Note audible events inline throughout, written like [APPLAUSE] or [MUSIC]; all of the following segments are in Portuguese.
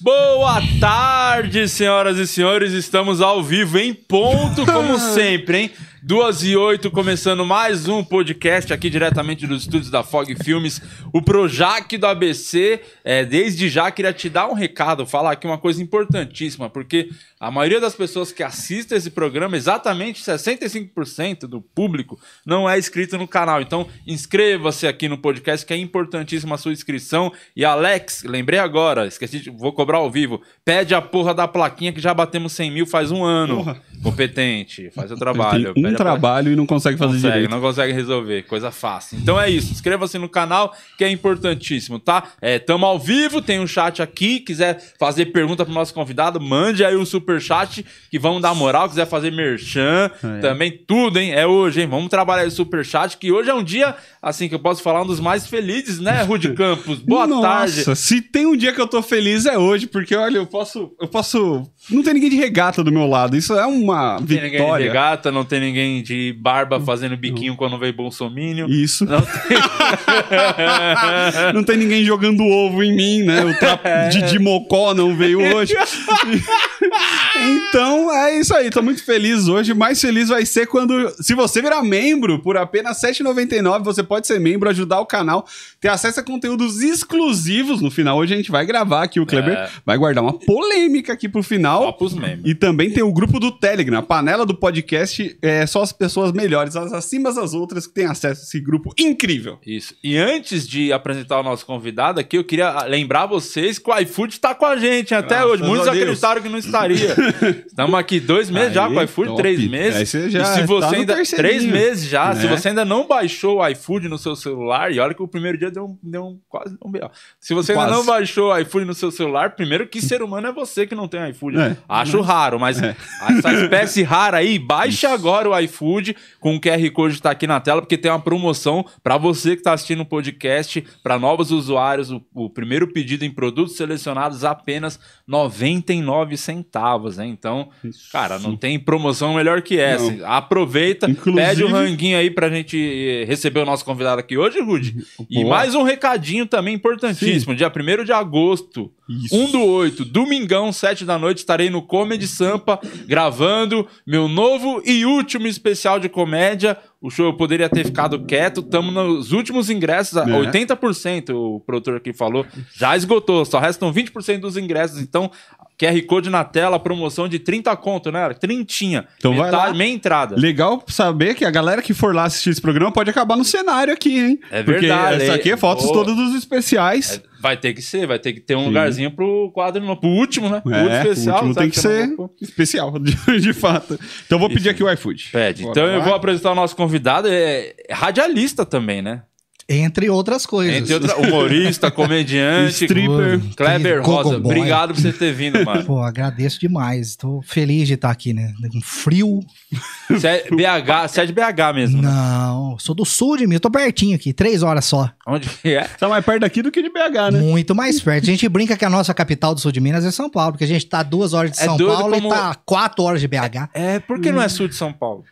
Boa tarde, senhoras e senhores. Estamos ao vivo em ponto, como [LAUGHS] sempre, hein? Duas e oito, começando mais um podcast aqui diretamente dos estúdios da Fog Filmes, o Projac do ABC. É, desde já queria te dar um recado, falar aqui uma coisa importantíssima, porque a maioria das pessoas que assistem esse programa, exatamente 65% do público, não é inscrito no canal. Então, inscreva-se aqui no podcast, que é importantíssima a sua inscrição. E Alex, lembrei agora, esqueci, de, vou cobrar ao vivo, pede a porra da plaquinha que já batemos 100 mil faz um ano. Porra. Competente, faz o trabalho. Tem um trabalho e não consegue fazer Consegue, direito. não consegue resolver, coisa fácil. Então é isso, inscreva-se no canal que é importantíssimo, tá? É, tamo ao vivo, tem um chat aqui, quiser fazer pergunta pro nosso convidado, mande aí um super chat que vamos dar moral, quiser fazer merchan, É. também tudo, hein? É hoje, hein? Vamos trabalhar esse super chat que hoje é um dia, assim, que eu posso falar um dos mais felizes, né, Rude Campos? Boa Nossa, tarde. se tem um dia que eu tô feliz é hoje, porque olha, eu posso, eu posso, não tem ninguém de regata do meu lado. Isso é uma Não tem ninguém de vitória. regata, não tem ninguém de barba fazendo biquinho quando veio Bolsomínio. Isso. Não tem. [LAUGHS] [LAUGHS] Não tem ninguém jogando ovo em mim, né? O tra... É. Mocó não veio hoje. [LAUGHS] então, é isso aí. Tô muito feliz hoje. Mais feliz vai ser quando... Se você virar membro, por apenas R$ 7,99, você pode ser membro, ajudar o canal, ter acesso a conteúdos exclusivos no final. Hoje a gente vai gravar aqui. O Kleber É. vai guardar uma polêmica aqui pro final. Só pros memes. E também tem o grupo do Telegram, a panela do podcast. É só as pessoas melhores, as acima das outras, que têm acesso a esse grupo incrível. Isso. E antes de apresentar o nosso convidado aqui, eu queria lembrar vocês que o iFood está com a gente até Graças hoje. Muitos acreditaram que não estaria. Estamos aqui dois meses já Aí, com o iFood, top. três meses. Aí você já e se tá você no ainda. Três meses já. Se Né? você ainda não baixou o iFood no seu celular, e olha que o primeiro dia deu um, deu um quase um B.O. Se você ainda Quase. não baixou o iFood no seu celular, primeiro que ser humano é você que não tem iFood. É. Acho raro, mas É. essa [LAUGHS] espécie rara aí, baixe agora o iFood com o QR Code tá aqui na tela, porque tem uma promoção para você que tá assistindo o podcast, para novos usuários, o, o primeiro pedido em produtos selecionados apenas 99 centavos, né? Então, cara, não tem promoção melhor que essa. Não. Aproveita, Inclusive- pede o ranguinho aí pra gente eh, receber o nosso convidado aqui hoje, Rude. E Boa. mais um recadinho também importantíssimo, dia 1 de agosto, Isso. 1 do 8, domingão, 7 da noite, estarei no Comedy Sampa gravando meu novo e último especial de comédia. O show eu poderia ter ficado quieto, estamos nos últimos ingressos, a É. 80% o produtor aqui falou, já esgotou, só restam 20% dos ingressos, então QR Code na tela, promoção de 30 conto, né? Trintinha. Então vai Metade- lá. Meia entrada. Legal saber que a galera que for lá assistir esse programa pode acabar no cenário aqui, hein? É Porque verdade. essa aqui é fotos Boa. todas dos especiais. É, Vai ter que ser, vai ter que ter um Sim. lugarzinho pro quadro, no, pro último, né? É, especial, o último tem que chama ser especial, [LAUGHS] de, de fato. Então vou pedir aqui o iFood. Pede. Bora então eu lá. vou apresentar o nosso convidado, é radialista também, né? Entre outras coisas. Entre outra, humorista, [LAUGHS] comediante, Stripper. Kleber Rosa. Obrigado por você ter vindo, mano. Pô, agradeço demais. Tô feliz de estar aqui, né? Com frio. Você é BH, você é de BH mesmo, né? Não, sou do sul de mim. Eu tô pertinho aqui, três horas só. Onde que é? Tá mais perto daqui do que de BH, né? Muito mais perto. A gente brinca que a nossa capital do sul de Minas é São Paulo, porque a gente tá duas horas de É São Paulo como- e tá quatro horas de BH. É, por que não é sul de São Paulo?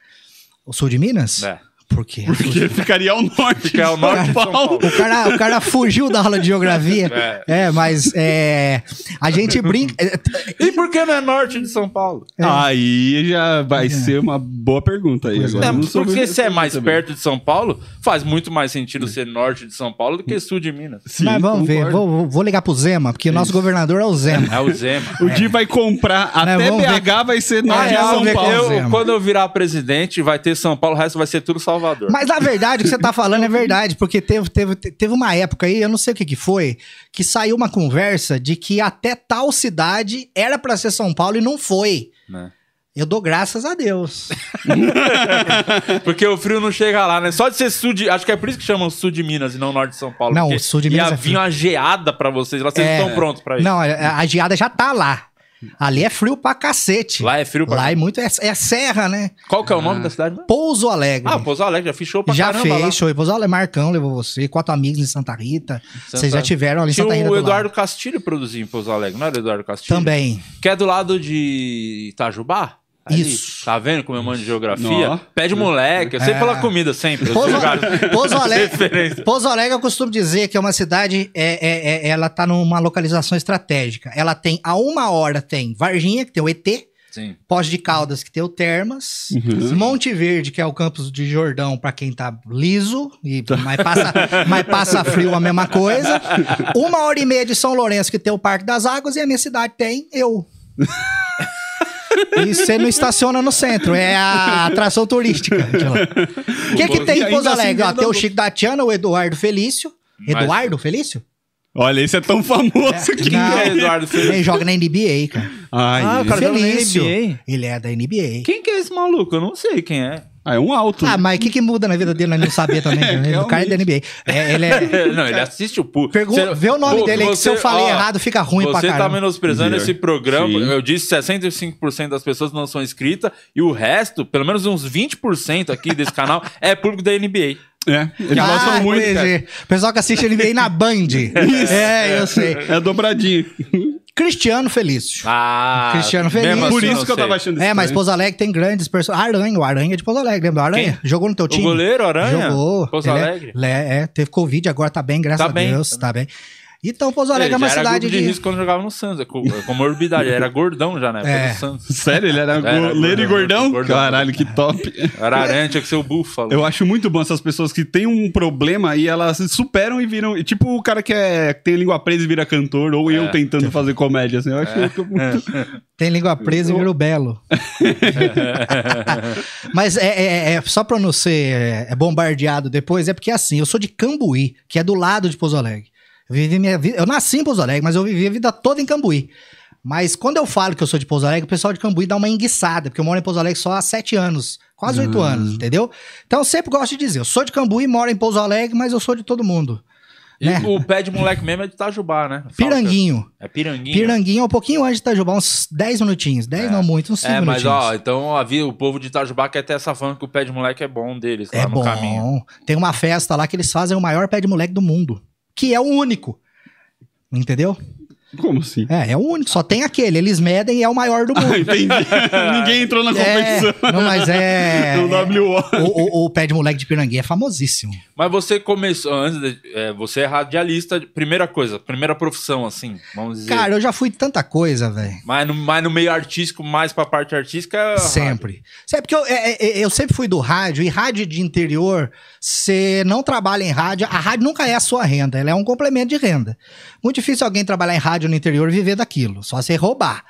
O sul de Minas? É. Por quê? Porque ficaria ao norte. [LAUGHS] Fica ao de norte de São Paulo. O cara, o cara fugiu da aula de geografia. É. É, mas é, a gente brinca. é, E por que não é norte de São Paulo? Aí já vai ser uma boa pergunta aí. Agora, É, porque se é mais também. perto de São Paulo, faz muito mais sentido ser norte de São Paulo do que sul de Minas. Sim, mas vamos ver. concordo. Vou, vou- vou ligar pro Zema, porque o nosso governador é o Zema. É o Zema. O Di vai comprar até vamos ver- BH, vai ser norte de real, São ver Paulo. eu, quando eu virar presidente, vai ter São Paulo, o resto vai ser tudo Salvador. Mas na verdade, o que você tá falando é verdade, porque teve, teve, teve uma época aí, eu não sei o que que foi, que saiu uma conversa de que até tal cidade era pra ser São Paulo e não foi. Né? Eu dou graças a Deus. [LAUGHS] Porque o frio não chega lá, né? Só de ser sul de. Acho que é por isso que chamam sul de Minas e não norte de São Paulo. Não, o sul de Minas Ia é vir uma geada pra vocês. Lá vocês É. estão prontos pra isso. Não, a geada já tá lá. Ali é frio pra cacete. Lá é frio pra Lá é muito. É, é serra, né? Qual que é o nome da cidade? Pouso Alegre. Ah, Pouso Alegre, já fechou pra já caramba fez, show. em Pouso Alegre, Marcão levou você, quatro amigos em Santa Rita. Santa- Vocês já tiveram ali em Santa Rita. o do Eduardo lado. Castilho produzindo em Pouso Alegre, não era o Eduardo Castilho? Também. Que é do lado de Itajubá? Ali, Isso. Tá vendo como eu mando de geografia? Nó. Pede moleque. Eu sei É. pela comida sempre. Pouso, [LAUGHS] Pouso Alegre. Pouso Alegre, eu costumo dizer que é uma cidade, é, é- é- ela tá numa localização estratégica. Ela tem, a uma hora tem Varginha, que tem o ET, Sim. Pós de Caldas, que tem o Termas, Uhum. Monte Verde, que é o campus de Jordão, pra quem tá liso, e, mas, passa, mas passa frio a mesma coisa. Uma hora e meia de São Lourenço, que tem o Parque das Águas, e a minha cidade tem eu. E você não estaciona no centro, é a atração turística. O [LAUGHS] que, que tem em Pouso assim Alegre? Ó, dentro tem o Chico da Tiana, o Eduardo Felício. Mas- Eduardo Felício? Olha, esse é tão famoso que. Quem que é Eduardo Felipe? Ele joga na NBA, cara. Ai, Ah, o cara joga na Felício. NBA. Ele é da NBA. Quem que é esse maluco? Eu não sei quem é. Ah, é um alto. Ah, mas o que, que muda na vida dele não saber [LAUGHS] também? né? o cara é da NBA. É, ele é. [LAUGHS] não, ele assiste o pu. Pergun- vê o nome Pô, dele aí, que se eu falei ó, errado, fica ruim pra Você tá caramba. menosprezando esse programa. Sim. Eu disse 65% das pessoas não são inscritas e o resto, pelo menos uns 20% aqui desse canal, [LAUGHS] é público da NBA. É, eles Ah, gostam muito. Pessoal que assiste NBA na Band. É, eu sei. É dobradinho. Cristiano Felício. Ah, Cristiano Feliz. mesmo Por assim, isso que eu tava achando É, mas. Pouso Alegre tem grandes personagens. Aranha, o Aranha é de Pouso Alegre, lembra? O Aranha Quem? jogou no teu O time. goleiro Aranha? Jogou. Pouso Ele é- Alegre? É, é, teve Covid, agora tá bem, graças Tá a bem, Deus. tá Tá bem. Então, Pouso Alegre Ele é uma cidade grupo de de. risco quando jogava no Santos. É co- é comorbidade. Ele era gordão já na época É. do Santos. Sério, ele era, Era goleiro e gordão? gordão. Caralho, que top. Era aranha, tinha que ser o búfalo. Eu acho muito bom essas pessoas que têm um problema e elas se superam e viram. e Tipo o cara que é, que tem língua presa e vira cantor, ou É. eu tentando fazer comédia. Assim, eu acho muito. [LAUGHS] Tem língua presa e vira o belo. [LAUGHS] Mas é, é- é- só pra não ser é, é bombardeado depois, é porque assim, eu sou de Cambuí, que é do lado de Pouso Alegre. Vivi minha vida. Eu nasci em Pouso Alegre, mas eu vivi a vida toda em Cambuí. Mas quando eu falo que eu sou de Pouso Alegre, o pessoal de Cambuí dá uma enguiçada, porque eu moro em Pouso Alegre só há sete anos, quase oito anos, entendeu? Então eu sempre gosto de dizer, eu sou de Cambuí, moro em Pouso Alegre, mas eu sou de todo mundo. E né? o pé de moleque mesmo é de Itajubá, né? Piranguinho. É Piranguinho. Piranguinho é um pouquinho antes de Itajubá, uns 10 minutinhos. 10 não muito, uns 5 É, mas minutinhos. ó, então havia o povo de Itajubá quer ter essa fama que o pé de moleque é bom deles lá É no bom. caminho. Tem uma festa lá que eles fazem o maior pé de moleque do mundo. Que é o único. Entendeu? Como assim? É, é o único. Só tem aquele. Eles medem e é o maior do Ah, [LAUGHS] mundo. entendi. [LAUGHS] Ninguém entrou na É, competição. não, mas é. [LAUGHS] No WO. O, o- o pé de moleque de Piranguinha é famosíssimo. Mas você começou, antes de, é, você é radialista, primeira coisa, primeira profissão, assim, vamos dizer. Cara, eu já fui tanta coisa, velho. mas, no, mas no meio artístico, mais pra parte artística... é Sempre. Sempre porque eu, é, é, eu sempre fui do rádio, e rádio de interior, você não trabalha em rádio, a rádio nunca é a sua renda, ela é um complemento de renda. Muito difícil alguém trabalhar em rádio no interior e viver daquilo, só você roubar.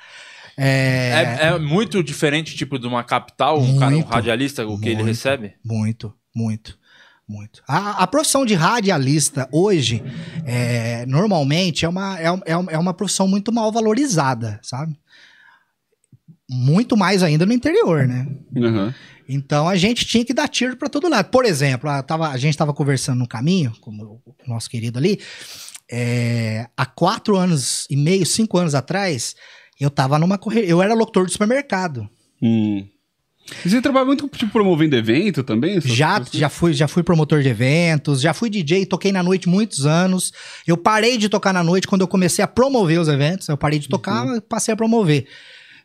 É, É, é muito diferente, tipo, de uma capital, um cara, um Muito, radialista, o que ele muito. recebe? Muito, muito, muito. A, a profissão de radialista hoje, é, normalmente, é uma, é, é é uma profissão muito mal valorizada, sabe? Muito mais ainda no interior, né? Aham. Então a gente tinha que dar tiro para todo lado. Por exemplo, a, tava- a gente estava conversando no caminho, com o nosso querido ali, é, há quatro anos e meio, cinco anos atrás, eu tava numa correria. Eu era locutor de supermercado. Hum. E você trabalha muito tipo, promovendo evento também? Já, coisas assim? já, fui, já fui promotor de eventos, já fui DJ, toquei na noite muitos anos. Eu parei de tocar na noite quando eu comecei a promover os eventos. Eu parei de tocar, Uhum. passei a promover.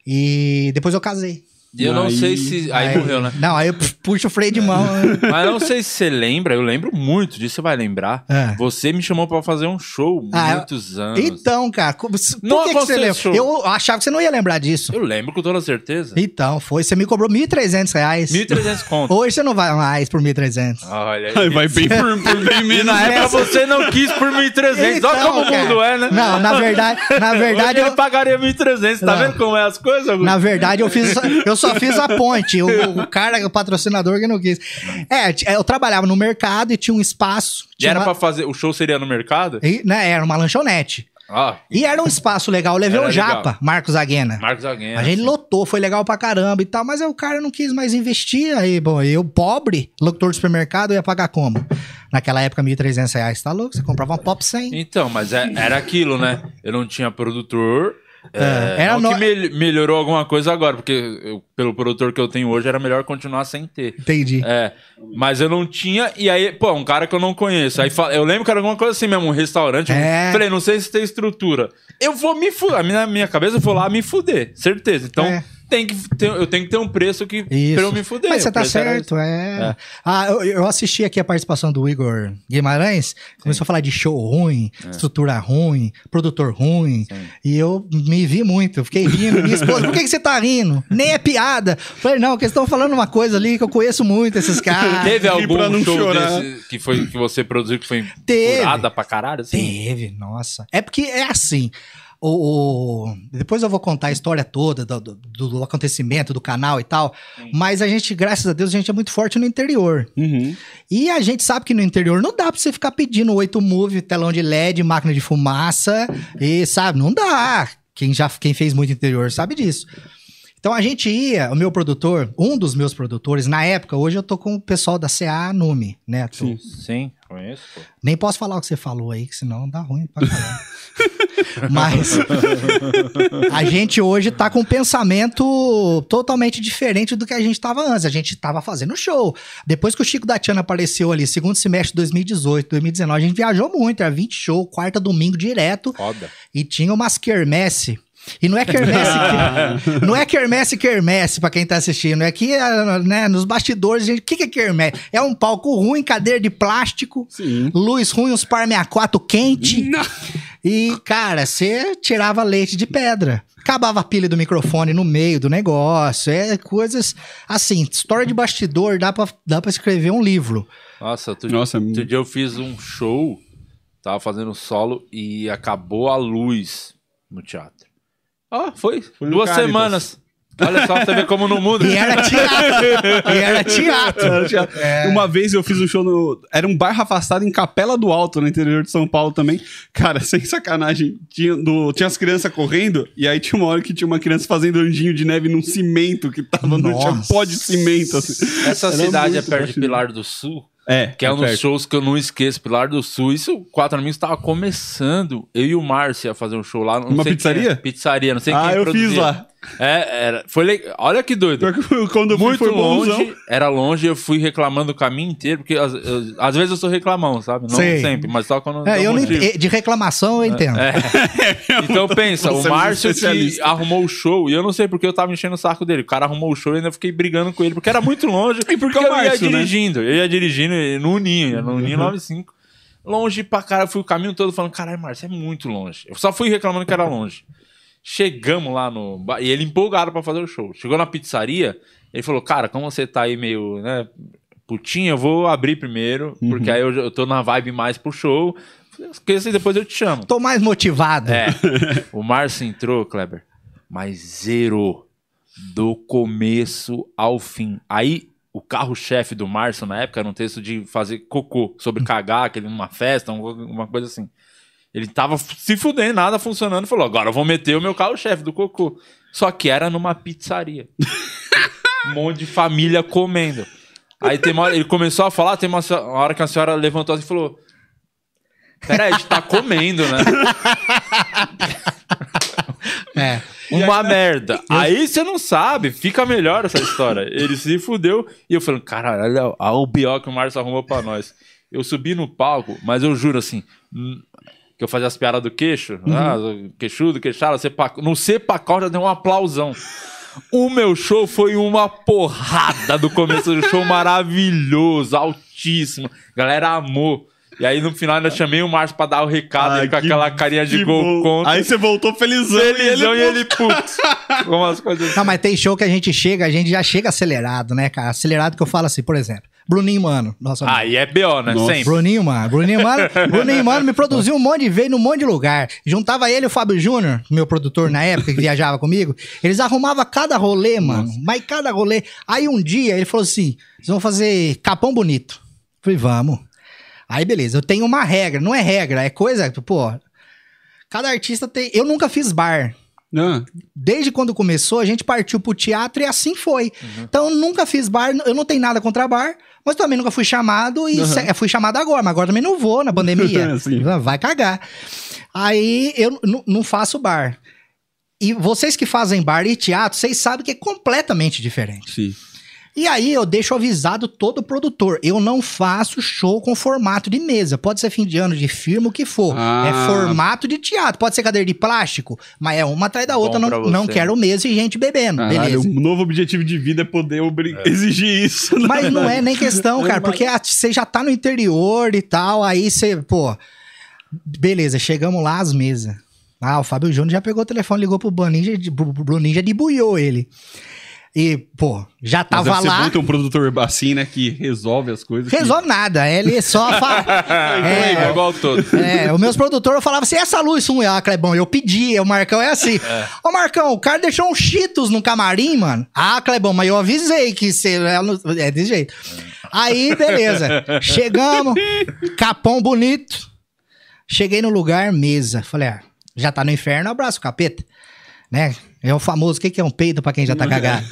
E depois eu casei. E eu não Aí- sei se... Aí, morreu, né? Não, aí eu puxo o freio de mão. [LAUGHS] Mas eu não sei se você lembra, eu lembro muito disso, você vai lembrar. É. Você me chamou pra fazer um show Ah, muitos anos. Então, cara, como- por Não que, que você aconteceu. lembra? Eu achava que você não ia lembrar disso. Eu lembro com toda certeza. Então, foi. Você me cobrou 1.300 reais. 1.300 conto. Hoje você não vai mais por 1.300. Olha Ai, aí. vai bem por, por [LAUGHS] bem menos. na época Essa- você não quis por 1.300. Olha como o Então, cara. mundo é, né? Não, na verdade, na verdade, Hoje eu, ele pagaria 1.300. Tá Não. vendo como é as coisas? Na verdade, eu fiz, eu só fiz a ponte. O, o cara, o patrocinador que não quis. É, t- eu trabalhava no mercado e tinha um espaço. E Tinha era uma- pra fazer... O show seria no mercado? e, né, era uma lanchonete. Ah, E era um espaço legal. Eu levei o Japa, legal. Marcos Aguena. Marcos Aguena. A gente assim. lotou, foi legal pra caramba e tal, mas aí o cara não quis mais investir. Aí, bom, eu, pobre, locutor de supermercado, eu ia pagar como? Naquela época, 1.300 reais, tá louco? Você comprava uma Pop 100. Então, mas é- era aquilo, né? Eu não tinha produtor. É, É, no- que mel- melhorou alguma coisa agora, porque eu- pelo produtor que eu tenho hoje era melhor continuar sem ter. Entendi. É, mas eu não tinha, e aí, pô, um cara que eu não conheço. Aí eu lembro que era alguma coisa assim mesmo, um restaurante. É. Falei, não sei se tem estrutura. Eu vou me fuder. Na minha, minha cabeça eu vou lá me fuder, certeza. Então, É. tem que ter, eu tenho que ter um preço que Isso. pra eu me fuder. Mas você tá certo, é. Ah, eu, eu assisti aqui a participação do Igor Guimarães, começou a falar de show ruim, estrutura ruim, produtor ruim, Sim. e eu me vi muito, eu fiquei rindo. Minha esposa, por que, que você tá rindo? Nem é piada. Falei, não, que eles estão falando uma coisa ali que eu conheço muito esses [LAUGHS] caras. Teve algum show chorar. desse que, foi, que você produziu que foi Teve. furada pra caralho? Assim? Teve, nossa. É porque é assim. O, o- depois eu vou contar a história toda do, do- do acontecimento do canal e tal. Mas a gente, graças a Deus, a gente é muito forte no interior. Uhum. E a gente sabe que no interior não dá pra você ficar pedindo 8 move, telão de LED, máquina de fumaça. E sabe, não dá. Quem já quem fez muito interior sabe disso. Então a gente ia, o meu produtor, um dos meus produtores, na época, hoje eu tô com o pessoal da CA Nume, né? Tô- Sim. Sim, conheço. pô. nem posso falar o que você falou aí, que senão dá ruim pra caralho. [LAUGHS] Mas a gente hoje tá com um pensamento totalmente diferente do que a gente tava antes. A gente tava fazendo show. Depois que o Chico da Tiana apareceu ali, segundo semestre de 2018, 2019, a gente viajou muito. Era 20 show, quarta, domingo direto. Foda. E tinha umas quermesse. E não é quermesse, que- [LAUGHS] não é quermesse quermesse pra quem tá assistindo. É que, ah, né, nos bastidores, gente, o que, que é quermesse? É um palco ruim, cadeira de plástico, Sim. luz ruim, uns par 64 quente. [LAUGHS] E, cara, você tirava leite de pedra. Acabava a pilha do microfone no meio do negócio. É coisas assim, história de bastidor, dá pra, dá pra escrever um livro. Nossa, outro, Nossa, outro dia eu fiz um show, tava fazendo solo e acabou a luz no teatro. Ah, foi. Foi no Duas semanas. Olha só, você vê como no mundo. [LAUGHS] E era teatro. e era teatro. É. Uma vez eu fiz um show no. Era um bairro afastado em Capela do Alto, no interior de São Paulo também. Cara, [LAUGHS] sem sacanagem. Tinha, do- tinha as crianças correndo, e aí tinha uma hora que tinha uma criança fazendo anjinho de neve num cimento que tava no. Tinha Nossa. pó de cimento, assim. Essa Era cidade é perto de. Pilar do Sul. É, Que é um dos perto. shows que eu não esqueço, Pilar do Sul. Isso, quatro amigos tava começando. Eu e o Márcio ia fazer um show lá. não Uma sei pizzaria? quem é. Pizzaria, não sei Ah, quem eu produzia. fiz lá. É, era. Foi legal. Olha que doido. Quando eu fui, Muito foi longe, bonzão. era longe, eu fui reclamando o caminho inteiro, porque às, eu- às vezes eu sou reclamão, sabe? Não Sei. sempre, mas só quando É, eu não ent- de reclamação eu entendo. [LAUGHS] É. Então pensa, o é Márcio que arrumou o show, e eu não sei porque eu tava enchendo o saco dele. O cara arrumou o show e ainda fiquei brigando com ele, porque era muito longe. E porque eu o Márcio, ia né? dirigindo, eu ia dirigindo no Uninho, no Uhum. Uninho 95. Longe pra cara, eu fui o caminho todo falando, caralho, Márcio, é muito longe. Eu só fui reclamando que era longe. Chegamos lá no. E ele empolgado pra fazer o show. Chegou na pizzaria, ele falou, cara, como você tá aí meio, né, putinha, eu vou abrir primeiro, Uhum. porque aí eu, eu tô na vibe mais pro show. Esqueça e depois eu te chamo. Tô mais motivado. É. o Márcio entrou, Kleber, mas zerou do começo ao fim. Aí, o carro-chefe do Márcio, na época, era um texto de fazer cocô, sobre cagar, aquele numa festa, um- uma coisa assim. Ele tava se fudendo, nada funcionando, falou: agora eu vou meter o meu carro-chefe do cocô. Só que era numa pizzaria. um monte de família comendo. Aí tem uma hora, ele começou a falar, tem uma, uma hora que a senhora levantou assim e falou: Peraí, a gente tá comendo, né? [LAUGHS] É. Uma merda. Aí você não sabe, fica melhor essa história. Ele se fudeu e eu falei, caralho, olha a- o B.O. que o Márcio arrumou pra nós. Eu subi no palco, mas eu juro assim, hum, que eu fazia as piadas do queixo, ah, queixudo, queixada, sepa- no Cepacol já deu um aplausão. O meu show foi uma porrada do começo do show, maravilhoso, altíssimo. Galera amou. E aí no final ainda chamei o Márcio pra dar o recado, Ai, ele com que- aquela carinha de gol bom. contra. Aí você voltou felizão. Felizão e e ele... puto. Como as coisas Não, mas tem show que a gente chega, a gente já chega acelerado, né, cara? Acelerado que eu falo assim, por exemplo, Bruninho Mano, nossa amigo. Aí é B.O., né? Nossa. Sempre. Bruninho Mano, Bruninho Mano, [LAUGHS] Bruninho Mano me produziu um monte de vezes num monte de lugar. Juntava ele e o Fábio Júnior, meu produtor na época, que viajava comigo. Eles arrumavam cada rolê, mano. Mas cada rolê. Aí um dia ele falou assim: vocês vão fazer Capão Bonito. Falei, vamos. Aí beleza, eu tenho uma regra, não é regra, é coisa, pô. Cada artista tem. Eu nunca fiz bar. Ah, Desde quando começou, a gente partiu pro teatro e assim foi. Então, eu nunca fiz bar, eu não tenho nada contra bar, mas também nunca fui chamado e se- fui chamado agora, mas agora também não vou na pandemia. [LAUGHS] Sim. Vai cagar. Aí eu não faço bar. E vocês que fazem bar e teatro, vocês sabem que é completamente diferente. sim. E aí eu deixo avisado todo produtor. Eu não faço show com formato de mesa. Pode ser fim de ano de firma, o que for. Ah. É formato de teatro. Pode ser cadeira de plástico, mas é uma atrás da outra. Não, não quero mesa e gente bebendo. Caralho, beleza. o novo objetivo de vida é poder obri- exigir isso. né? Mas não é nem [LAUGHS] questão, cara, porque você já tá no interior e tal, aí você, pô. Beleza, chegamos lá às mesas. Ah, o Fábio Júnior já pegou o telefone, ligou pro Bruninho, já- pro Bruninho já debuiou ele. E, pô, já Mas tava ser lá. ter um produtor assim, né, que resolve as coisas. que- Resolve nada, ele só [LAUGHS] fala. É, é, igual todo. é, os meus produtores eu falava assim: essa luz, um ah, Clebão, eu pedia, o Marcão é assim. Ô, Marcão, o cara deixou um Cheetos no camarim, mano. Ah, Clebão, mas eu avisei que você. É desse jeito. Aí, beleza. Chegamos, capão bonito. Cheguei no lugar, mesa. Falei, ah, já tá no inferno, abraço, capeta. Né? É o famoso, o que, que é um peido pra quem já tá [LAUGHS] cagado?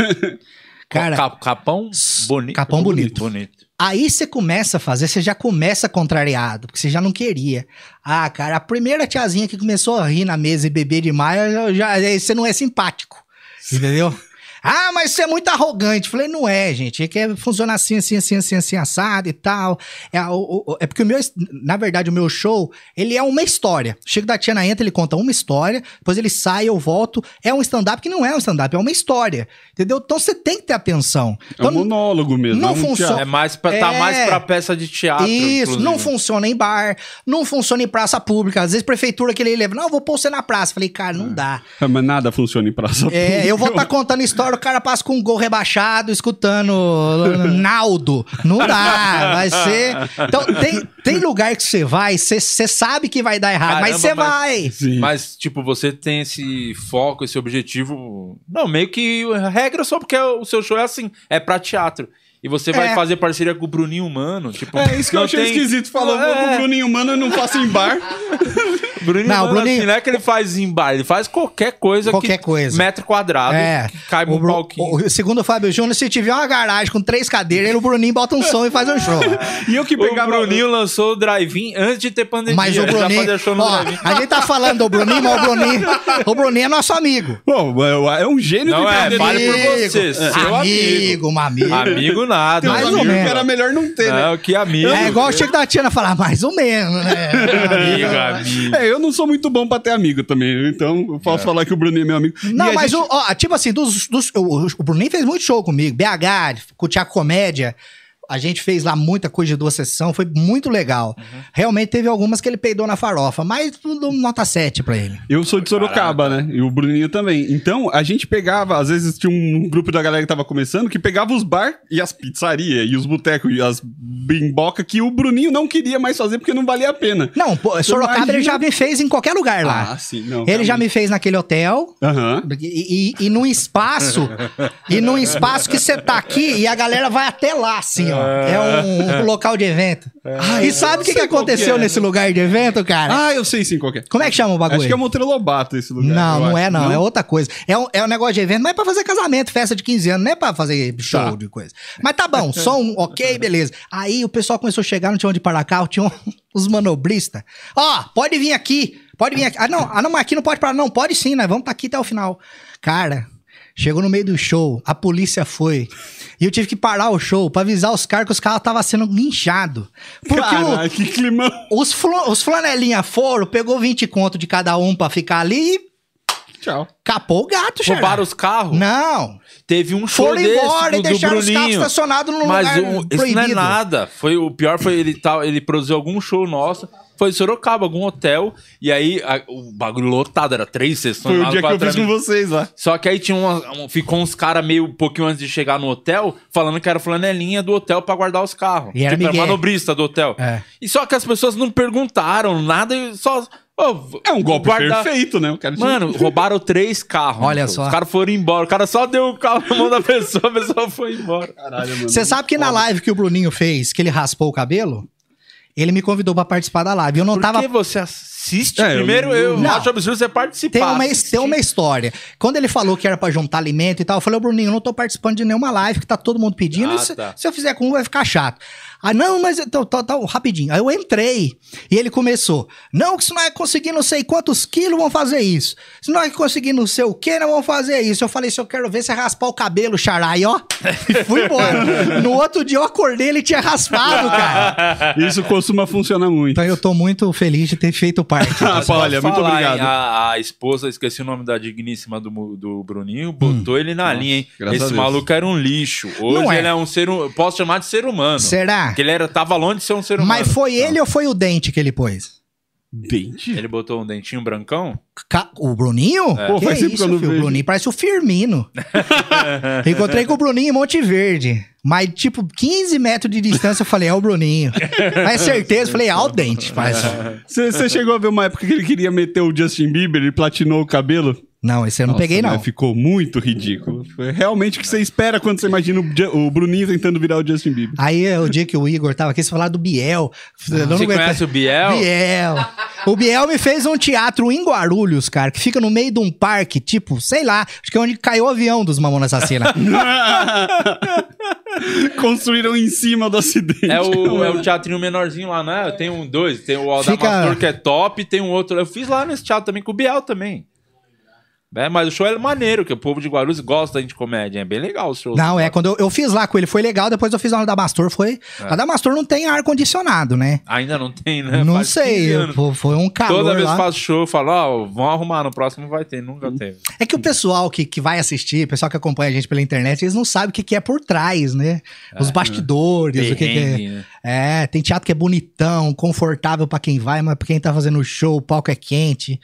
Cara, Cap- capão bonito. Capão bonito. Bonito. Aí você começa a fazer, você já começa contrariado, porque você já não queria. Ah, cara, a primeira tiazinha que começou a rir na mesa e beber demais, já, aí você não é simpático. Entendeu? Ah, mas você é muito arrogante. Falei, não é, gente. É que é- funciona assim, assim, assim, assim, assim, assado e tal. É, o- o- é porque o meu, na verdade, o meu show, ele é uma história. Chego da Tiana entra, ele conta uma história, depois ele sai, eu volto. É um stand-up que não é um stand-up, é uma história. Entendeu? Então você tem que ter atenção. É um Então, monólogo mesmo. não é um funciona. É mais pra, tá É. mais pra peça de teatro. Isso, inclusive. não funciona em bar, não funciona em praça pública. Às vezes, prefeitura que ele leva, não, eu vou pôr você na praça. Falei, cara, não dá. Ah, [LAUGHS] Mas nada funciona em praça É, eu vou pública. estar contando história, o cara passa com um gol rebaixado, escutando [LAUGHS] Naldo. Não dá, vai ser. Então, tem, tem lugar que você vai, você você sabe que vai dar errado, mas Caramba, você mas- vai. Sim. Mas, tipo, você tem esse foco, esse objetivo. Não, meio que regra só porque o seu show é assim, é pra teatro. E você vai É. fazer parceria com o Bruninho Mano. Tipo, É isso que eu não achei tem- esquisito. Falou, vou com o É. Bruninho Mano e não faço em bar. [LAUGHS] Bruninho Não, Mano, Bruninho- assim, não é que ele faz em bar, ele faz qualquer coisa. Qualquer que, coisa. Metro quadrado, É. que cai O, no Bru- palquinho. o- segundo o Fábio Júnior, se tiver uma garagem com três cadeiras, ele, o Bruninho bota um som e faz um show. [LAUGHS] E eu que O pegava... Bruninho lançou o drive-in antes de ter pandemia. Mas o Bruninho. fazia show no Ó, a gente tá falando do Bruninho, mas o Bruninho. O Bruninho é nosso amigo. Pô, é é um gênio Não do é, vale por Amigo, você, seu amigo, um amigo. Amigo nada. Mais ou menos. era melhor não ter, né? Não, que amigo. É igual o Chico da Tina falar, mais ou menos, né? Amigo, amigo. É, eu não sou muito bom pra ter amigo também, então eu posso falar que o Bruninho é meu amigo. Não, E mas gente- o, ó, tipo assim, dos, dos- o, o Bruninho fez muito show comigo. BH, com o Tiago Comédia. A gente fez lá muita coisa de duas sessões, foi muito legal. Uhum. Realmente teve algumas que ele peidou na farofa, mas tudo nota 7 pra ele. Eu sou de Sorocaba, né? E o Bruninho também. Então, a gente pegava, às vezes tinha um grupo da galera que tava começando que pegava os bar e as pizzarias e os botecos e as bimboca que o Bruninho não queria mais fazer porque não valia a pena. Não, pô, Sorocaba imagina- ele já me fez em qualquer lugar lá. Ah, sim, não. ele já me fez naquele hotel, Aham. E, e, e num espaço, e num espaço que você tá aqui e a galera vai até lá, assim, ó. É um, um local de evento. e sabe o que, que aconteceu é. nesse lugar de evento, cara? Ah, eu sei sim qual que é. Como é que chama o bagulho? Acho que é Monteiro Lobato esse lugar. Não, não acho. é não, é outra coisa. É um, é um negócio de evento, mas é pra fazer casamento, festa de 15 anos, não é pra fazer show Tá. de coisa. Mas tá bom, som, ok, [LAUGHS] beleza. Aí o pessoal começou a chegar, não tinha onde parar carro, tinha um- os manobristas. Ó, pode vir aqui, pode vir aqui. Ah, não, ah, não, mas aqui não pode parar, não, pode sim, nós vamos estar aqui até o final. Cara, chegou no meio do show, a polícia foi. E eu tive que parar o show pra avisar os caras que os carros estavam sendo guinchados. Porque o- que climão. os, flo- os flanelinha foram, pegou 20 conto de cada um pra ficar ali e Tchau. capou o gato, Xará. Roubaram os carros? Não. Teve um show Foram desse embora do, e deixaram os carros estacionados num Mas lugar o- isso não é nada. Foi, o pior foi ele, tá, ele produziu algum show nosso. Foi em Sorocaba, algum hotel. E aí a- o bagulho lotado, era três sessões. Foi lá o dia que quatro eu fiz com amigos. vocês lá. Só que aí tinha uma- um- ficou uns caras meio um pouquinho antes de chegar no hotel, falando que era flanelinha do hotel pra guardar os carros. E era tipo, migué. manobrista do hotel. É. E só que as pessoas não perguntaram nada e só. ô, É um golpe guardar- perfeito, né? O cara tinha- Mano, roubaram três carros. Olha só. Os caras foram embora. O cara só deu o carro na mão da pessoa, a pessoa foi embora. Caralho, mano. Você sabe que na live que o Bruninho fez, que ele raspou o cabelo, ele me convidou pra participar da live. Eu não Por tava. que você. Ass- assiste. É, eu Primeiro, não- eu, Não. acho absurdo você participar. Tem uma, assistir. tem uma história. Quando ele falou que era pra juntar alimento e tal, eu falei, ô Bruninho, eu não tô participando de nenhuma live que tá todo mundo pedindo. Ah, se, tá. se eu fizer com um, vai ficar chato. Ah, não, mas então, tá, tá, rapidinho. Aí eu entrei e ele começou. Não, que se nós conseguir não sei quantos quilos, vão fazer isso. Se nós conseguir não sei o que, nós vamos fazer isso. Eu falei, se eu quero ver você raspar o cabelo, xarai, ó. [LAUGHS] E fui embora. no outro dia eu acordei, ele tinha raspado, cara. [LAUGHS] Isso costuma funcionar muito. Então eu tô muito feliz de ter feito parte. [LAUGHS] Ah, Mas olha, muito falar, obrigado. hein, A, a esposa, esqueci o nome da digníssima do, do Bruninho, botou ele na Nossa, linha, hein? Esse maluco era um lixo. Hoje Não é. ele é um ser humano. Posso chamar de ser humano. Será? Porque ele era, tava longe de ser um ser humano. Mas foi ele ou foi o dente que ele pôs? Dente? Ele botou um dentinho brancão? Ca- O Bruninho? Pô, Que que isso, eu não filho? O. Bruninho parece o Firmino. [LAUGHS] Encontrei com o Bruninho em Monte Verde. Mas, tipo, 15 metros de distância, eu falei, é o Bruninho. Mas certeza, eu falei, é o dente. [LAUGHS] Você você chegou a ver uma época que ele queria meter o Justin Bieber e platinou o cabelo? Não, esse eu não Nossa, peguei, não. mas Ficou muito ridículo. Foi realmente o que você espera quando você imagina o, o Bruninho tentando virar o Justin Bieber. Aí, o dia que o Igor tava aqui, você falou do Biel. Eu não Você aguentei. conhece o Biel? Biel. O Biel me fez um teatro em Guarulhos, cara, que fica no meio de um parque, tipo, sei lá, acho que é onde caiu o avião dos Mamonas Assassina. [LAUGHS] Construíram em cima do acidente. É o, é o teatrinho menorzinho lá, né? Tem um dois. Tem o Fica- Aldamastor que é top, tem um outro. Eu fiz lá nesse teatro também com o Biel também. É, mas o show é maneiro, que o povo de Guarulhos gosta de comédia. É bem legal o show. Não, é, quando eu, eu fiz lá com ele, foi legal, depois eu fiz lá no Damastor, foi... É. A Damastor não tem ar-condicionado, né? Ainda não tem, né? não Faz 15 sei, eu- foi um calor Toda vez lá. que faço show, eu falo, ó, vão arrumar, no próximo vai ter, nunca teve. É que o pessoal que, que vai assistir, o pessoal que acompanha a gente pela internet, eles não sabem o que, que é por trás, né? Os bastidores, o que, que é. Né? É, tem teatro que é bonitão, confortável pra quem vai, mas pra quem tá fazendo show, o palco é quente.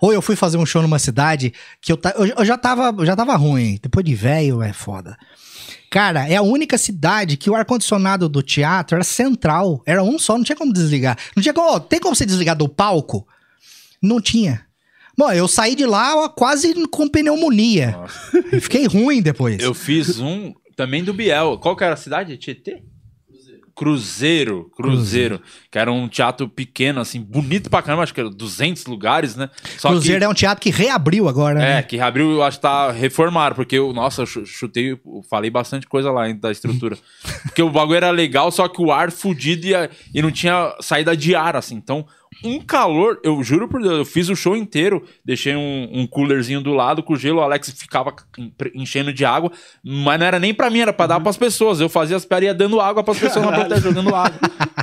Ou eu fui fazer um show numa cidade que eu, ta- eu, eu já, tava, já tava ruim. Depois de velho é foda. Cara, é a única cidade que o ar-condicionado do teatro era central. Era um só, não tinha como desligar. Não tinha como. tem como você desligar do palco? Não tinha. Bom, eu saí de lá quase com pneumonia. E Fiquei ruim depois. Eu fiz um também do Biel. Qual que era a cidade? Tietê? Cruzeiro, Cruzeiro, que era um teatro pequeno, assim, bonito pra caramba, acho que era 200 lugares, né? Só Cruzeiro que, é um teatro que reabriu agora, é, né? que abriu, eu acho que tá reformado, porque eu, nossa, eu chu- chutei, eu falei bastante coisa lá da estrutura. [LAUGHS] porque o bagulho era legal, só que o ar fudido e, e não tinha saída de ar, assim. Então, um calor, eu juro por Deus, eu fiz o show inteiro, deixei um, um coolerzinho do lado com gelo, o Alex ficava enchendo de água, mas não era nem pra mim, era pra dar pras pessoas. Eu fazia as piadas dando água pras pessoas na plateia [LAUGHS] jogando água.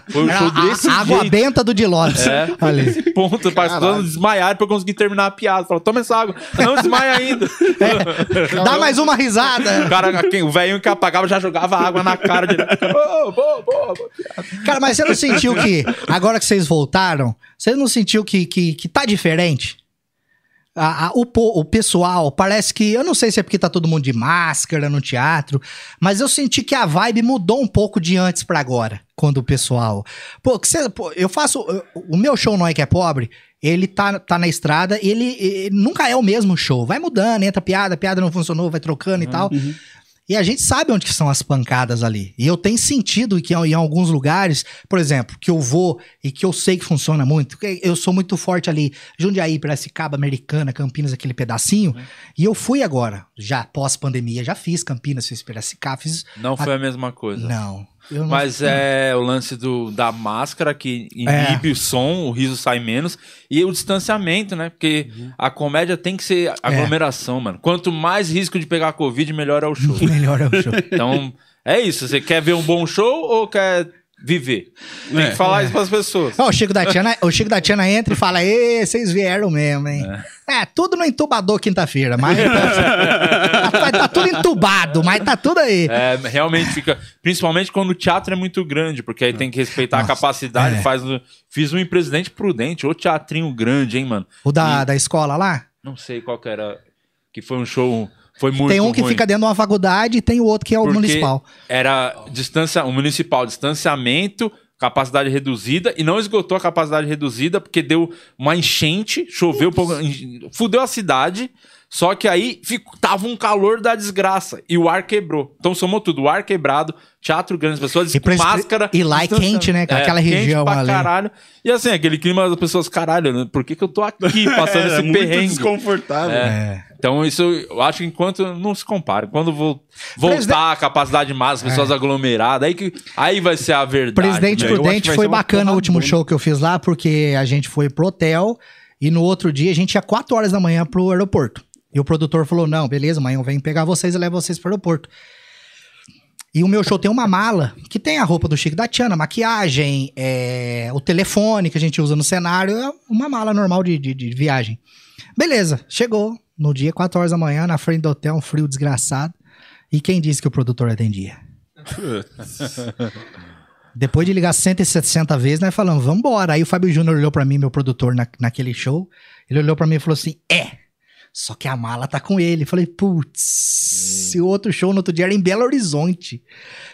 Foi um show desse a água jeito. benta do Dilopes. É, Olha aí. esse ponto, para todo desmaiar pra eu conseguir terminar a piada. Fala, toma essa água. Não desmaia ainda. [LAUGHS] Dá mais uma risada. O cara, quem, o velhinho que apagava já jogava água na cara direto. Ô, boa, boa, boa. Cara, mas você não sentiu que, agora que vocês voltaram, você não sentiu que, que, que tá diferente? A- a- o, o pessoal, parece que. Eu não sei se é porque tá todo mundo de máscara no teatro, mas eu senti que a vibe mudou um pouco de antes pra agora, quando o pessoal. Pô, que você- pô, eu faço. O meu show não é que é pobre. Ele tá, tá na estrada, ele, ele nunca é o mesmo show. Vai mudando, entra piada, piada não funcionou, vai trocando e tal. E a gente sabe onde que são as pancadas ali. E eu tenho sentido que em alguns lugares, por exemplo, que eu vou e que eu sei que funciona muito, porque eu sou muito forte ali, Jundiaí, Piracicaba, Americana, Campinas, aquele pedacinho. E eu fui agora, já pós-pandemia, já fiz Campinas, fiz Piracicaba, fiz... Não foi a mesma coisa. Não. Mas é o lance do, da máscara que inibe o som, o riso sai menos. E o distanciamento, né? Porque a comédia tem que ser aglomeração, mano. Quanto mais risco de pegar Covid, melhor é o show. [LAUGHS] Melhor é o show. Então, é isso. Você quer ver um bom show ou quer viver? Tem É. que falar isso pras pessoas. Ó, o Chico da Tiana, o Chico da Tiana entra e fala: Ê, vocês vieram mesmo, hein? É, tudo no entubador quinta-feira, mas [LAUGHS] tá, tá tudo entubado, mas tá tudo aí. É, realmente fica. Principalmente quando o teatro é muito grande, porque aí tem que respeitar Nossa, a capacidade. é. Faz Fiz um em Presidente Prudente, ou teatrinho grande, hein, mano? O da, da escola lá? Não sei qual que era. Que foi um show. Foi muito tem um que ruim. fica dentro de uma faculdade e tem o outro que é o Porque municipal. Era distância, o municipal, distanciamento, capacidade reduzida, e não esgotou a capacidade reduzida, porque deu uma enchente, choveu, pouco, fudeu a cidade. Só que aí fico, tava um calor da desgraça e o ar quebrou. Então somou tudo, o ar quebrado, teatro grande, as pessoas E com máscara. e lá é quente, né, cara? Aquela quente região pra ali. caralho. E assim, aquele clima das pessoas, caralho, né? por que, que eu tô aqui [LAUGHS] passando É, esse muito perrengue? desconfortável. É. Então, isso eu acho que enquanto não se compara. Quando vo- voltar Presidente- a capacidade máxima, as pessoas aglomeradas, aí, que, aí vai ser a verdade. Presidente né? Prudente foi bacana o último show que eu fiz lá, porque a gente foi pro hotel e no outro dia a gente ia 4 horas da manhã pro aeroporto. E o produtor falou: não, beleza, amanhã eu venho pegar vocês e levo vocês pro aeroporto. E o meu show tem uma mala que tem a roupa do Chico da Tiana, maquiagem, é, o telefone que a gente usa no cenário, é uma mala normal de, de, de viagem. Beleza, chegou no dia, 4 horas da manhã, na frente do hotel, um frio desgraçado. E quem disse que o produtor atendia? [LAUGHS] Depois de ligar 160 vezes, nós falamos, vambora. Aí o Fábio Júnior olhou pra mim, meu produtor, na, naquele show. Ele olhou pra mim e falou assim: é. Só que a mala tá com ele. Falei, putz, e o outro show no outro dia era em Belo Horizonte.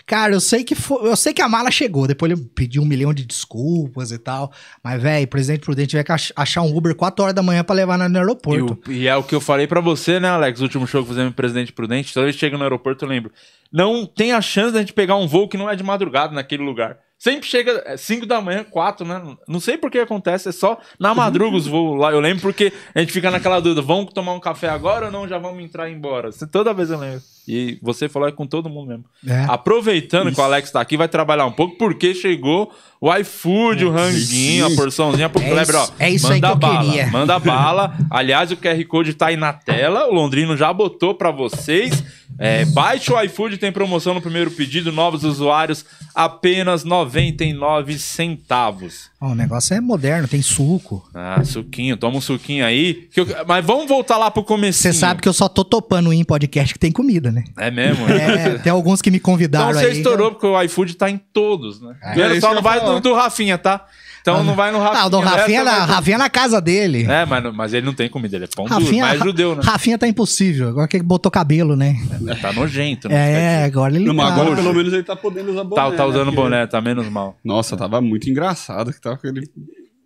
Cara, eu sei que foi, eu sei que a mala chegou. Depois ele pediu um milhão de desculpas e tal. Mas, velho, presidente Prudente ach- achar um Uber 4 horas da manhã pra levar no E, aeroporto. o- e é o que eu falei pra você, né, Alex? O último show que fizemos em Presidente Prudente. Toda vez que chega no aeroporto, eu lembro. Não tem a chance da gente pegar um voo que não é de madrugada naquele lugar. Sempre chega 5 da manhã, 4, né? Não sei por que acontece, é só na madruga os voos lá. Eu lembro porque a gente fica naquela dúvida: vamos tomar um café agora ou não? Já vamos entrar e ir embora. Toda vez eu lembro. E você falou é com todo mundo mesmo. É. Aproveitando que o Alex tá aqui, vai trabalhar um pouco, porque chegou o iFood, o ranguinho, a porçãozinha pro É Kleber, ó. isso- é isso aí manda que eu bala, queria. Manda bala. Aliás, o QR Code tá aí na tela. O Londrino já botou pra vocês. É, baixe o iFood, tem promoção no primeiro pedido. Novos usuários, apenas 99 centavos. Ó, o negócio é moderno, tem suco. Ah, suquinho. Toma um suquinho aí. que eu- Mas vamos voltar lá pro começo. Você sabe que eu só tô topando em podcast que tem comida, né? É mesmo? É, tem alguns que me Então convidaram você aí. estourou, porque o iFood tá em todos, né? É. É só não vai do, do Rafinha, tá? Então não vai no Rafinha. Ah, o Dom o resto Rafinha, na, Rafinha na casa dele. É, mas, não- mas ele não tem comida, ele é pão duro, Rafinha, mas é judeu, né? Rafinha tá impossível. Agora que ele botou cabelo, né? Tá nojento, né? É, agora ele Não, mas tá. agora pelo menos ele tá podendo usar boné. Tá, tá né? usando Porque- boné, tá menos mal. Nossa, tava muito engraçado que tava aquele.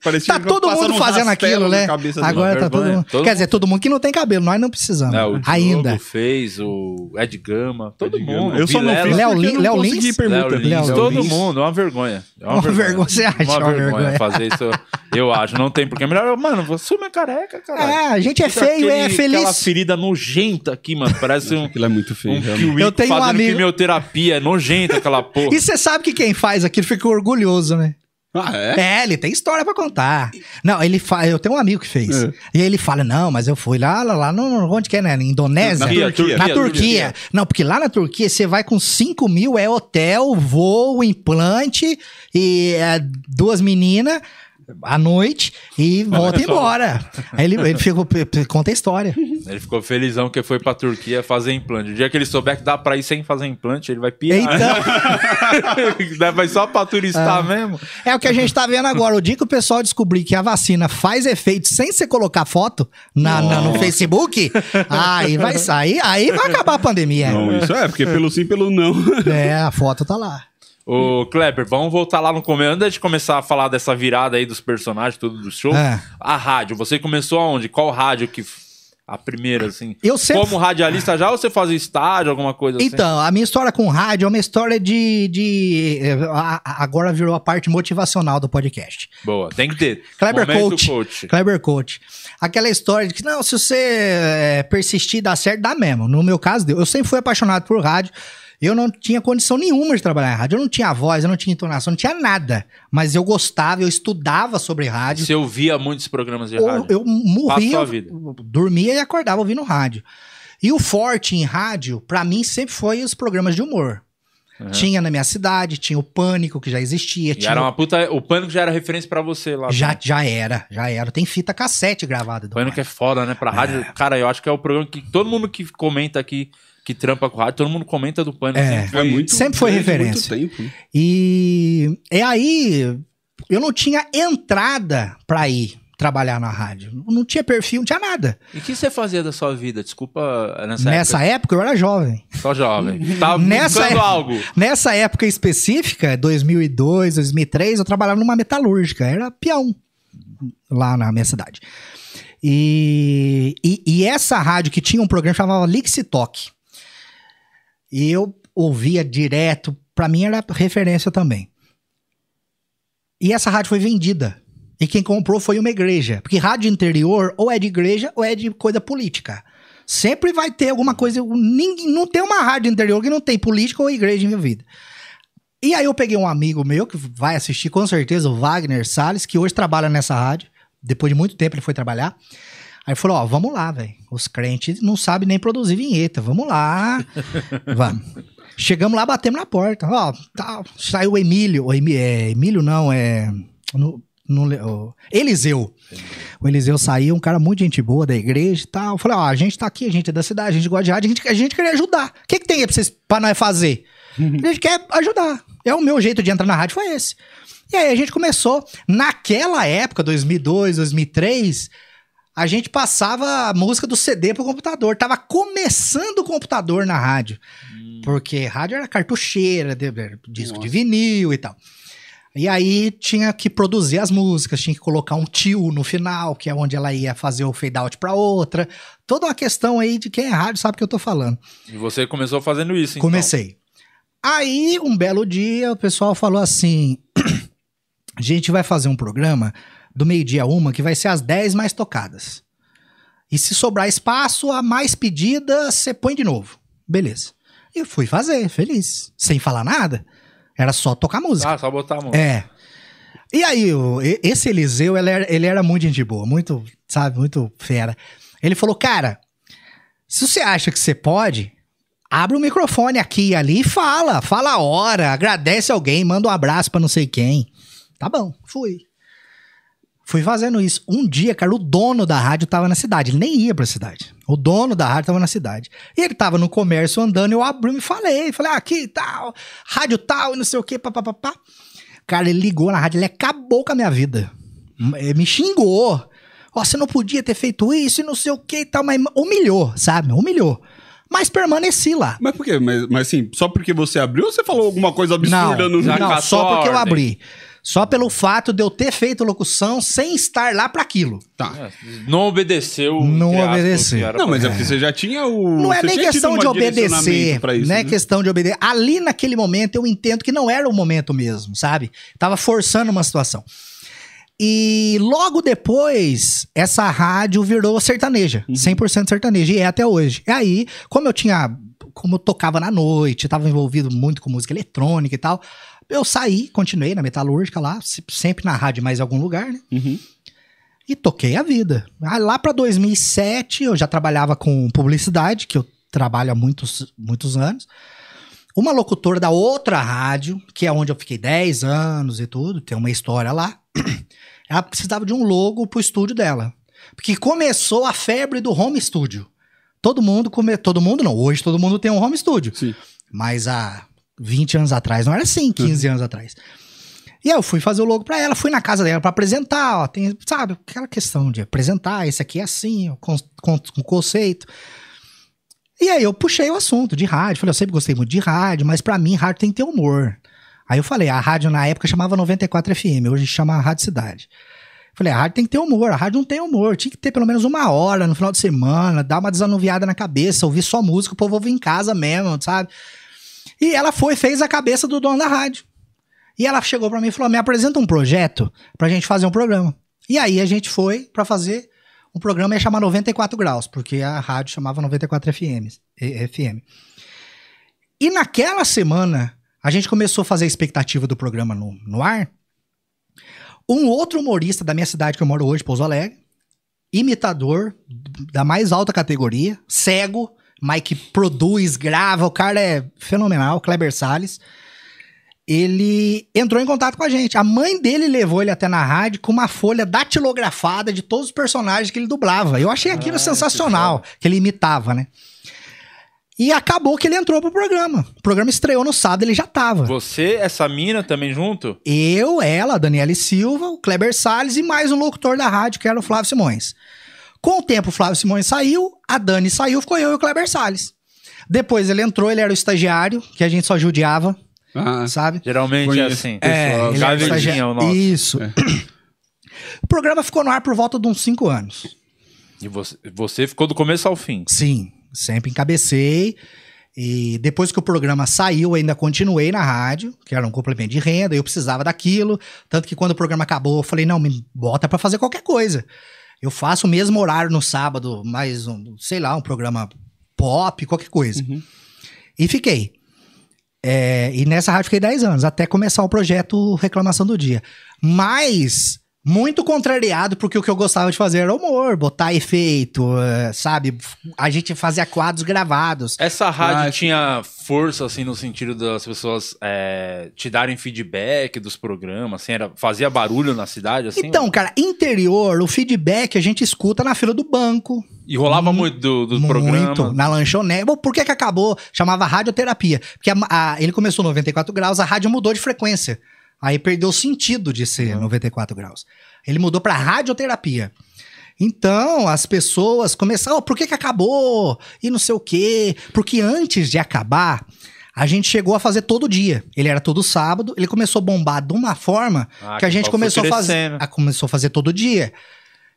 Parecia Tá que todo passando mundo um fazendo aquilo, né? Agora tá todo vergonha. mundo. Todo Quer dizer, todo mundo que não tem cabelo, nós não precisamos. É, o Ainda. fez, o Ed Gama, todo Ed mundo. Gama. Eu só não fiz Léo não Lins? Léo Lins, todo Lins. mundo, é uma vergonha. É Uma vergonha, você acha Uma uma vergonha, vergonha? fazer isso, eu acho. Não tem porque é melhor, mano, você é careca, cara. É, a gente é feio, é Aquela feliz. ferida nojenta aqui, mano, parece um... [LAUGHS] Aquilo é muito feio, Um kiwi Eu tenho um fazendo amigo- quimioterapia, é nojenta aquela [LAUGHS] porra. E você sabe que quem faz aquilo fica orgulhoso, né? Ah, é? É, ele tem história pra contar. Não, ele faz. Eu tenho um amigo que fez. É. E aí ele fala: não, mas eu fui lá, lá, lá no. Onde que é, né? Na Indonésia? Na Turquia. Na Turquia, Turquia. Não, porque lá na Turquia você vai com 5 mil, é hotel, voo, implante e é, duas meninas à noite e volta embora. Aí ele, ele fica, conta a história. Ele ficou felizão que foi pra Turquia fazer implante. O dia que ele souber que dá pra ir sem fazer implante, ele vai pirar. Então, [LAUGHS] vai só pra turistar mesmo. é o que a gente tá vendo agora. O dia que o pessoal descobrir que a vacina faz efeito sem você colocar foto na, na- no Facebook, aí vai sair, aí vai acabar a pandemia. Não, isso é, porque pelo sim, pelo não. É, a foto tá lá. Ô, Kleber, vamos voltar lá no começo. Antes de começar a falar dessa virada aí dos personagens, tudo do show. É. A rádio, você começou aonde? Qual rádio que. A primeira, assim? Eu sempre- Como radialista já ou você fazia estágio, alguma coisa assim? Então, a minha história com rádio é uma história de. de eh, a- a- agora virou a parte motivacional do podcast. Boa, tem que ter. Kleber Momento Coach. Kleber Coach. Aquela história de que, não, se você eh, persistir e dar certo, dá mesmo. No meu caso, deu. Eu sempre fui apaixonado por rádio. Eu não tinha condição nenhuma de trabalhar em rádio. Eu não tinha voz, eu não tinha entonação, não tinha nada. Mas eu gostava, eu estudava sobre rádio. Você ouvia muitos programas de Eu, rádio? eu morria, dormia e acordava ouvindo rádio. E o forte em rádio, pra mim, sempre foi os programas de humor. Tinha na minha cidade, tinha o Pânico, que já existia. Tinha era uma puta. O Pânico já era referência pra você lá. já, também. já era, já era. Tem fita cassete gravada O do Pânico é Pânico. foda, né? Pra rádio. Cara, eu acho que é o programa que todo mundo que comenta aqui, que trampa com rádio, todo mundo comenta do Pânico. É. sempre foi- É muito Sempre foi referência. Muito tempo. E, e aí, eu não tinha entrada pra ir trabalhar na rádio. Não tinha perfil, não tinha nada. E o que você fazia da sua vida? Desculpa, nessa, Nessa época. época, eu era jovem. Só jovem. Tava [LAUGHS] Nessa época- algo. Nessa época específica, 2002, 2003, eu trabalhava numa metalúrgica, era peão lá na minha cidade. E, e, e essa rádio que tinha um programa que chamava Lixitalk. E eu ouvia direto, pra mim era referência também. E essa rádio foi vendida. E quem comprou foi uma igreja. Porque rádio interior ou é de igreja ou é de coisa política. Sempre vai ter alguma coisa. Ninguém, não tem uma rádio interior que não tem política ou igreja envolvida. E aí eu peguei um amigo meu que vai assistir com certeza, o Wagner Salles, que hoje trabalha nessa rádio. Depois de muito tempo ele foi trabalhar. Aí falou: Ó, vamos lá, velho. Os crentes não sabem nem produzir vinheta. Vamos lá. [LAUGHS] vamos. Chegamos lá, batemos na porta. Ó, tá, saiu o Emílio. O Emí- é, Emílio não, é. no- no- o Eliseu. O Eliseu saiu, um cara muito gente boa da igreja e tal. Eu falei, ó, a gente tá aqui, a gente é da cidade, a gente gosta de rádio, a gente, a gente queria ajudar. O que, que tem aí pra, vocês, pra nós fazer? A gente quer ajudar. É o meu jeito de entrar na rádio foi esse. E aí a gente começou. Naquela época, 2002, 2003, a gente passava a música do CD pro computador. Tava começando o computador na rádio. Porque rádio era cartucheira, disco de vinil e tal. E aí tinha que produzir as músicas, tinha que colocar um tio no final, que é onde ela ia fazer o fade out pra outra. Toda uma questão aí de quem é rádio sabe o que eu tô falando. E você começou fazendo isso, então. Comecei. Aí, um belo dia, o pessoal falou assim: [COUGHS] a gente vai fazer um programa do meio-dia a uma que vai ser as 10 mais tocadas. E se sobrar espaço, a mais pedida, você põe de novo. Beleza. E fui fazer, feliz. Sem falar nada. Era só tocar música. Ah, só botar a mão. É. E aí, o- esse Eliseu, ele era, ele era muito gente boa, muito, sabe, muito fera. Ele falou, cara, se você acha que você pode, abre o microfone aqui e ali e fala. Fala a hora, agradece alguém, manda um abraço pra não sei quem. Tá bom, fui. Fui fazendo isso. Um dia, cara, o dono da rádio tava na cidade. Ele nem ia pra cidade. O dono da rádio tava na cidade. E ele tava no comércio andando, eu abri e falei. Falei, ah, aqui tal, rádio tal, e não sei o quê, papapá. Cara, ele ligou na rádio, ele acabou com a minha vida. Ele me xingou. Ó, você não podia ter feito isso e não sei o que e tal, mas humilhou, sabe? Humilhou. Mas permaneci lá. Mas por quê? Mas, mas assim, só porque você abriu ou você falou alguma coisa absurda não, no não, só porque eu abri. Só pelo fato de eu ter feito locução sem estar lá pra aquilo. Tá. É, Não obedeceu. Não obedeceu. Não, mas é porque você já tinha o. Não é nem questão de obedecer, isso, não é né? questão de obedecer. Ali naquele momento eu entendo que não era o momento mesmo, sabe? Tava forçando uma situação. E logo depois, essa rádio virou sertaneja, 100% sertaneja, e é até hoje. E aí, como eu tinha, como eu tocava na noite, tava envolvido muito com música eletrônica e tal, eu saí, continuei na metalúrgica lá, se- sempre na rádio em mais algum lugar, né? Uhum. E toquei a vida. Aí lá pra 2007, eu já trabalhava com publicidade, que eu trabalho há muitos, muitos anos. Uma locutora da outra rádio, que é onde eu fiquei 10 anos e tudo, tem uma história lá. [CLEARS THROAT] Ela precisava de um logo pro estúdio dela. Porque começou a febre do home studio. Todo mundo, come... todo mundo não, hoje todo mundo tem um home studio. Sim. Mas há 20 anos atrás, não era assim, 15 anos atrás. E aí eu fui fazer o logo pra ela, fui na casa dela pra apresentar, ó, tem, sabe, aquela questão de apresentar, esse aqui é assim, ó, com, com, com conceito. E aí eu puxei o assunto de rádio, falei, eu sempre gostei muito de rádio, mas pra mim rádio tem que ter humor. Aí eu falei, a rádio na época chamava 94 FM, hoje chama Rádio Cidade. Falei, a rádio tem que ter humor, a rádio não tem humor, tinha que ter pelo menos uma hora no final de semana, dar uma desanuviada na cabeça, ouvir só música, o povo ouvir em casa mesmo, sabe? E ela foi, fez a cabeça do dono da rádio. E ela chegou pra mim e falou: me apresenta um projeto pra gente fazer um programa. E aí a gente foi pra fazer um programa ia chamar 94 graus, porque a rádio chamava 94 FM. FM. E naquela semana, a gente começou a fazer a expectativa do programa no, no ar. Um outro humorista da minha cidade que eu moro hoje, Pouso Alegre, imitador da mais alta categoria, cego, mas que produz, grava, o cara é fenomenal, Kleber Salles. Ele entrou em contato com a gente. A mãe dele levou ele até na rádio com uma folha datilografada de todos os personagens que ele dublava. Eu achei aquilo Ah, sensacional, que, ele imitava, né? E acabou que ele entrou pro programa. O programa estreou no sábado, ele já tava. Você, essa mina também junto? Eu, ela, Daniele Silva, o Kleber Salles e mais um locutor da rádio, que era o Flávio Simões. Com o tempo, o Flávio Simões saiu, a Dani saiu, ficou eu e o Kleber Salles. Depois ele entrou, ele era o estagiário, que a gente só judiava, Ah, sabe? Geralmente é assim. É, ele era gavetinha estagiário. o nosso. Isso. É. O programa ficou no ar por volta de uns cinco anos. E você, você ficou do começo ao fim. Sim, sempre encabecei. E depois que o programa saiu, ainda continuei na rádio, que era um complemento de renda, eu precisava daquilo. Tanto que quando o programa acabou, eu falei: não, me bota pra fazer qualquer coisa. Eu faço o mesmo horário no sábado, mais um, sei lá, um programa pop, qualquer coisa. E fiquei. É, e nessa rádio fiquei 10 anos, até começar o projeto Reclamação do Dia. Mas muito contrariado, porque o que eu gostava de fazer era humor, botar efeito, eh, sabe? A gente fazia quadros gravados. Essa rádio Ah, tinha força, assim, no sentido das pessoas é, te darem feedback dos programas, assim, era, fazia barulho na cidade, assim? Então, cara, interior, o feedback a gente escuta na fila do banco. E rolava muito do, do programa. Muito, na lanchonete. Bom, por que que acabou? Chamava radioterapia. Porque a- a- ele começou 94 graus, a rádio mudou de frequência. Aí perdeu o sentido de ser 94 graus. Ele mudou pra radioterapia. Então, as pessoas começaram, "Oh, por que que acabou? E não sei o quê. Porque antes de acabar, a gente chegou a fazer todo dia. Ele era todo sábado, ele começou a bombar de uma forma Ah, que a gente começou a fazer, a- começou a fazer todo dia.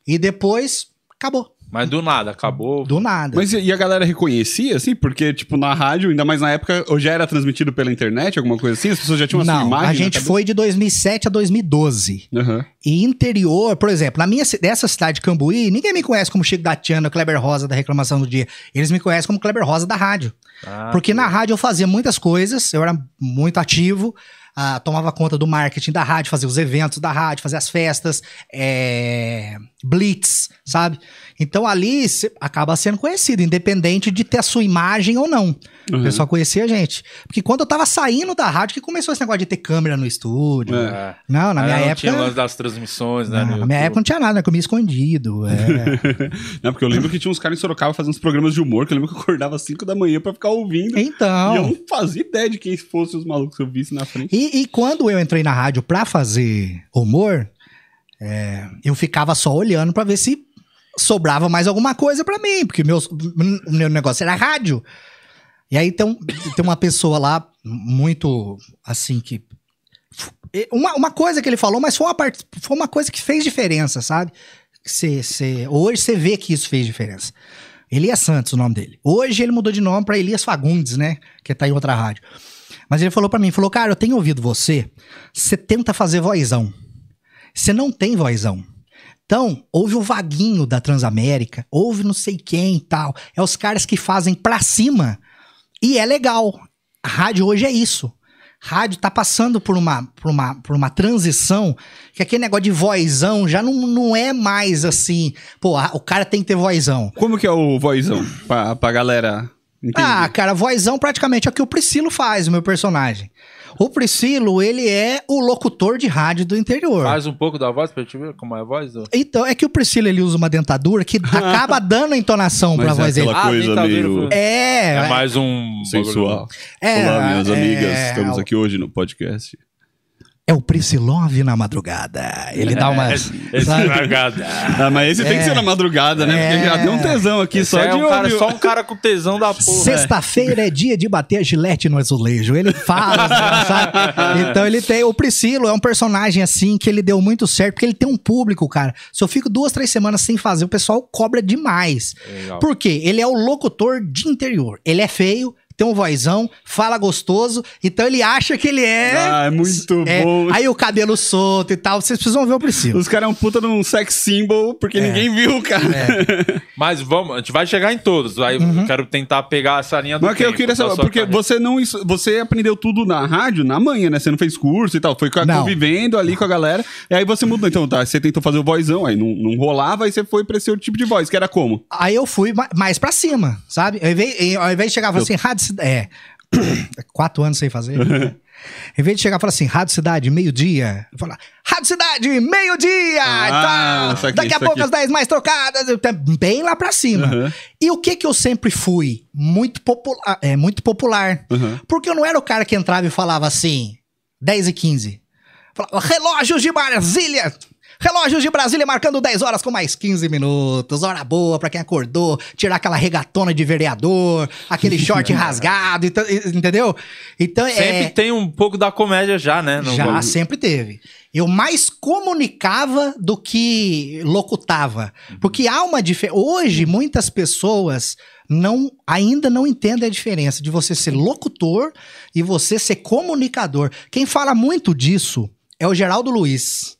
E depois acabou, Mas do nada, acabou. do nada. Mas e a galera reconhecia, assim? Porque, tipo, na rádio, ainda mais na época, ou já era transmitido pela internet, alguma coisa assim? As pessoas já tinham a sua Não, imagem? a gente foi de 2007 a 2012. Aham. E interior, por exemplo, na minha dessa cidade de Cambuí, ninguém me conhece como Chico Datiano, Kleber Rosa da Reclamação do Dia. Eles me conhecem como Kleber Rosa da rádio. Ah, Porque na rádio eu fazia muitas coisas, eu era muito ativo, ah, tomava conta do marketing da rádio, fazia os eventos da rádio, fazia as festas, é, blitz, sabe? Então ali cê acaba sendo conhecido, independente de ter a sua imagem ou não. Uhum. O pessoal conhecia a gente. Porque quando eu tava saindo da rádio, que começou esse negócio de ter câmera no estúdio. É. Não, na Aí minha não época. tinha das transmissões, né? Não, na minha época não tinha nada, né? Comia escondido. é. [LAUGHS] Não, porque eu lembro que tinha uns caras em Sorocaba fazendo uns programas de humor, que eu lembro que eu acordava às 5 da manhã pra ficar ouvindo. E eu então. não fazia ideia de quem fossem os malucos que eu visse na frente. E, e quando eu entrei na rádio pra fazer humor, é, eu ficava só olhando pra ver se sobrava mais alguma coisa pra mim, porque meu, o meu negócio era rádio. E aí tem, tem uma pessoa lá muito assim que. Uma, uma coisa que ele falou, mas foi uma, parte, foi uma coisa que fez diferença, sabe? Cê- cê- hoje você vê que isso fez diferença. Elias Santos, o nome dele. Hoje ele mudou de nome pra Elias Fagundes, né? Que tá em outra rádio. Mas ele falou pra mim, falou, cara, eu tenho ouvido você, você tenta fazer vozão. Você não tem vozão. Então, houve o Vaguinho da Transamérica, houve não sei quem e tal. É os caras que fazem pra cima. E é legal. A rádio hoje é isso. Rádio tá passando por uma, por uma, por uma transição que aquele negócio de vozão já não, não é mais assim. Pô, a- o cara tem que ter vozão. Como que é o vozão? Pra, pra galera entender. Ah, cara, vozão praticamente é o que o Priscilo faz, o meu personagem. O Priscilo, ele é o locutor de rádio do interior. Faz um pouco da voz pra gente ver como é a voz do... Então, é que o Priscilo, ele usa uma dentadura que [LAUGHS] acaba dando a entonação Mas pra é voz dele. aquela Ah, coisa meio foi- É, É mais um... sensual. É, Olá, minhas é, amigas. é, Estamos o- aqui hoje no podcast. É o Priscilove na madrugada. Ele dá uma... Esse, esse sabe? largado. Ah, mas esse tem que É. ser na madrugada, né? Porque É. já deu um tesão aqui só é de um cara, ouvir. só um cara com tesão da porra. Sexta-feira é dia de bater a gilete no azulejo. Ele fala, sabe? Então ele tem. O Priscilo é um personagem assim que ele deu muito certo, porque ele tem um público, cara. Se eu fico duas, três semanas sem fazer, o pessoal cobra demais. Legal. Por quê? Ele é o locutor de interior. Ele é feio, tem um vozão, fala gostoso, então ele acha que ele é. Ah, é muito é, bom. Aí o cabelo solto e tal. Vocês precisam ver o Priscilo. Os caras é um puta de um sex symbol, porque É. ninguém viu, cara. [LAUGHS] Mas vamos, a gente vai chegar em todos. Aí Uhum. eu quero tentar pegar essa linha do Mas que eu tempo queria saber, porque carreira. você não você aprendeu tudo na rádio, na manhã, né? Você não fez curso e tal, foi Não. convivendo ali com a galera. E aí você mudou, então, tá? Você tentou fazer o vozão, aí não, não rolava, aí você foi pra esse outro tipo de voz, que era como? Aí eu fui ma- mais pra cima, sabe? Ao invés, ao invés de chegar e falar assim, rádio cidade. [CLEARS THROAT] É. Quatro anos sem fazer. né? [LAUGHS] Em vez de chegar e falar assim, Rádio Cidade, meio-dia, falar, Rádio Cidade, meio-dia! Ah, Daqui a pouco aqui. as 10 mais trocadas, bem lá pra cima. Uhum. E o que que eu sempre fui? Muito popular. É, muito popular. Uhum. Porque eu não era o cara que entrava e falava assim, 10 e 15. Falava, relógios de Brasília! Relógios de Brasília marcando 10 horas com mais 15 minutos. Hora boa pra quem acordou. Tirar aquela regatona de vereador, aquele short [LAUGHS] rasgado, então, entendeu? Então Sempre é. tem um pouco da comédia já, né? Já bagulho. sempre teve. eu mais comunicava do que locutava. Porque há uma diferença. Hoje, muitas pessoas não ainda não entendem a diferença de você ser locutor e você ser comunicador. Quem fala muito disso é o Geraldo Luiz.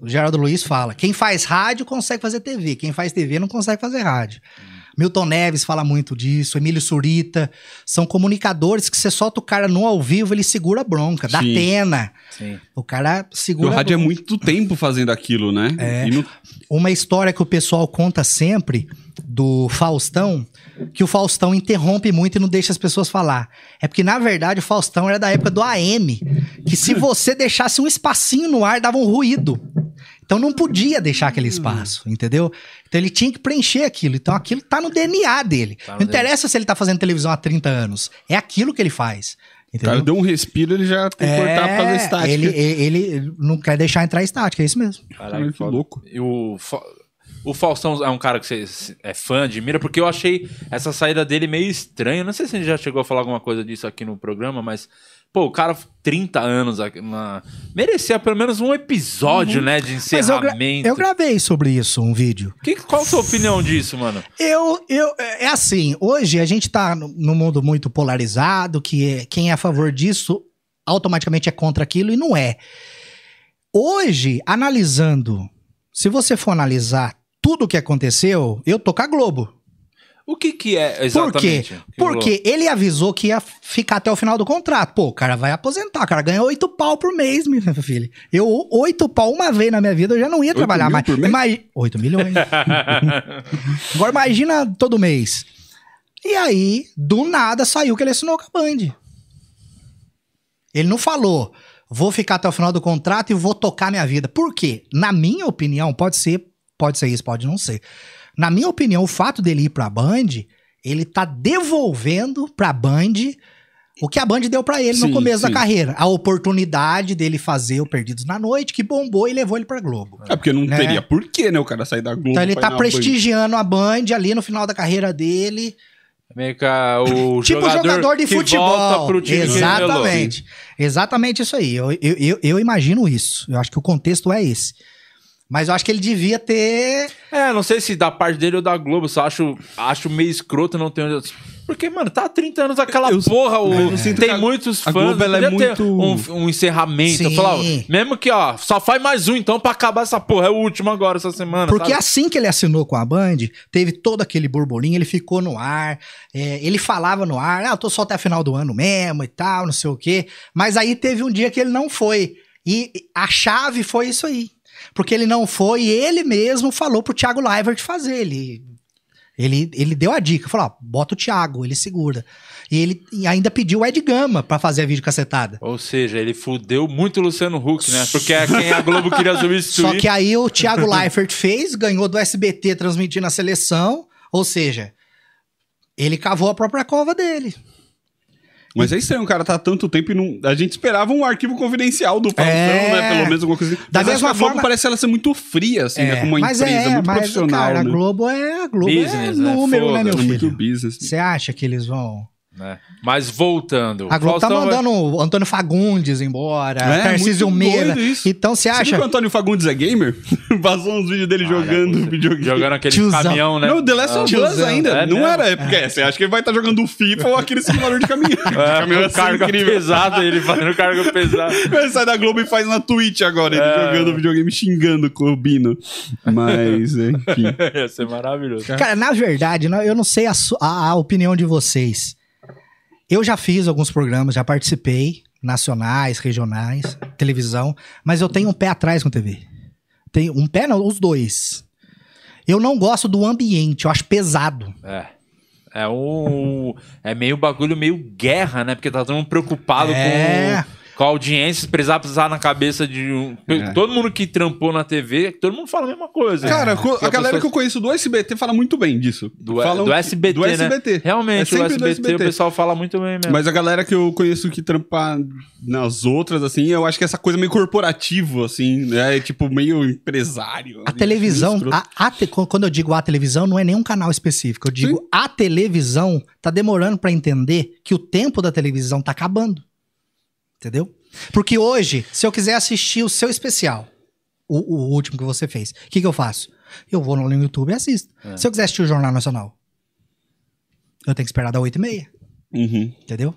O Geraldo Luiz fala: quem faz rádio consegue fazer TV, quem faz TV não consegue fazer rádio. Milton Neves fala muito disso, Emílio Surita. São comunicadores que você solta o cara no ao vivo, ele segura a bronca, dá pena. O cara E segura o rádio é muito tempo fazendo aquilo, né? É. Não- Uma história que o pessoal conta sempre do Faustão, que o Faustão interrompe muito e não deixa as pessoas falar. É porque, na verdade, o Faustão era da época do AM, que se [LAUGHS] você deixasse um espacinho no ar, dava um ruído. Então não podia deixar aquele espaço, entendeu? Então ele tinha que preencher aquilo. Então aquilo tá no DNA dele. Tá no não interessa se ele tá fazendo televisão há 30 anos. É aquilo que ele faz. o Entendeu? cara deu um respiro, ele já tem que cortar pra fazer estática. ele, ele, ele não quer deixar entrar estática, é isso mesmo. Caralho, que louco. E o, o Faustão é um cara que você é fã, admira, porque eu achei essa saída dele meio estranha. Não sei se a gente já chegou a falar alguma coisa disso aqui no programa, mas, pô, o cara, 30 anos, aqui na... merecia pelo menos um episódio, né, de Uhum. Mas eu, gra- encerramento. eu gravei sobre isso, um vídeo. Que- qual a sua opinião disso, mano? Eu, eu, é assim, hoje a gente tá no- num mundo muito polarizado, que é- quem é a favor disso automaticamente é contra aquilo e não é. Hoje, analisando, se você for analisar tudo o que aconteceu, eu tô com a Globo. O que que é Por quê? exatamente? que rolou? Porque ele avisou que ia ficar até o final do contrato. Pô, o cara vai aposentar, o cara ganha oito pau por mês, minha [LAUGHS] filha. Eu, oito pau uma vez na minha vida, eu já não ia trabalhar mais. por? Imagi- Oito milhões. [LAUGHS] Agora imagina todo mês. E aí, do nada, saiu que ele assinou com a Band. Ele não falou, vou ficar até o final do contrato e vou tocar minha vida. Por quê? Na minha opinião, pode ser, pode ser isso, pode não ser. Na minha opinião, o fato dele ir pra Band, ele tá devolvendo pra Band o que a Band deu pra ele no Sim, começo da sim. carreira. A oportunidade dele fazer o Perdidos na Noite, que bombou e levou ele pra Globo. É porque não Né? teria porquê, né? O cara sair da Globo. Então ele tá prestigiando a Band ali no final da carreira dele. Meio que a- o Tipo jogador, jogador de que futebol. volta pro time que revelou. Exatamente. Exatamente isso aí. Eu, eu, eu, eu imagino isso. Eu acho que o contexto é esse. Mas eu acho que ele devia ter. É, não sei se da parte dele ou da Globo, só acho, acho meio escroto não ter onde. Porque, mano, tá há 30 anos aquela Eu- porra. O, eu sinto tem a- muitos a fãs. Globo, ela é muito- um, um encerramento. Eu Sim. falava, mesmo que, ó, só faz mais um então pra acabar essa porra. É o último agora, essa semana. Porque sabe? assim que ele assinou com a Band, teve todo aquele burburinho, ele ficou no ar, é, ele falava no ar, ah, eu tô só até a final do ano mesmo e tal, não sei o quê. Mas aí teve um dia que ele não foi. E a chave foi isso aí. Porque ele não foi e ele mesmo falou pro Thiago Leifert fazer. Ele, ele, ele deu a dica, falou, ó, bota o Thiago, ele segura. E ele e ainda pediu o Ed Gama pra fazer a videocassetada. Ou seja, ele fudeu muito o Luciano Huck, né? Porque é quem a Globo queria [LAUGHS] substituir. Só que aí o Thiago Leifert fez, ganhou do SBT transmitindo a seleção, ou seja, ele cavou a própria cova dele. Mas é estranho, o cara tá há tanto tempo e não. A gente esperava um arquivo confidencial do Faustão, É. né? Pelo menos alguma coisa assim. Da Mas mesma a Globo forma- parece ela ser muito fria, assim, né? Como uma mas empresa, é, muito mas, profissional. cara, a né? Globo é a Globo Business, é né? número, né, meu. É muito filho? business. Você acha que eles vão... né? Mas voltando. A Globo tá Faustão vai- mandando o Antônio Fagundes embora, É, Tarcísio Meira. Então você Você viu acha... que o Antônio Fagundes é gamer? [LAUGHS] Vazou uns vídeos dele jogando Olha, videogame. Jogando aquele Tiozão. caminhão, né? Não, The Last of Us ainda. É não mesmo? era. É porque você acha que ele vai estar jogando FIFA ou aquele simulador de caminhão. [LAUGHS] É, caminhão com carga pesada, ele fazendo carga pesada. [LAUGHS] Ele sai da Globo e faz na Twitch agora, ele É. jogando videogame xingando com o Bino. Mas, enfim. Ia ser maravilhoso. Cara, na verdade, eu não sei a, a- a opinião de vocês. Eu já fiz alguns programas, já participei, nacionais, regionais, televisão, mas eu tenho um pé atrás com TV. Tenho um pé, não, os dois. Eu não gosto do ambiente, eu acho pesado. É. É um. É meio bagulho, meio guerra, né? Porque tá todo mundo preocupado É. com, com a audiência, se precisar precisar na cabeça de um. É. Todo mundo que trampou na TV, todo mundo fala a mesma coisa. Cara, co- Que a galera pessoa- que eu conheço do SBT fala muito bem disso. Do, do que- SBT, Do né? SBT. Realmente, É o do SBT, o pessoal fala muito bem mesmo. Mas a galera que eu conheço que trampa nas outras, assim, eu acho que essa coisa meio corporativo, assim, né? Tipo, meio empresário. A assim, televisão, a- a te- quando eu digo a televisão, não é nenhum canal específico. Eu digo a televisão tá demorando pra entender que o tempo da televisão tá acabando. Entendeu? Porque hoje, se eu quiser assistir o seu especial, o, o último que você fez, o que, que eu faço? Eu vou no YouTube e assisto. É. Se eu quiser assistir o Jornal Nacional, eu tenho que esperar dar 8 e meia, Uhum. entendeu?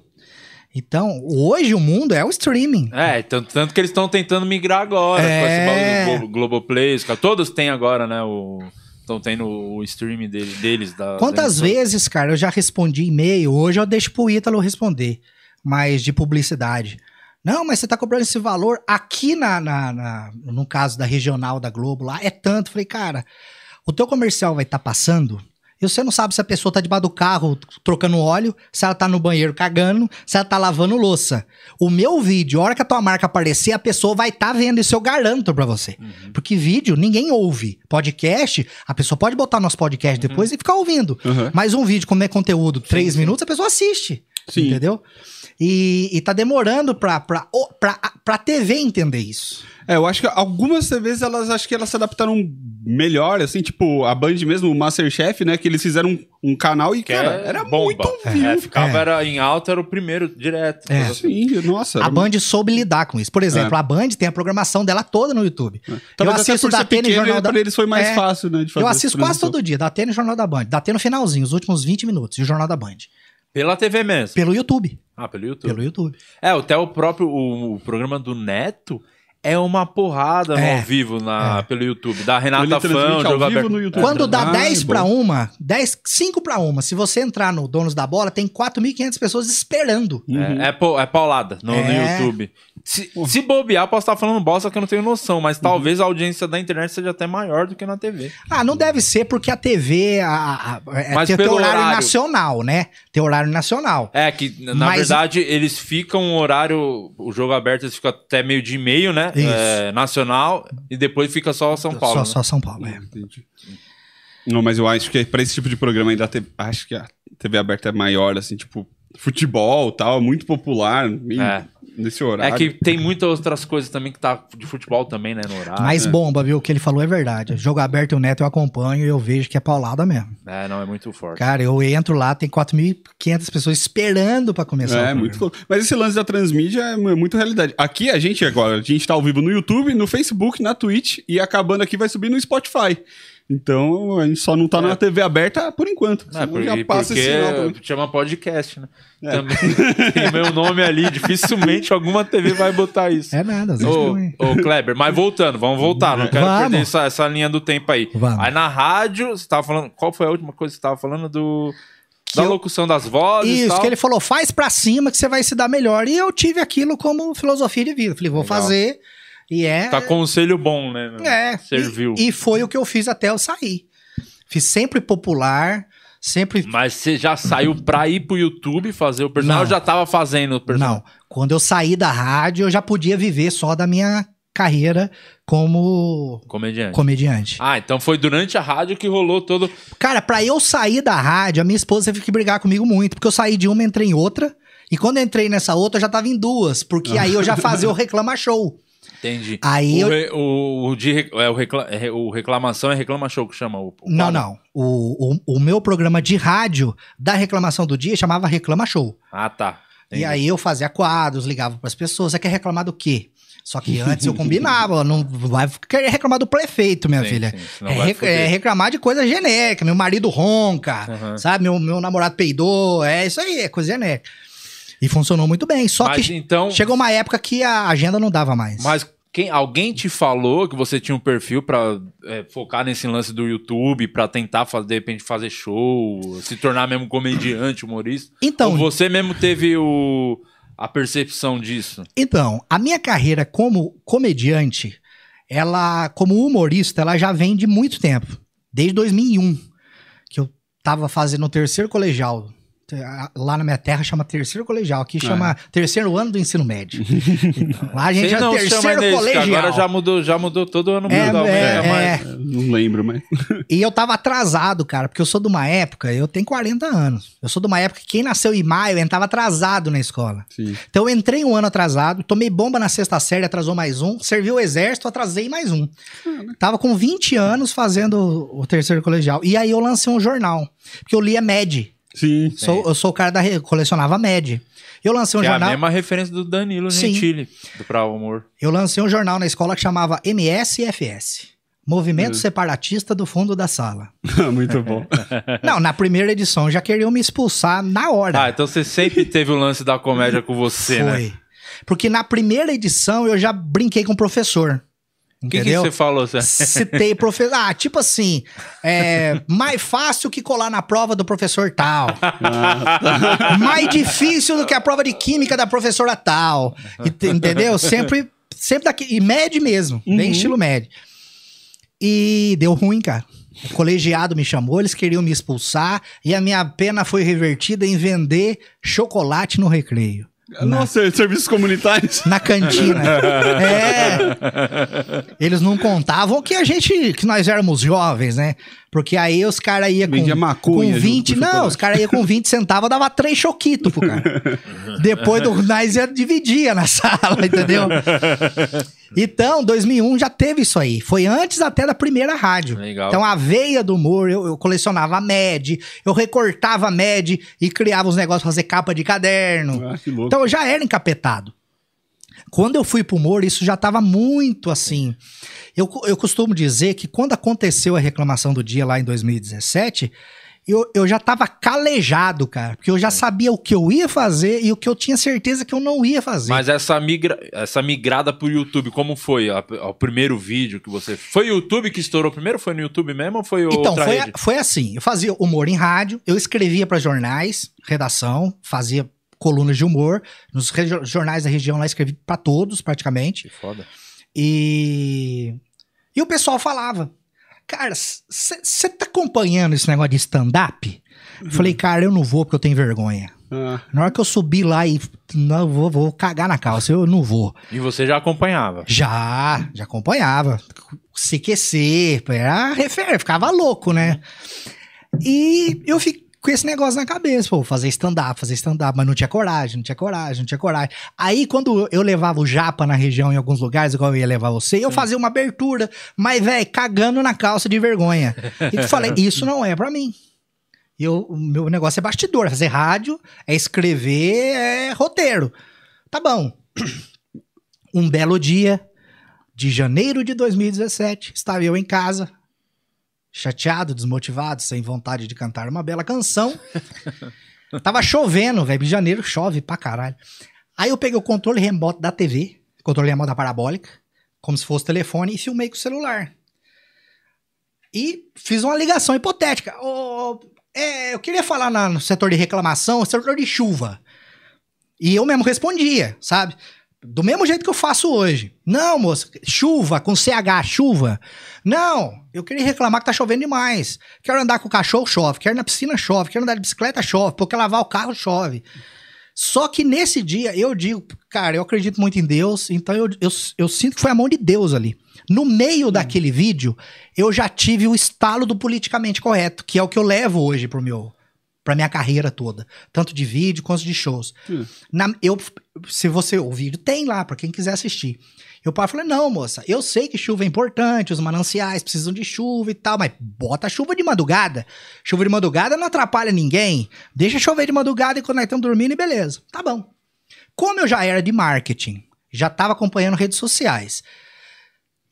Então, hoje o mundo é o streaming. É, tanto, tanto que eles estão tentando migrar agora É. com esse bagulho do Glo- Globoplay. Todos têm agora, né? O, estão tendo o streaming dele- deles. Da, Quantas da- vezes, cara, eu já respondi e-mail, hoje eu deixo pro Ítalo responder, mas de publicidade. Não, mas você tá cobrando esse valor aqui na, na- na- no caso da regional da Globo lá, é tanto. Falei, cara, o teu comercial vai estar passando e você não sabe se a pessoa tá debaixo do carro trocando óleo, se ela tá no banheiro cagando, se ela tá lavando louça. O meu vídeo, a hora que a tua marca aparecer, a pessoa vai estar vendo isso, eu garanto pra você. Porque vídeo ninguém ouve. Podcast, a pessoa pode botar nosso podcast depois e ficar ouvindo. Uhum. Mas um vídeo, como é conteúdo, três minutos, a pessoa assiste. Sim. Entendeu? E, e tá demorando pra, pra, pra, pra TV entender isso. É, eu acho que algumas TVs, elas acho que elas se adaptaram melhor, assim, tipo, a Band mesmo, o Masterchef, né? Que eles fizeram um, um canal e, Que cara, é era bomba. muito view. É, ficava É. Era, em alta, era o primeiro, direto. É. Sim, nossa. A Band soube lidar com isso. Por exemplo, a Band tem a programação dela toda no YouTube. Eu Talvez até assisto da Tênis Jornal da pra eles foi mais É. fácil, né? De fazer Eu assisto quase transição. todo dia, da Tênis Jornal da Band. Da no finalzinho, os últimos 20 minutos, e o Jornal da Band. Pela TV mesmo. Pelo YouTube. Ah, pelo YouTube. Pelo YouTube. É, até o próprio o, o programa do Neto é uma porrada no É. ao vivo na, pelo YouTube. Da Renata Fã, ao jogo vivo aberto. no YouTube. Quando dá Ah, 10 bom. pra uma, 10, 5 pra uma, se você entrar no Donos da Bola, tem 4.500 pessoas esperando. É, é, pau- é paulada no, no É. YouTube. Se, se bobear, posso estar falando bosta que eu não tenho noção, Uhum. mas talvez a audiência da internet seja até maior do que na TV. Ah, não deve ser porque a TV a, a, a- é, Mas tem, pelo horário, horário. nacional, né? Tem horário nacional. É, que na Mas- verdade eles ficam um horário, o jogo aberto eles ficam até meio de meio, né? Isso. É, nacional, e depois fica só São Paulo. só, né? só São Paulo, é. Entendi. Não, mas eu acho que pra esse tipo de programa ainda te- acho que a TV aberta é maior, assim, tipo, futebol tal, muito popular, meio É. nesse É horário. que tem muitas outras coisas também que tá de futebol também, né, no horário. Mas bomba, viu? O que ele falou é verdade. Jogo aberto e o Neto eu acompanho e eu vejo que é paulada mesmo. É, não, é muito forte. Cara, eu entro lá, tem 4.500 pessoas esperando pra começar. o É, muito louco. Mas esse lance da transmídia é mu- muito realidade. Aqui a gente agora, a gente tá ao vivo no YouTube, no Facebook, na Twitch e acabando aqui vai subir no Spotify. Então a gente só não tá É. na TV aberta por enquanto. É, senão porque, já passa porque esse chama podcast, né? É. Também [LAUGHS] tem meu nome ali, dificilmente alguma TV vai botar isso. É nada, às vezes Ô, ô, Kleber, mas voltando, vamos voltar, não quero Vamos. perder essa, essa linha do tempo aí. Vamos. Aí na rádio, você tava falando, qual foi a última coisa que você tava falando do da eu- locução das vozes Isso, tal? que ele falou, faz pra cima que você vai se dar melhor. E eu tive aquilo como filosofia de vida. Falei, vou Legal. fazer. E é. Tá conselho bom, né? É. Serviu. E, e foi o que eu fiz até eu sair. Fiz sempre popular, sempre. Mas você já saiu pra ir pro YouTube fazer o personagem Não. ou já tava fazendo o personagem? Não. Quando eu saí da rádio, eu já podia viver só da minha carreira como Comediante. comediante. Ah, então foi durante a rádio que rolou todo. Cara, pra eu sair da rádio, a minha esposa teve que brigar comigo muito, porque eu saí de uma, entrei em outra. E quando eu entrei nessa outra, eu já tava em duas, porque aí eu já fazia o [LAUGHS] Reclama Show. Entendi. Aí o, eu- re- o, o, de, é, o, recla- é, o reclamação é reclama show que chama o, o Não, não. O, o, o meu programa de rádio da reclamação do dia chamava Reclama Show. Ah, tá. E aí eu fazia quadros, ligava pras pessoas. Você quer reclamar do quê? Só que antes eu [LAUGHS] combinava, não vai querer reclamar do prefeito, minha Sim, filha. sim, é, rec- é reclamar de coisa genérica. Meu marido ronca, Aham. sabe? Meu, meu namorado peidou. É isso aí, é coisa genérica. E funcionou muito bem. Só Mas que então. chegou uma época que a agenda não dava mais. Mas quem, alguém te falou que você tinha um perfil pra é, focar nesse lance do YouTube, pra tentar, fazer, de repente, fazer show, se tornar mesmo comediante, humorista? Então, Ou você mesmo teve o, a percepção disso? Então, a minha carreira como comediante, ela, como humorista, ela já vem de muito tempo. Desde 2001, que eu tava fazendo o terceiro colegial. Lá na minha terra chama terceiro colegial, aqui chama terceiro ano do ensino médio. Então, [LAUGHS] lá a gente Sei é não, chama terceiro colegial. Agora já mudou, já mudou todo ano. É, é, mais. é. Não lembro, mas. [LAUGHS] E eu tava atrasado, cara, porque eu sou de uma época, eu tenho 40 anos. Eu sou de uma época que quem nasceu em maio entrava atrasado na escola. Sim. Então eu entrei um ano atrasado, tomei bomba na sexta série, atrasou mais um, servi o exército, atrasei mais um. Tava com 20 anos fazendo o terceiro colegial. E aí eu lancei um jornal, porque eu lia MED. Sim. Sou, eu sou o cara da. re- colecionava MED. Eu lancei um Que é a mesma referência do Danilo Sim. Gentili, do Pra Humor. Eu lancei um jornal na escola que chamava MSFS. Movimento Hum. Separatista do Fundo da Sala. [LAUGHS] Muito bom. [LAUGHS] Não, na primeira edição já queriam me expulsar na hora. Ah, então você sempre teve o lance da comédia com você, né? Foi. Porque na primeira edição eu já brinquei com o professor. O que, que Entendeu? você falou? Você... Citei professor. Ah, tipo assim, é mais fácil que colar na prova do professor tal. mais difícil do que a prova de química da professora tal. Ent- Entendeu? Sempre, sempre daqui. E médio mesmo, bem estilo médio. E deu ruim, cara. O colegiado me chamou, eles queriam me expulsar e a minha pena foi revertida em vender chocolate no recreio. Nossa, serviços comunitários. [LAUGHS] Na cantina. [LAUGHS] é. Eles não contavam que a gente, que nós éramos jovens, né? Porque aí os caras iam com, maconha com junto 20. com Não, os caras iam com 20 centavos, dava três choquitos pro cara. [LAUGHS] Depois do, nós ia dividia na sala, entendeu? Então, 2001 já teve isso aí. Foi antes até da primeira rádio. Legal. Então, a veia do humor, eu, eu colecionava MED, eu recortava MED e criava os negócios pra fazer capa de caderno. Ah, que louco. Então eu já era encapetado. Quando eu fui pro humor, isso já estava muito assim. Eu, eu costumo dizer que quando aconteceu a reclamação do dia lá em 2017, eu, eu já tava calejado, cara. Porque eu já sabia o que eu ia fazer e o que eu tinha certeza que eu não ia fazer. Mas essa, migra... essa migrada pro YouTube, como foi? A- O primeiro vídeo que você. Foi o YouTube que estourou primeiro? Foi no YouTube mesmo ou foi Então, outra foi, rede? foi assim: eu fazia humor em rádio, eu escrevia para jornais, redação, fazia colunas de humor. Nos jornais da região lá escrevi para todos, praticamente. Que foda. E, e o pessoal falava, cara, você tá acompanhando esse negócio de stand-up? Eu Falei, cara, eu não vou porque eu tenho vergonha. Ah, Na hora que eu subi lá e não vou, vou cagar na calça, eu não vou. E você já acompanhava. Já, já acompanhava. CQC, era refer, ficava louco, né? E eu fiquei com esse negócio na cabeça, pô, fazer stand-up, fazer stand-up, mas não tinha coragem, não tinha coragem, não tinha coragem. Aí, quando eu levava o japa na região em alguns lugares, igual eu ia levar você, eu fazia uma abertura, mas, velho, cagando na calça de vergonha. E tu falei, [LAUGHS] isso não é pra mim. Eu, o meu negócio é bastidor, é fazer rádio, é escrever, é roteiro. Tá bom. [CLEARS THROAT] Um belo dia de janeiro de 2017, estava eu em casa, chateado, desmotivado, sem vontade de cantar uma bela canção. [LAUGHS] Tava chovendo, velho. Em janeiro chove pra caralho. Aí eu peguei o controle remoto da TV, controle remoto da parabólica, como se fosse telefone, e filmei com o celular. E fiz uma ligação hipotética. Ô, é, eu queria falar na- no setor de reclamação, setor de chuva. E eu mesmo respondia, sabe? Do mesmo jeito que eu faço hoje. Não, moça, chuva, com CH, chuva. Não, eu queria reclamar que tá chovendo demais. Quero andar com o cachorro, chove. Quero ir na piscina, chove. Quero andar de bicicleta, chove. Porque lavar o carro, chove. Só que nesse dia eu digo, cara, eu acredito muito em Deus, então eu, eu, eu sinto que foi a mão de Deus ali. No meio daquele vídeo, eu já tive o estalo do politicamente correto, que é o que eu levo hoje pro meu, pra minha carreira toda, tanto de vídeo quanto de shows. Hum. Na- eu, se você o vídeo tem lá pra quem quiser assistir. Eu pai falei: "Não, moça, eu sei que chuva é importante, os mananciais precisam de chuva e tal, mas bota chuva de madrugada. Chuva de madrugada não atrapalha ninguém. Deixa chover de madrugada e quando nós estamos dormindo e beleza. Tá bom. Como eu já era de marketing, já estava acompanhando redes sociais.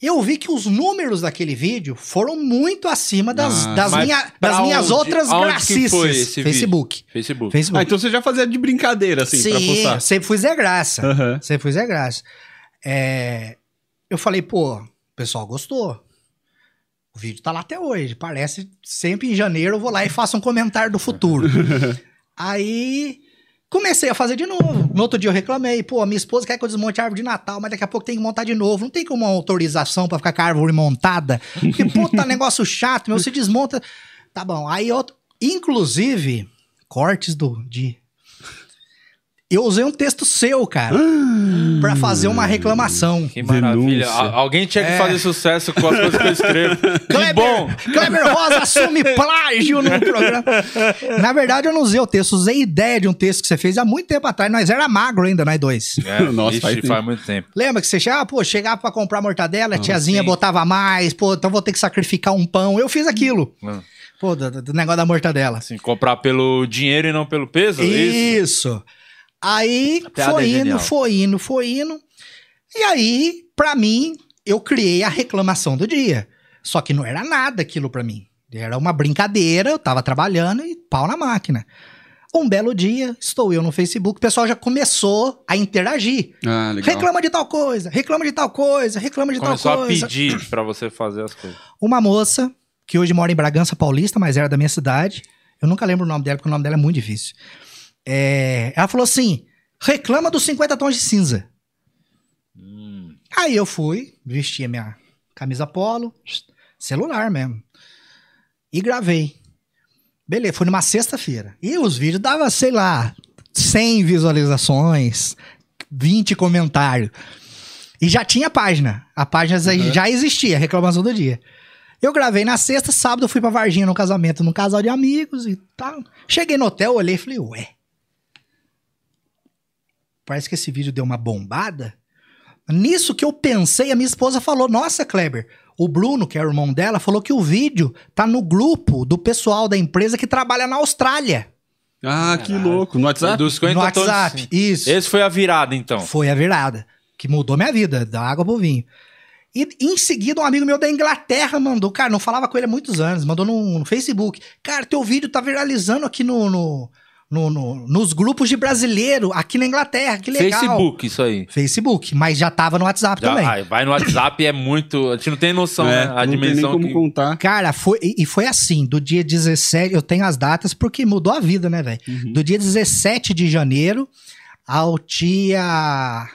Eu vi que os números daquele vídeo foram muito acima das, Ah, das, minha- pra das minhas onde- outras aonde que gracices. Facebook. Facebook. Facebook. Ah, então você já fazia de brincadeira, assim, pra Sim, postar. sempre fui Zé Graça. Aham. Sempre fui Zé Graça. É, eu falei, pô, o pessoal gostou. O vídeo tá lá até hoje. Parece sempre em janeiro eu vou lá e faço um comentário do futuro. [LAUGHS] Aí comecei a fazer de novo. No outro dia eu reclamei, pô, minha esposa quer que eu desmonte a árvore de Natal, mas daqui a pouco tem que montar de novo. Não tem como uma autorização pra ficar com a árvore montada. Porque, puta, [LAUGHS] negócio chato, meu, você desmonta. Tá bom. Aí eu, inclusive, cortes do de eu usei um texto seu, cara, [GASPS] pra fazer uma reclamação. Que maravilha. Denúncia. Alguém tinha que É. fazer sucesso com as coisas que eu escrevo. [LAUGHS] que Kleber, bom! Kleber Rosa assume [LAUGHS] plágio no programa. Na verdade, eu não usei o texto, usei ideia de um texto que você fez há muito tempo atrás. Nós era magro ainda, nós dois. É, [LAUGHS] Nossa, faz faz, muito tempo. Lembra que você chegava, pô, chegava pra comprar mortadela, a tiazinha sim. botava mais, pô, então vou ter que sacrificar um pão. Eu fiz aquilo. Hum. Pô, do, do negócio da mortadela. Assim, comprar pelo dinheiro e não pelo peso? é Isso. Isso. Aí A foi é indo, genial. foi indo, foi indo. E aí, pra mim, eu criei a reclamação do dia. Só que não era nada aquilo pra mim. Era uma brincadeira, eu tava trabalhando e pau na máquina. Um belo dia, estou eu no Facebook, o pessoal já começou a interagir. Ah, legal. Reclama de tal coisa, reclama de tal coisa, reclama de Começou tal a coisa. pedir [CLEARS THROAT] pra você fazer as coisas. Uma moça, que hoje mora em Bragança Paulista, mas era da minha cidade. Eu nunca lembro o nome dela, porque o nome dela é muito difícil. É, ela falou assim: reclama dos 50 tons de cinza. Hum. Aí eu fui, vesti a minha camisa polo, celular mesmo. E gravei. Beleza, foi numa sexta-feira. E os vídeos davam, sei lá, 100 visualizações, 20 comentários. E já tinha página. A página já existia, reclamação do dia. Eu gravei na sexta, sábado fui pra Varginha no casamento, num casal de amigos e tal. Cheguei no hotel, olhei e falei, ué. Parece que esse vídeo deu uma bombada. Nisso que eu pensei, a minha esposa falou: Nossa, Kleber, o Bruno, que é o irmão dela, falou que o vídeo tá no grupo do pessoal da empresa que trabalha na Austrália. Ah, que louco. No WhatsApp? Dos 50 no tons WhatsApp. cinza. Isso. Esse foi a virada, então. Foi a virada. Que mudou minha vida, da água pro vinho. E em seguida, um amigo meu da Inglaterra mandou, cara, não falava com ele há muitos anos, mandou no, no Facebook. Cara, teu vídeo tá viralizando aqui no, no, no- no- nos grupos de brasileiro aqui na Inglaterra, que legal. Facebook, isso aí. Facebook, mas já tava no WhatsApp Já, também. ai, vai no WhatsApp, é muito. A gente não tem noção, É, né? A não tem nem dimensão como que. contar. Cara, foi, e e foi assim, do dia 17, eu tenho as datas porque mudou a vida, né, velho? Uhum. Do dia 17 de janeiro ao dia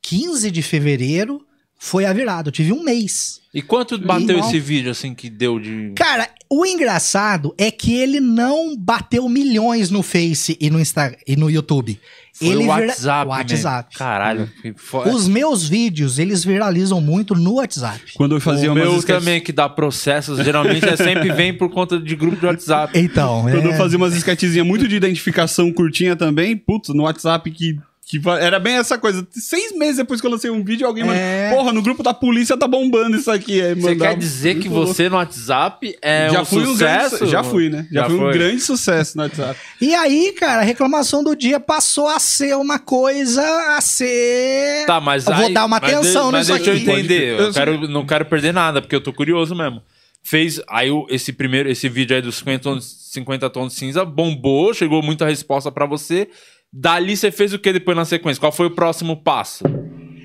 15 de fevereiro foi a virada. Eu tive um mês. E quanto bateu Irmão. esse vídeo, assim, que deu de. Cara, o engraçado é que ele não bateu milhões no Face e no, Insta, e no YouTube. Foi ele o vira- WhatsApp. WhatsApp. Né? Caralho. que fo- Os meus vídeos, eles viralizam muito no WhatsApp. Quando eu fazia o meu sketches- também, que dá processos, geralmente é sempre [LAUGHS] vem por conta de grupo de WhatsApp. Então, Quando eu é... fazia umas sketchzinhas muito de identificação curtinha também, putz, no WhatsApp que. Que era bem essa coisa. Seis meses depois que eu lancei um vídeo, alguém É. mandou. Porra, no grupo da polícia tá bombando isso aqui. Aí Você quer dizer que louco. você no WhatsApp é já um fui um grande, sucesso? Já fui, né? Já, Já fui um foi. grande sucesso no WhatsApp. E aí, cara, a reclamação do dia passou a ser uma coisa a ser. Tá, mas Eu vou aí- dar uma mas atenção de- mas nisso deixa eu aqui. entender. Pode- Eu quero, não quero perder nada, porque eu tô curioso mesmo. Fez. Aí esse primeiro, esse vídeo aí dos 50 tons, 50 tons de cinza bombou, chegou muita resposta pra você. Dali você fez o que depois na sequência? Qual foi o próximo passo?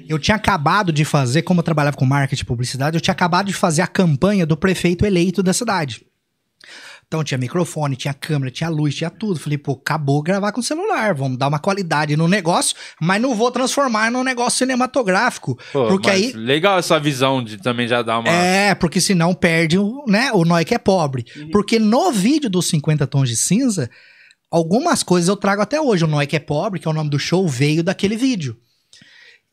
Eu tinha acabado de fazer, como eu trabalhava com marketing e publicidade, eu tinha acabado de fazer a campanha do prefeito eleito da cidade. Então tinha microfone, tinha câmera, tinha luz, tinha tudo. Falei, pô, acabou gravar com celular. Vamos dar uma qualidade no negócio, mas não vou transformar num negócio cinematográfico. Pô, porque mas aí. Legal essa visão de também já dar uma. É, porque senão perde o, né, o Noi que é pobre. Porque no vídeo dos 50 tons de cinza, algumas coisas eu trago até hoje. O Noi que é pobre, que é o nome do show, veio daquele vídeo.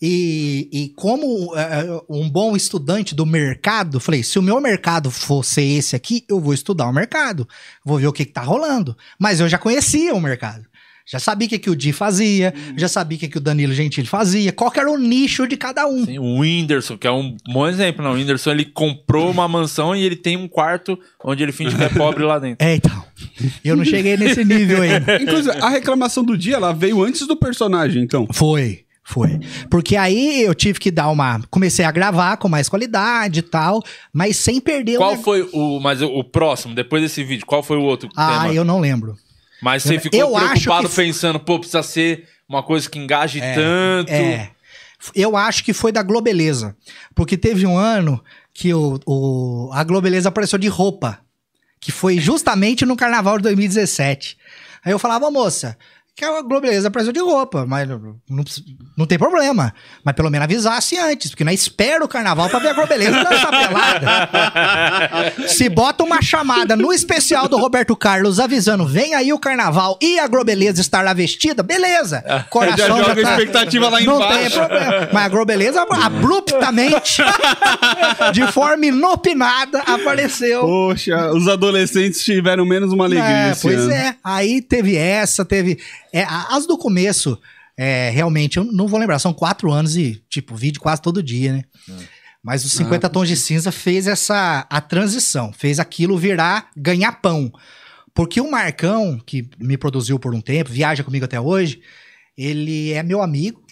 E, e como é, um bom estudante do mercado, falei: se o meu mercado fosse esse aqui, eu vou estudar o mercado, vou ver o que, que tá rolando. Mas eu já conhecia o mercado. Já sabia o que, que o Di fazia, já sabia o que, que o Danilo Gentili fazia, qual que era o nicho de cada um. Sim, o Whindersson, que é um bom exemplo, não. O Whindersson ele comprou uma mansão e ele tem um quarto onde ele finge que é pobre lá dentro. [LAUGHS] É, então. Eu não cheguei nesse nível ainda. [LAUGHS] Inclusive, a reclamação do dia, ela veio antes do personagem, então. Foi, foi. Porque aí eu tive que dar uma. Comecei a gravar com mais qualidade e tal, mas sem perder Qual o. foi o. Mas o, o próximo, depois desse vídeo, qual foi o outro Ah, tema? eu não lembro. Mas você ficou eu preocupado que- pensando, pô, precisa ser uma coisa que engaje tanto. É. Eu acho que foi da Globeleza. Porque teve um ano que o, o- a Globeleza apareceu de roupa. Que foi justamente no carnaval de 2017. Aí eu falava, moça, que a Globeleza apareceu de roupa, mas não, não, não tem problema. Mas pelo menos avisasse antes, porque nós espera o carnaval pra ver a Globeleza dançar pelada. [LAUGHS] Se bota uma chamada no especial do Roberto Carlos avisando, vem aí o carnaval e a Globeleza estará vestida, beleza. Coração Já joga a tá- expectativa lá não embaixo. tem problema. Mas a Globeleza, abruptamente, [LAUGHS] de forma inopinada, apareceu. Poxa, os adolescentes tiveram menos uma alegria É, pois ano. é. Aí teve essa, teve. É, as do começo, é, realmente, eu não vou lembrar, são quatro anos e, tipo, vídeo quase todo dia, né? Mas os 50 Tons de Cinza fez essa a transição, fez aquilo virar ganhar pão. Porque o Marcão, que me produziu por um tempo, viaja comigo até hoje, ele é meu amigo.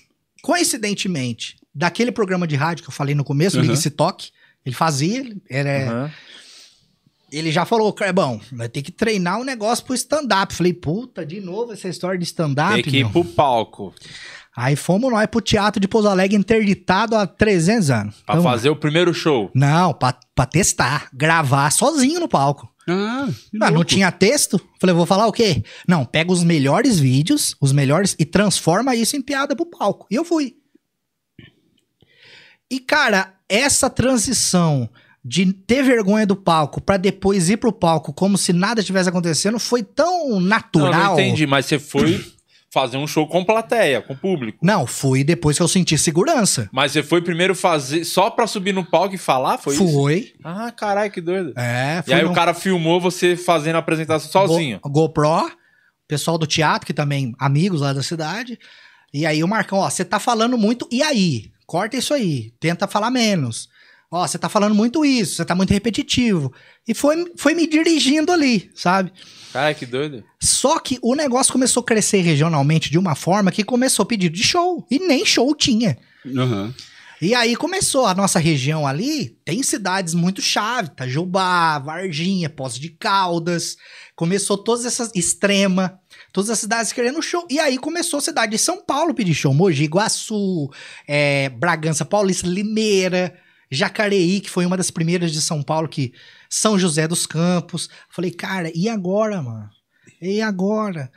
Coincidentemente, daquele programa de rádio que eu falei no começo, Uhum. Liga esse Toque, ele fazia, ele era, Aham. Ele já falou, Crebão, vai ter que treinar um negócio pro stand-up. Falei, puta, de novo essa história de stand-up, Tem que ir meu. pro palco. Aí fomos nós pro Teatro de Pouso Alegre interditado há 300 anos. Pra Então, fazer o primeiro show. Não, pra, pra testar, gravar sozinho no palco. Ah, Ah, não tinha texto? Falei, vou falar o quê? Não, pega os melhores vídeos, os melhores, e transforma isso em piada pro palco. E eu fui. E, cara, essa transição de ter vergonha do palco pra depois ir pro palco como se nada tivesse acontecendo foi tão Não, natural. não entendi, mas você foi [COUGHS] fazer um show com plateia, com público. Não, fui depois que eu senti segurança. Mas você foi primeiro fazer só pra subir no palco e falar, foi isso? Fui. Ah, caralho, que doido. É, E fui aí num- o cara filmou você fazendo a apresentação sozinho. Go- GoPro, pessoal do teatro, que também amigos lá da cidade. E aí o Marcão, ó, você tá falando muito, e aí? Corta isso aí, tenta falar menos. Ó, você tá falando muito isso, você tá muito repetitivo. E foi, foi me dirigindo ali, sabe? Caralho, que doido. Só que o negócio começou a crescer regionalmente de uma forma que começou pedido de show. E nem show tinha. Aham. E aí começou a nossa região ali, tem cidades muito chave, Itajubá, Varginha, Poços de Caldas, começou todas essas, Extrema, todas as cidades querendo show. E aí começou a cidade de São Paulo pedir show, Mogi Guaçu, é, Bragança Paulista, Limeira, Jacareí, que foi uma das primeiras de São Paulo, que São José dos Campos. Falei, cara, e agora, mano? E agora?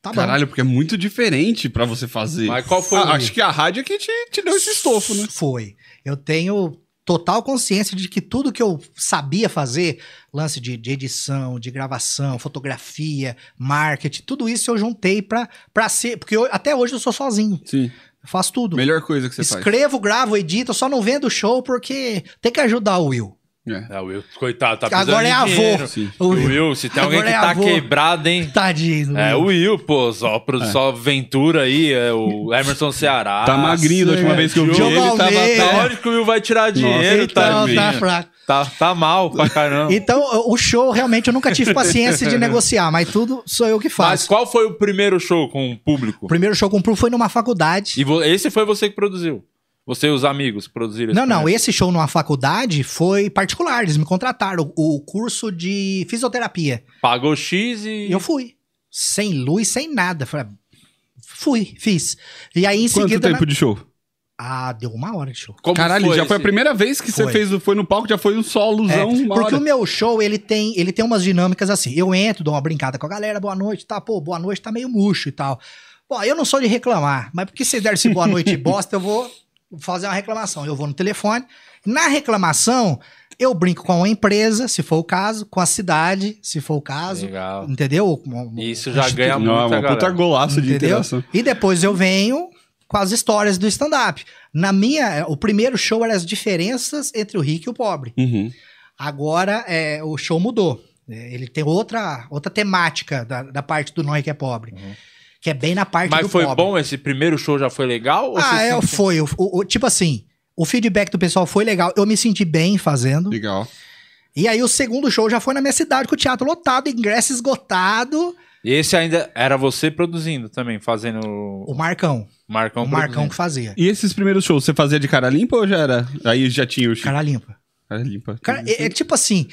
Tá bom. Caralho, porque é muito diferente pra você fazer. Mas qual foi Ah, Acho que a rádio é que te, te deu esse estofo, né? Foi. Eu tenho total consciência de que tudo que eu sabia fazer, lance de, de edição, de gravação, fotografia, marketing, tudo isso eu juntei pra, pra ser. Porque eu- até hoje eu sou sozinho. Sim. Eu faço tudo. Melhor coisa que você faz. Escrevo, gravo, edito, só não vendo show porque tem que ajudar o Will. É. É, o Will, coitado, tá precisando Agora é de avô. Sim. O O Will. Will, se tem alguém Agora que é tá avô. quebrado, hein? Tadinho. É, o Will, pô, só, pro, só Ventura aí, é o Emerson Ceará. Tá magrinho da última é. vez que eu vi ele, tava até... onde que o Will vai tirar dinheiro, Então, tadinho? tá fraco. Tá, tá mal pra caramba. Então, o show, realmente, eu nunca tive paciência de [LAUGHS] negociar, mas tudo sou eu que Mas faço. qual foi o primeiro show com o público? O primeiro show que eu comprei foi numa faculdade. E esse foi você que produziu? Você e os amigos produziram esse Não, não, esse show numa faculdade foi particular, eles me contrataram, o, o curso de fisioterapia. Pagou X e... E eu fui, sem luz, sem nada. Falei, fui, fiz. E aí em Quanto seguida... tempo na- de show? Ah, deu uma hora de show. Como Caralho, já foi a esse? primeira vez que você Foi. fez, foi no palco, já foi um solozão, uma Porque hora. o meu show, ele tem, ele tem umas dinâmicas assim. Eu entro, dou uma brincada com a galera, boa noite, tá? Pô, boa noite, tá meio murcho e tal. Bom, eu não sou de reclamar, mas porque se der esse boa noite e [LAUGHS] bosta, eu vou fazer uma reclamação. Eu vou no telefone. Na reclamação, eu brinco com a empresa, se for o caso, com a cidade, se for o caso. Legal. Entendeu? Isso já ganha Não, muita uma puta golaço de Entendeu? interação. E depois eu venho com as histórias do stand-up. Na minha, o primeiro show era as diferenças entre o rico e o pobre. Uhum. Agora é, o show mudou. É, Ele tem outra, outra temática da, da parte do Nós que é pobre. Que é bem na parte Mas do foi pobre. bom? Esse primeiro show já foi legal? Ah, é, foi. O, o- o- tipo assim, o feedback do pessoal foi legal. Eu me senti bem fazendo. Legal. E aí o segundo show já foi na minha cidade, com o teatro lotado, ingresso esgotado. E esse ainda era você produzindo também, fazendo O Marcão. Marcão o Marcão produzindo. que fazia. E esses primeiros shows, você fazia de cara limpa ou já era? Aí já tinha o Chico. Cara limpa. Cara limpa. Cara, é, é tipo assim.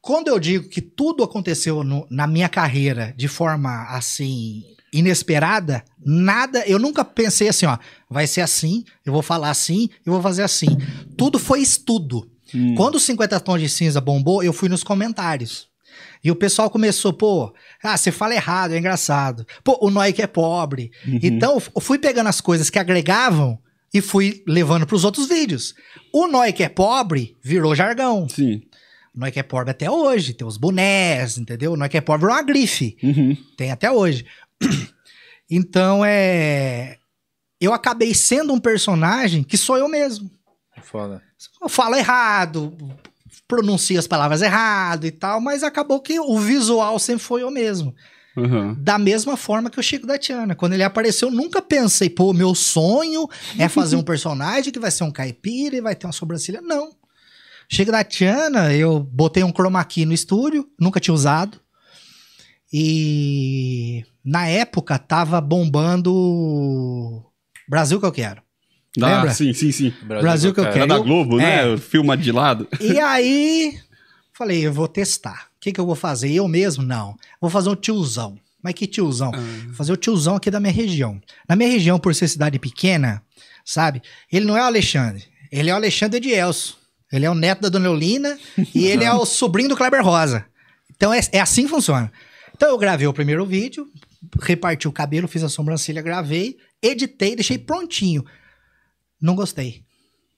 Quando eu digo que tudo aconteceu no- na minha carreira de forma assim inesperada, nada, eu nunca pensei assim, ó, vai ser assim, eu vou falar assim, eu vou fazer assim. Tudo foi estudo. Hum. Quando o 50 tons de cinza bombou, eu fui nos comentários. E o pessoal começou, pô, ah, você fala errado, é engraçado. Pô, o Noi que é pobre. Uhum. Então, eu fui pegando as coisas que agregavam e fui levando pros outros vídeos. O Noi que é pobre virou jargão. Sim. O que é pobre até hoje. Tem os bonés, entendeu? O que é pobre virou uma grife. Uhum. Tem até hoje. [CLEARS THROAT] Então, é... Eu acabei sendo um personagem que sou eu mesmo. Foda. Eu falo errado, pronuncio as palavras errado e tal, mas acabou que o visual sempre foi eu mesmo. Aham. Da mesma forma que o Chico da Tiana. Quando ele apareceu, eu nunca pensei, pô, meu sonho é fazer um personagem que vai ser um caipira e vai ter uma sobrancelha. Não. Chico da Tiana, eu botei um chroma key no estúdio, nunca tinha usado. E na época tava bombando Brasil que eu quero. Ah, Lembra? sim, sim, sim. Brasil que eu Era quero. da Eu- Globo, É. né? Filma de lado. E aí, falei, eu vou testar. O que, que eu vou fazer? Eu mesmo? Não. Vou fazer um tiozão. Mas que tiozão? Vou fazer o tiozão aqui da minha região. Na minha região, por ser cidade pequena, sabe? Ele não é o Alexandre. Ele é o Alexandre Edielso. Ele é o neto da Dona Eulina e [LAUGHS] ele é o sobrinho do Kleber Rosa. Então é, é assim que funciona. Então eu gravei o primeiro vídeo, reparti o cabelo, fiz a sobrancelha, gravei, editei, deixei prontinho. Não gostei.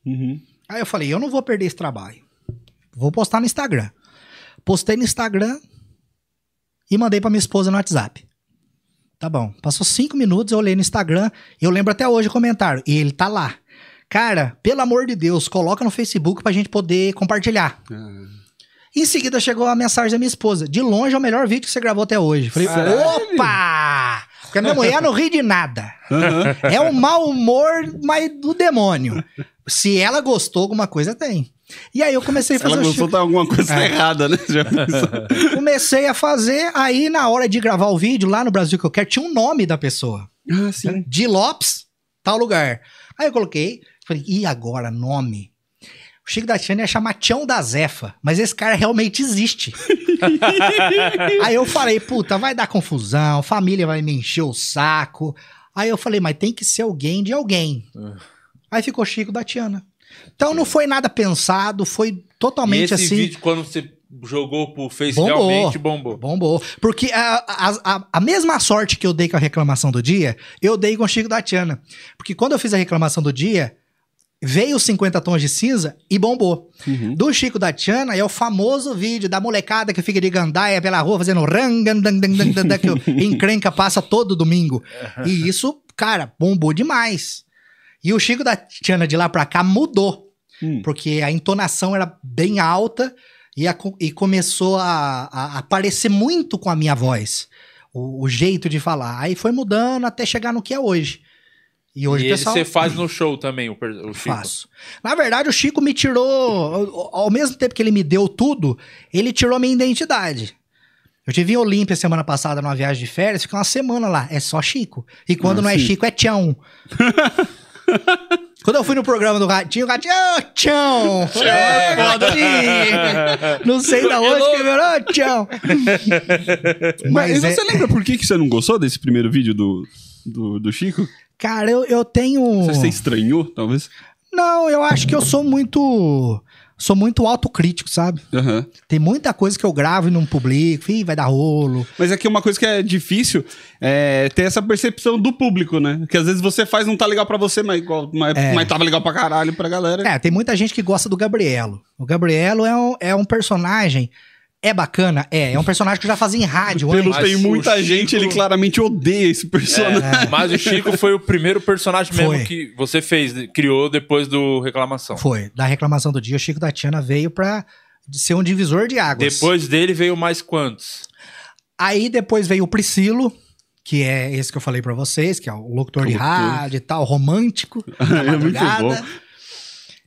Uhum. Aí eu falei, eu não vou perder esse trabalho. Vou postar no Instagram. Postei no Instagram e mandei pra minha esposa no WhatsApp. Tá bom. Passou cinco minutos, eu olhei no Instagram. Eu lembro até hoje o comentário. E ele tá lá. Cara, pelo amor de Deus, coloca no Facebook pra gente poder compartilhar. Em seguida chegou a mensagem da minha esposa. De longe é o melhor vídeo que você gravou até hoje. Falei, opa! Porque a minha mulher não ri de nada. É um mau humor, mas do demônio. Se ela gostou, alguma coisa tem. E aí eu comecei a Se fazer ela gostou, tá alguma coisa É. errada, né? Comecei a fazer, aí na hora de gravar o vídeo, lá no Brasil que eu quero, tinha um nome da pessoa. Ah, sim. De Lopes, tal lugar. Aí eu coloquei, falei, e agora, nome? O Chico da Tiana ia chamar Tião da Zefa, mas esse cara realmente existe. [LAUGHS] Aí eu falei, puta, vai dar confusão, família vai me encher o saco. Aí eu falei, mas tem que ser alguém de alguém. Aí ficou Chico da Tiana. Então não foi nada pensado, foi E totalmente esse assim. vídeo, quando você jogou pro Face, Bombou. realmente bombou. Bombou. Porque a, a, a, a mesma sorte que eu dei com a reclamação do dia, eu dei com o Chico da Tiana. Porque quando eu fiz a reclamação do dia, veio os 50 tons de cinza e bombou. Uhum. Do Chico da Tiana é o famoso vídeo da molecada que fica de gandaia pela rua fazendo rangandandandandanda, que o [LAUGHS] encrenca passa todo domingo. E isso, cara, bombou demais. E o Chico da Tiana de lá pra cá mudou Hum. porque a entonação era bem alta e, a e começou a, a aparecer muito com a minha voz, o, o jeito de falar. Aí foi mudando até chegar no que é hoje. E hoje e pessoal você faz no show também, o, o Chico. faço. Na verdade, o Chico me tirou, ao mesmo tempo que ele me deu tudo, ele tirou minha identidade. Eu tive em Olímpia semana passada numa viagem de férias, fiquei uma semana lá, é só Chico. E quando Ah, não é sim. Chico, é Tião. [LAUGHS] Quando eu fui no programa do Ratinho, o Ratinho, ô, Tião! Ô, Ratinho! Não sei da [LAUGHS] onde que virou, ô, Tião! Mas, Mas é, você lembra por que, que você não gostou desse primeiro vídeo do, do, do Chico? Cara, eu, eu tenho... Você estranhou, talvez? Não, eu acho que eu sou muito... Sou muito autocrítico, sabe? Aham. Tem muita coisa que eu gravo e não publico. Ih, vai dar rolo. Mas aqui uma coisa que é difícil é ter essa percepção do público, né? Que às vezes você faz não tá legal pra você, mas, mas, É. mas tava legal pra caralho pra galera. É, tem muita gente que gosta do Gabrielo. O Gabrielo é um, é um personagem. É bacana? É. É um personagem que eu já fazia em rádio Pelo antes. Tem muita Chico- gente, ele claramente odeia esse personagem. É, Mas o Chico foi o primeiro personagem mesmo Foi. que você fez, criou depois do Reclamação. Foi. Da reclamação do dia, o Chico da Tiana veio pra ser um divisor de águas. Depois dele veio mais quantos? Aí depois veio o Priscilo, que é esse que eu falei pra vocês, que é o locutor de Locutor. rádio e tal, romântico. [LAUGHS] É muito madrugada.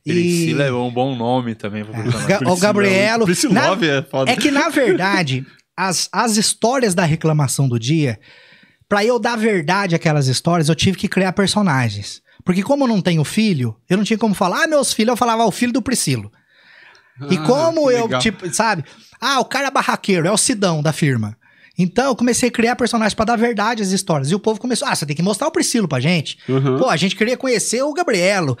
Bom. E- Priscila é um bom nome também. Ga- o Gabrielo. Priscilove na- é foda. É que, na verdade, as, as histórias da reclamação do dia, pra eu dar verdade àquelas histórias, eu tive que criar personagens. Porque como eu não tenho filho, eu não tinha como falar, ah, meus filhos, eu falava, ah, o filho do Priscilo. e Ah, como que eu, legal. tipo, sabe? Ah, o cara é barraqueiro, é o Sidão da firma. Então eu comecei a criar personagens pra dar verdade às histórias. E o povo começou, ah, você tem que mostrar o Priscilo pra gente. Uhum. Pô, a gente queria conhecer o Gabrielo.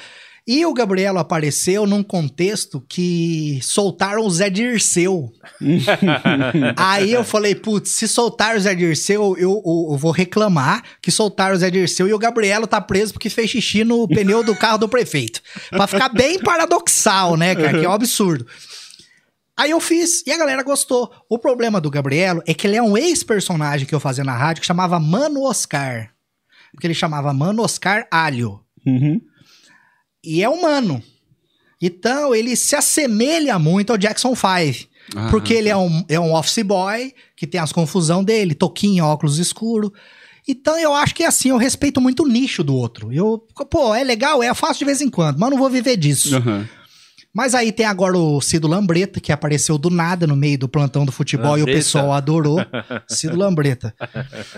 E o Gabrielo apareceu num contexto que soltaram o Zé Dirceu. [LAUGHS] Aí eu falei, putz, se soltar o Zé Dirceu, eu, eu- eu vou reclamar que soltaram o Zé Dirceu e o Gabrielo tá preso porque fez xixi no pneu do carro do prefeito. Pra ficar bem paradoxal, né, cara? Que é um absurdo. Aí eu fiz e a galera gostou. O problema do Gabrielo é que ele é um ex-personagem que eu fazia na rádio que chamava Mano Oscar. Porque ele chamava Mano Oscar Alho. Uhum. E é humano. Então ele se assemelha muito ao Jackson 5. Ah, Porque ele é um, é um office boy, que tem as confusão dele, toquinho, óculos escuro. Então eu acho que assim, eu respeito muito o nicho do outro. Eu, pô, é legal, é, eu faço de vez em quando, mas não vou viver disso. Aham. Mas aí tem agora o Cido Lambreta, que apareceu do nada no meio do plantão do futebol e o Lambreta. pessoal adorou. [LAUGHS] Cido Lambreta.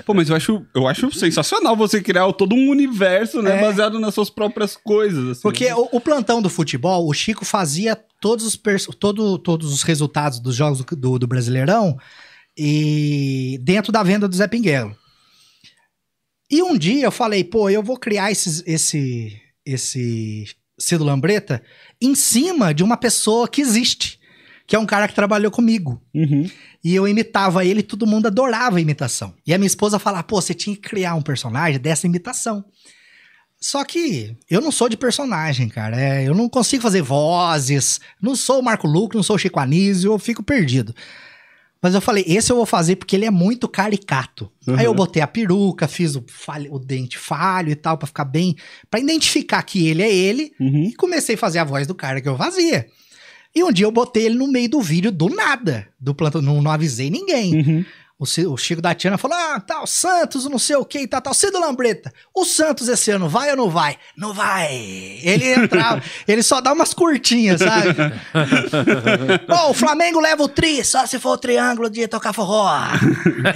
Pô, mas eu acho, eu acho sensacional você criar todo um universo, né? É. Baseado nas suas próprias coisas. assim. Porque o, o plantão do futebol, o Chico fazia todos os, todo, todos os resultados dos jogos do, do- do Brasileirão e dentro da venda do Zé Pinguelo. E um dia eu falei, pô, eu vou criar esses- esse, esse Cido Lambreta em cima de uma pessoa que existe, que é um cara que trabalhou comigo. Uhum. E eu imitava ele, todo mundo adorava a imitação. E a minha esposa falava, pô, você tinha que criar um personagem dessa imitação. Só que eu não sou de personagem, cara. É, eu não consigo fazer vozes. Não sou o Marco Luco, não sou o Chico Anísio, eu fico perdido. Mas eu falei, esse eu vou fazer porque ele é muito caricato. Aí eu botei a peruca, fiz o, falho- o dente falho e tal, pra ficar bem. Pra identificar que ele é ele. Uhum. E comecei a fazer a voz do cara que eu fazia. E um dia eu botei ele no meio do vídeo do nada. Do plantão, não, não avisei ninguém. Uhum. O, o Chico da Tiana falou: ah, tal, Santos, não sei o que, tal, tal, Cido Lambreta. O Santos esse ano vai ou não vai? Não vai. Ele entrava, [LAUGHS] ele só dá umas curtinhas, sabe? [LAUGHS] Pô, o Flamengo leva o tri, só se for o triângulo de tocar forró.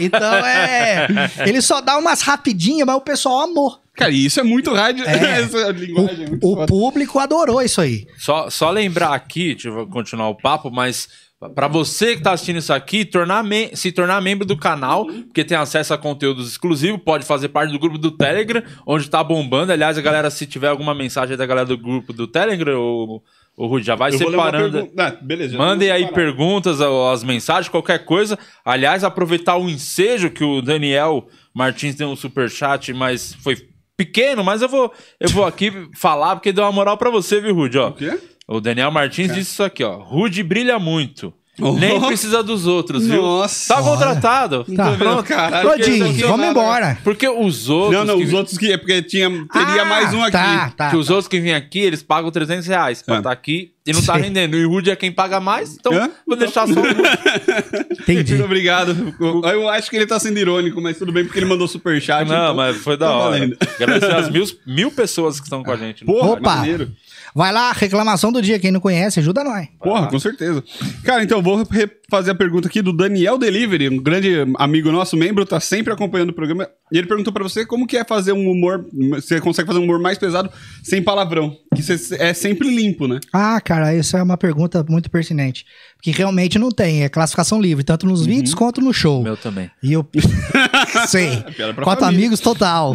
Então é. Ele só dá umas rapidinhas, mas o pessoal amou. Cara, e isso é muito rádio. É. [LAUGHS] Essa linguagem é muito O, o foda. público adorou isso aí. Só, só lembrar aqui, deixa eu continuar o papo, mas pra você que tá assistindo isso aqui, tornar se tornar membro do canal, porque tem acesso a conteúdos exclusivos, pode fazer parte do grupo do Telegram, onde tá bombando. Aliás, a galera, se tiver alguma mensagem aí da galera do grupo do Telegram, o, o Rudy já vai Eu separando. Ah, beleza. Mandem aí perguntas, ou as mensagens, qualquer coisa. Aliás, aproveitar o ensejo que o Daniel Martins deu um superchat, mas foi pequeno, mas eu vou, eu vou aqui [LAUGHS] falar porque deu uma moral pra você, viu, Rudy? Ó, O quê? O Daniel Martins disse isso aqui, ó. Rude brilha muito. Oh. Nem precisa dos outros, viu? Nossa. Tá contratado. Tá. Pronto. Caralho, Ô, que Dinho, sensacional, vamos embora. Porque os outros. Não, não, os vi- outros que é porque tinha, teria Ah, mais um aqui. Tá, tá. que os outros que vêm aqui, eles pagam 300 reais pra É. estar aqui e não tá rendendo. E o Rude é quem paga mais, então Hã? vou deixar só o Rude. [LAUGHS] Entendi. Muito obrigado. Eu, acho que ele tá sendo irônico, mas tudo bem, porque ele mandou superchat. Não, então- mas foi da tá hora. valendo. Agradecer as mil, mil pessoas que estão com a gente. no Porra, Opa. maneiro. Vai lá, reclamação do dia. Quem não conhece, ajuda nós. Porra, com certeza. Cara, então vou fazer a pergunta aqui do Daniel Delivery, um grande amigo nosso, membro, tá sempre acompanhando o programa. E ele perguntou pra você como que é fazer um humor, você consegue fazer um humor mais pesado sem palavrão, que você é sempre limpo, né? Ah, cara, essa é uma pergunta muito pertinente. Porque realmente não tem, é classificação livre, tanto nos vídeos quanto no show. Meu também. E eu. [LAUGHS] Sei. Quatro família. amigos total.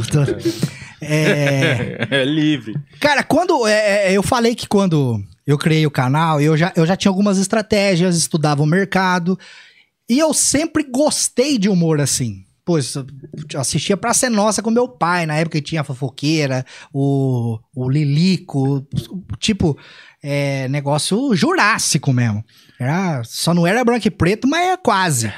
É. [LAUGHS] É livre. Cara, quando. é, é, eu falei que quando eu criei o canal, eu já, eu já tinha algumas estratégias, estudava o mercado. E eu sempre gostei de humor assim. Pois, eu assistia Pra Ser Nossa com meu pai, na época que tinha a fofoqueira, o, o Lilico, tipo, é, negócio jurássico mesmo. Era, só não era branco e preto, mas é quase.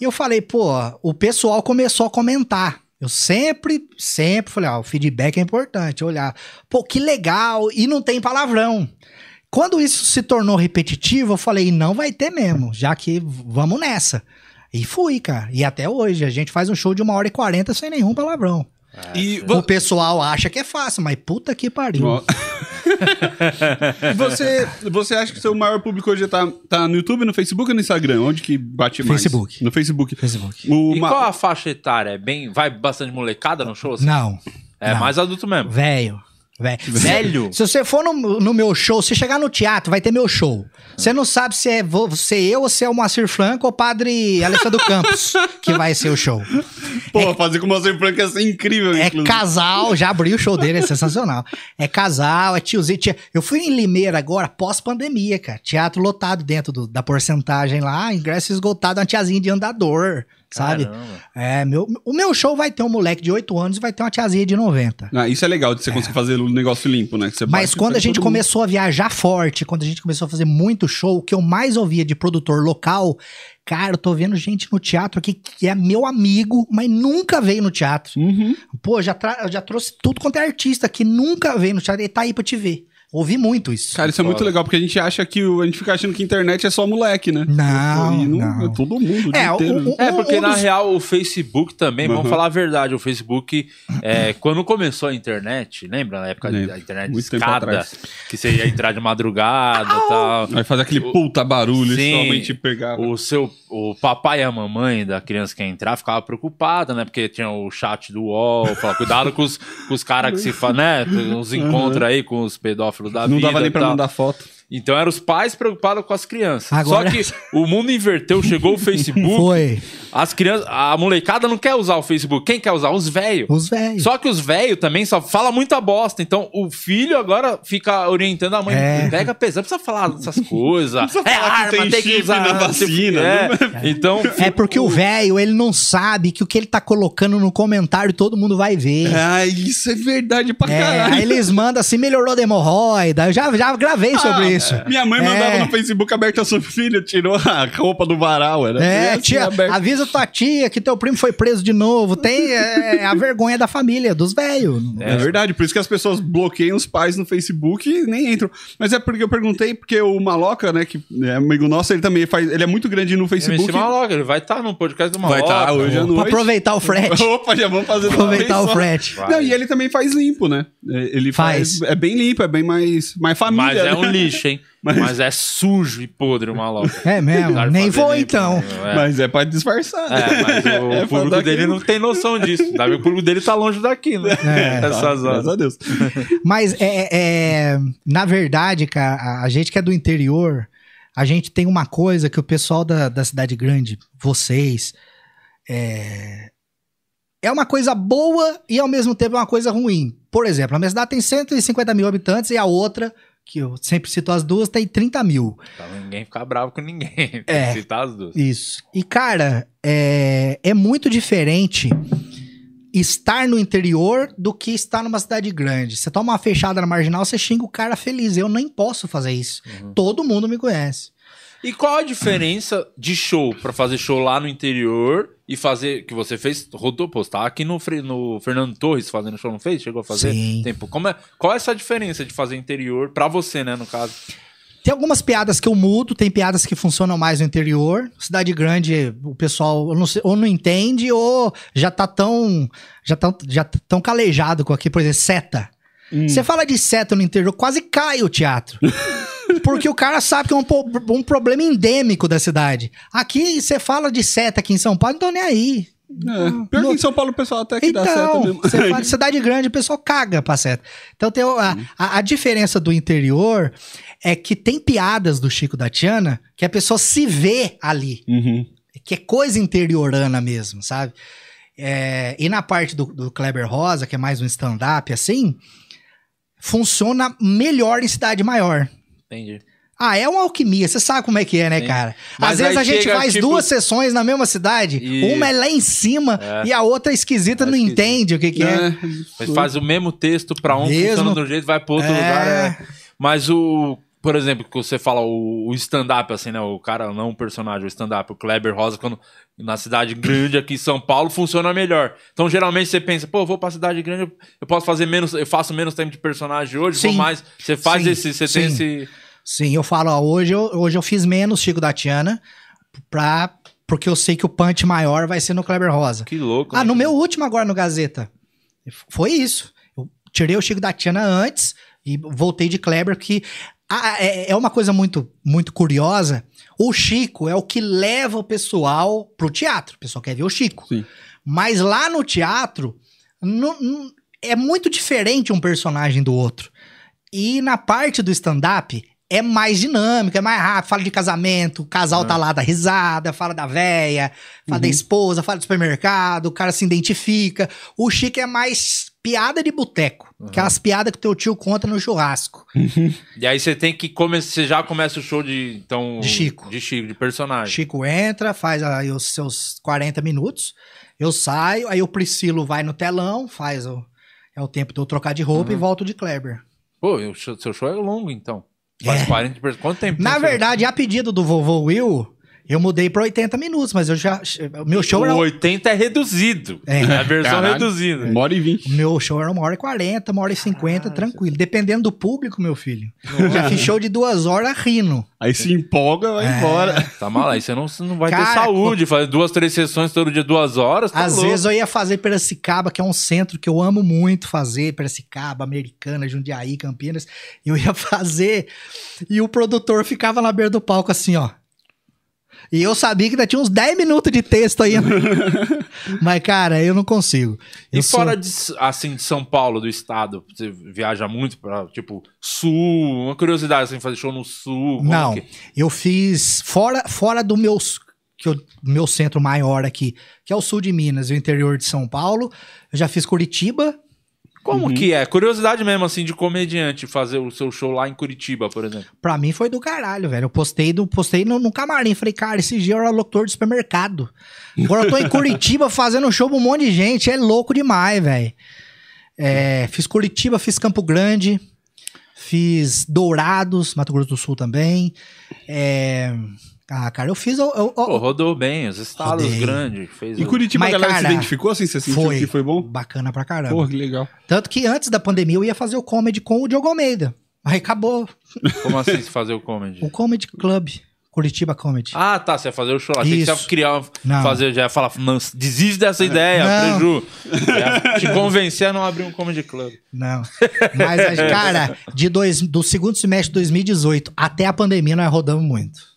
E eu falei, pô, o pessoal começou a comentar. Eu sempre, sempre falei, ó, o feedback é importante, olhar. Pô, que legal, e não tem palavrão. Quando isso se tornou repetitivo, eu falei, não vai ter mesmo, já que vamos nessa. E fui, cara. E até hoje, a gente faz um show de uma hora e quarenta sem nenhum palavrão. E O pessoal acha que é fácil, mas puta que pariu. [LAUGHS] Você, você acha que seu maior público hoje tá, tá no YouTube, no Facebook ou no Instagram? Onde que bate mais? Facebook. No Facebook. Facebook. O E ma- qual a faixa etária? É bem, vai bastante molecada no show? assim? Não. É não. mais adulto mesmo. Velho. Velho. Se você for no, no meu show, se chegar no teatro, vai ter meu show. Você não sabe se é você eu ou se é o Moacir Franco ou o padre Alessandro Campos [LAUGHS] que vai ser o show. Pô, fazer com o Moacir Franco ia ser incrível, É inclusive. casal, já abri o show dele, é sensacional. É casal, é tiozinho. Tia... Eu fui em Limeira agora, pós-pandemia, cara. Teatro lotado dentro do- da porcentagem lá, ingresso esgotado, uma tiazinha de andador, sabe? Caramba. É, meu, o meu show vai ter um moleque de 8 anos e vai ter uma tiazinha de 90. Ah, isso é legal de você conseguir fazer o negócio limpo, né? Mas quando a gente todo mundo. começou a viajar forte, quando a gente começou a fazer muito show, o que eu mais ouvia de produtor local, cara, eu tô vendo gente no teatro aqui que é meu amigo, mas nunca veio no teatro. Uhum. Pô, já, já trouxe tudo quanto é artista que nunca veio no teatro e tá aí pra te ver. Ouvi muito isso. Cara, isso é muito legal, porque a gente acha que o, a gente fica achando que internet é só moleque, né? Não, E não. É todo mundo, o É, dia o- inteiro. o- É, porque um na dos- real o Facebook também, vamos Uhum. falar a verdade, o Facebook, é, [CLEARS THROAT] quando começou a internet, lembra na época da internet Muito tempo escada, atrás. que você ia entrar de madrugada e tal. Vai fazer aquele puta barulho, Sim. somente pegava. O seu, o papai e a mamãe da criança que ia entrar ficava preocupada, né? Porque tinha o chat do UOL, falava, cuidado com os, com os caras que se fa, né? Os encontros aí com os pedófilos Não dava nem pra tal. mandar foto. Então eram os pais preocupados com as crianças. Agora- Só que o mundo inverteu, chegou o [LAUGHS] Facebook. Foi. As crianças, a molecada não quer usar o Facebook. Quem quer usar? Os velhos. Os velhos. Só que os velhos também só fala muita bosta. Então o filho agora fica orientando a mãe. É. Pega pesado, precisa falar dessas coisas. [LAUGHS] é arma, tem tem que usar na vacina, É. Então. É porque o velho, ele não sabe que o que ele tá colocando no comentário todo mundo vai ver. Ah, isso é verdade pra É, caralho. aí eles mandam assim, melhorou da hemorroida. Eu já, já gravei sobre Ah, isso. Minha mãe mandava É. no Facebook aberto a sua filha, tirou a roupa do varal. Era É, assim, tia, aberto. avisa tua tia que teu primo foi preso de novo. Tem é, a vergonha da família, dos velhos. É verdade, por isso que as pessoas bloqueiam os pais no Facebook e nem entram. Mas é porque eu perguntei, porque o Maloca, né, que é amigo nosso, ele também faz. Ele é muito grande no Facebook. Maloca, ele vai estar no podcast do Maloca. Vai estar hoje à Pra noite. aproveitar o frete. [LAUGHS] Opa, já vamos fazer Aproveitar o frete. Vai. Não, e ele também faz limpo, né? É, Ele faz. Faz. É bem limpo, é bem mais, mais família. Mas é um né? lixo, hein? Mas- Mas, é sujo e podre o Maloca. É mesmo? Nem vou então. né? É. Mas é pra disfarçar. né? É, mas o [LAUGHS] É público dar dele não tem noção disso. Sabe? O público dele tá longe daqui, né? É. Tá, [LAUGHS] Essas horas. graças a Deus. [LAUGHS] Mas é, é- na verdade, cara, a- a gente que é do interior, a gente tem uma coisa que o pessoal da, da cidade grande, vocês, é, é uma coisa boa e ao mesmo tempo é uma coisa ruim. Por exemplo, a minha cidade tem 150 mil habitantes e a outra, que eu sempre cito as duas, tem 30 mil. Pra ninguém ficar bravo com ninguém. [LAUGHS] Tem É. que citar as duas. Isso. E, cara, é, é muito diferente estar no interior do que estar numa cidade grande. Você toma uma fechada na marginal, você xinga o cara feliz. Eu nem posso fazer isso. Todo mundo me conhece. E qual a diferença de show pra fazer show lá no interior e fazer que você fez rodou pô, você tá aqui no, no Fernando Torres fazendo show não fez chegou a fazer Sim. tempo como é qual é essa diferença de fazer interior pra você né no caso Tem algumas piadas que eu mudo, tem piadas que funcionam mais no interior. Cidade grande, o pessoal ou não, sei- ou não entende ou já tá tão já tão, já tá tão calejado com aqui, por exemplo, seta. Você fala de seta no interior, quase cai o teatro. [LAUGHS] Porque o cara sabe que é um, um problema endêmico da cidade. Aqui, você fala de seta aqui em São Paulo, não tô nem aí. É, pior que em São Paulo o pessoal até que dá certo Então, mesmo. você fala de cidade grande, o pessoal caga pra seta. Então, tem a, a, a diferença do interior é que tem piadas do Chico da Tiana que a pessoa se vê ali. Uhum. Que é coisa interiorana mesmo, sabe? É, e na parte do, do Kleber Rosa, que é mais um stand-up, assim, funciona melhor em cidade maior. Entendi Ah, é uma alquimia, você sabe como é que é, né, Sim. cara? Mas Às vezes a gente faz tipo- duas sessões na mesma cidade, Isso. uma é lá em cima É. e a outra esquisita É não esquisito. entende o que, que é. Mas faz o mesmo texto pra um Mesmo. funciona de um jeito vai pro outro É. lugar é. mas o por exemplo que você fala o, o stand-up assim né o cara não o personagem o stand-up o Kleber Rosa quando na cidade grande aqui em São Paulo funciona melhor então geralmente você pensa pô vou pra cidade grande eu- posso fazer menos eu faço menos tempo de personagem hoje vou Sim. mais você faz Sim. esse você tem Sim. esse Sim, eu falo, ó, hoje eu, hoje eu fiz menos Chico da Tiana pra, porque eu sei que o punch maior vai ser no Kleber Rosa. que louco Ah, né? no meu último agora no Gazeta. Foi isso. Eu tirei o Chico da Tiana antes e voltei de Kleber, que ah, é, é uma coisa muito, muito curiosa. O Chico é o que leva o pessoal pro teatro. O pessoal quer ver o Chico. Sim. Mas lá no teatro, não- não- é muito diferente um personagem do outro. E na parte do stand-up, é mais dinâmico, é mais rápido. Fala de casamento, o casal tá lá da risada, fala da véia, fala da esposa, fala do supermercado, o cara se identifica. O Chico é mais piada de boteco. Aquelas piadas que teu tio conta no churrasco. [LAUGHS] e aí você tem que começar você já começa o show de então De Chico. de Chico de personagem Chico entra, faz aí os seus 40 minutos. Eu saio, aí o Priscilo vai no telão, faz o. É o tempo de eu trocar de roupa e volto de Kleber. pô o seu show é longo então faz É. 40 per- quanto tempo Na verdade, a pedido do vovô Will, Eu mudei pra 80 minutos, mas eu já. O meu show era. O 80 é reduzido. É. É a versão Caralho. reduzida. Uma hora e vinte. O meu show era uma hora e 40, uma hora e 50, tranquilo. Dependendo do público, meu filho. Já fiz show de duas horas rindo. Aí se empolga, vai É. embora. Tá mal, aí você não, você não vai ter Cara, saúde. Fazer duas, três sessões todo dia, duas horas. Tá Às louco. vezes eu ia fazer Piracicaba, que é um centro que eu amo muito fazer, Piracicaba, Americana, Jundiaí, Campinas. Eu ia [LAUGHS] fazer e o produtor ficava na beira do palco assim, ó. E eu sabia que ainda tinha uns 10 minutos de texto aí. [LAUGHS] Mas, cara, eu não consigo. E Eu sou- fora de, assim, de São Paulo, do estado, você viaja muito pra, tipo, sul, uma curiosidade, assim, fazer show no sul. Não, que- eu fiz fora, fora do meu, que eu- meu centro maior aqui, que é o sul de Minas e o interior de São Paulo. Eu já fiz Curitiba. Como que é? Curiosidade mesmo, assim, de comediante, fazer o seu show lá em Curitiba, por exemplo. Pra mim foi do caralho, velho. Eu postei, do, postei no, no camarim. Falei, cara, esse dia eu era locutor de supermercado. Agora eu tô em [LAUGHS] Curitiba fazendo show pra um monte de gente. É louco demais, velho. É, fiz Curitiba, fiz Campo Grande, fiz Dourados, Mato Grosso do Sul também. É, Ah, cara, eu fiz. Eu, eu- Pô, rodou bem, os estados Rodei. grandes. Fez o- Curitiba Mas, a galera se cara, identificou assim? Você sentiu foi, que foi bom? Bacana pra caramba. Porra, que legal. Tanto que antes da pandemia eu ia fazer o comedy com o Diogo Almeida. Aí acabou Como assim se fazer o comedy? [LAUGHS] o Comedy Club, Curitiba Comedy. Ah, tá, você ia fazer o show lá. Achei que você criar, Não. fazer, já ia falar, não, desiste dessa ideia, Não. Preju. Já te [LAUGHS] convencer a não abrir um comedy club. Não. Mas, [LAUGHS] cara, de dois, do segundo semestre de 2018 até a pandemia, nós rodamos muito.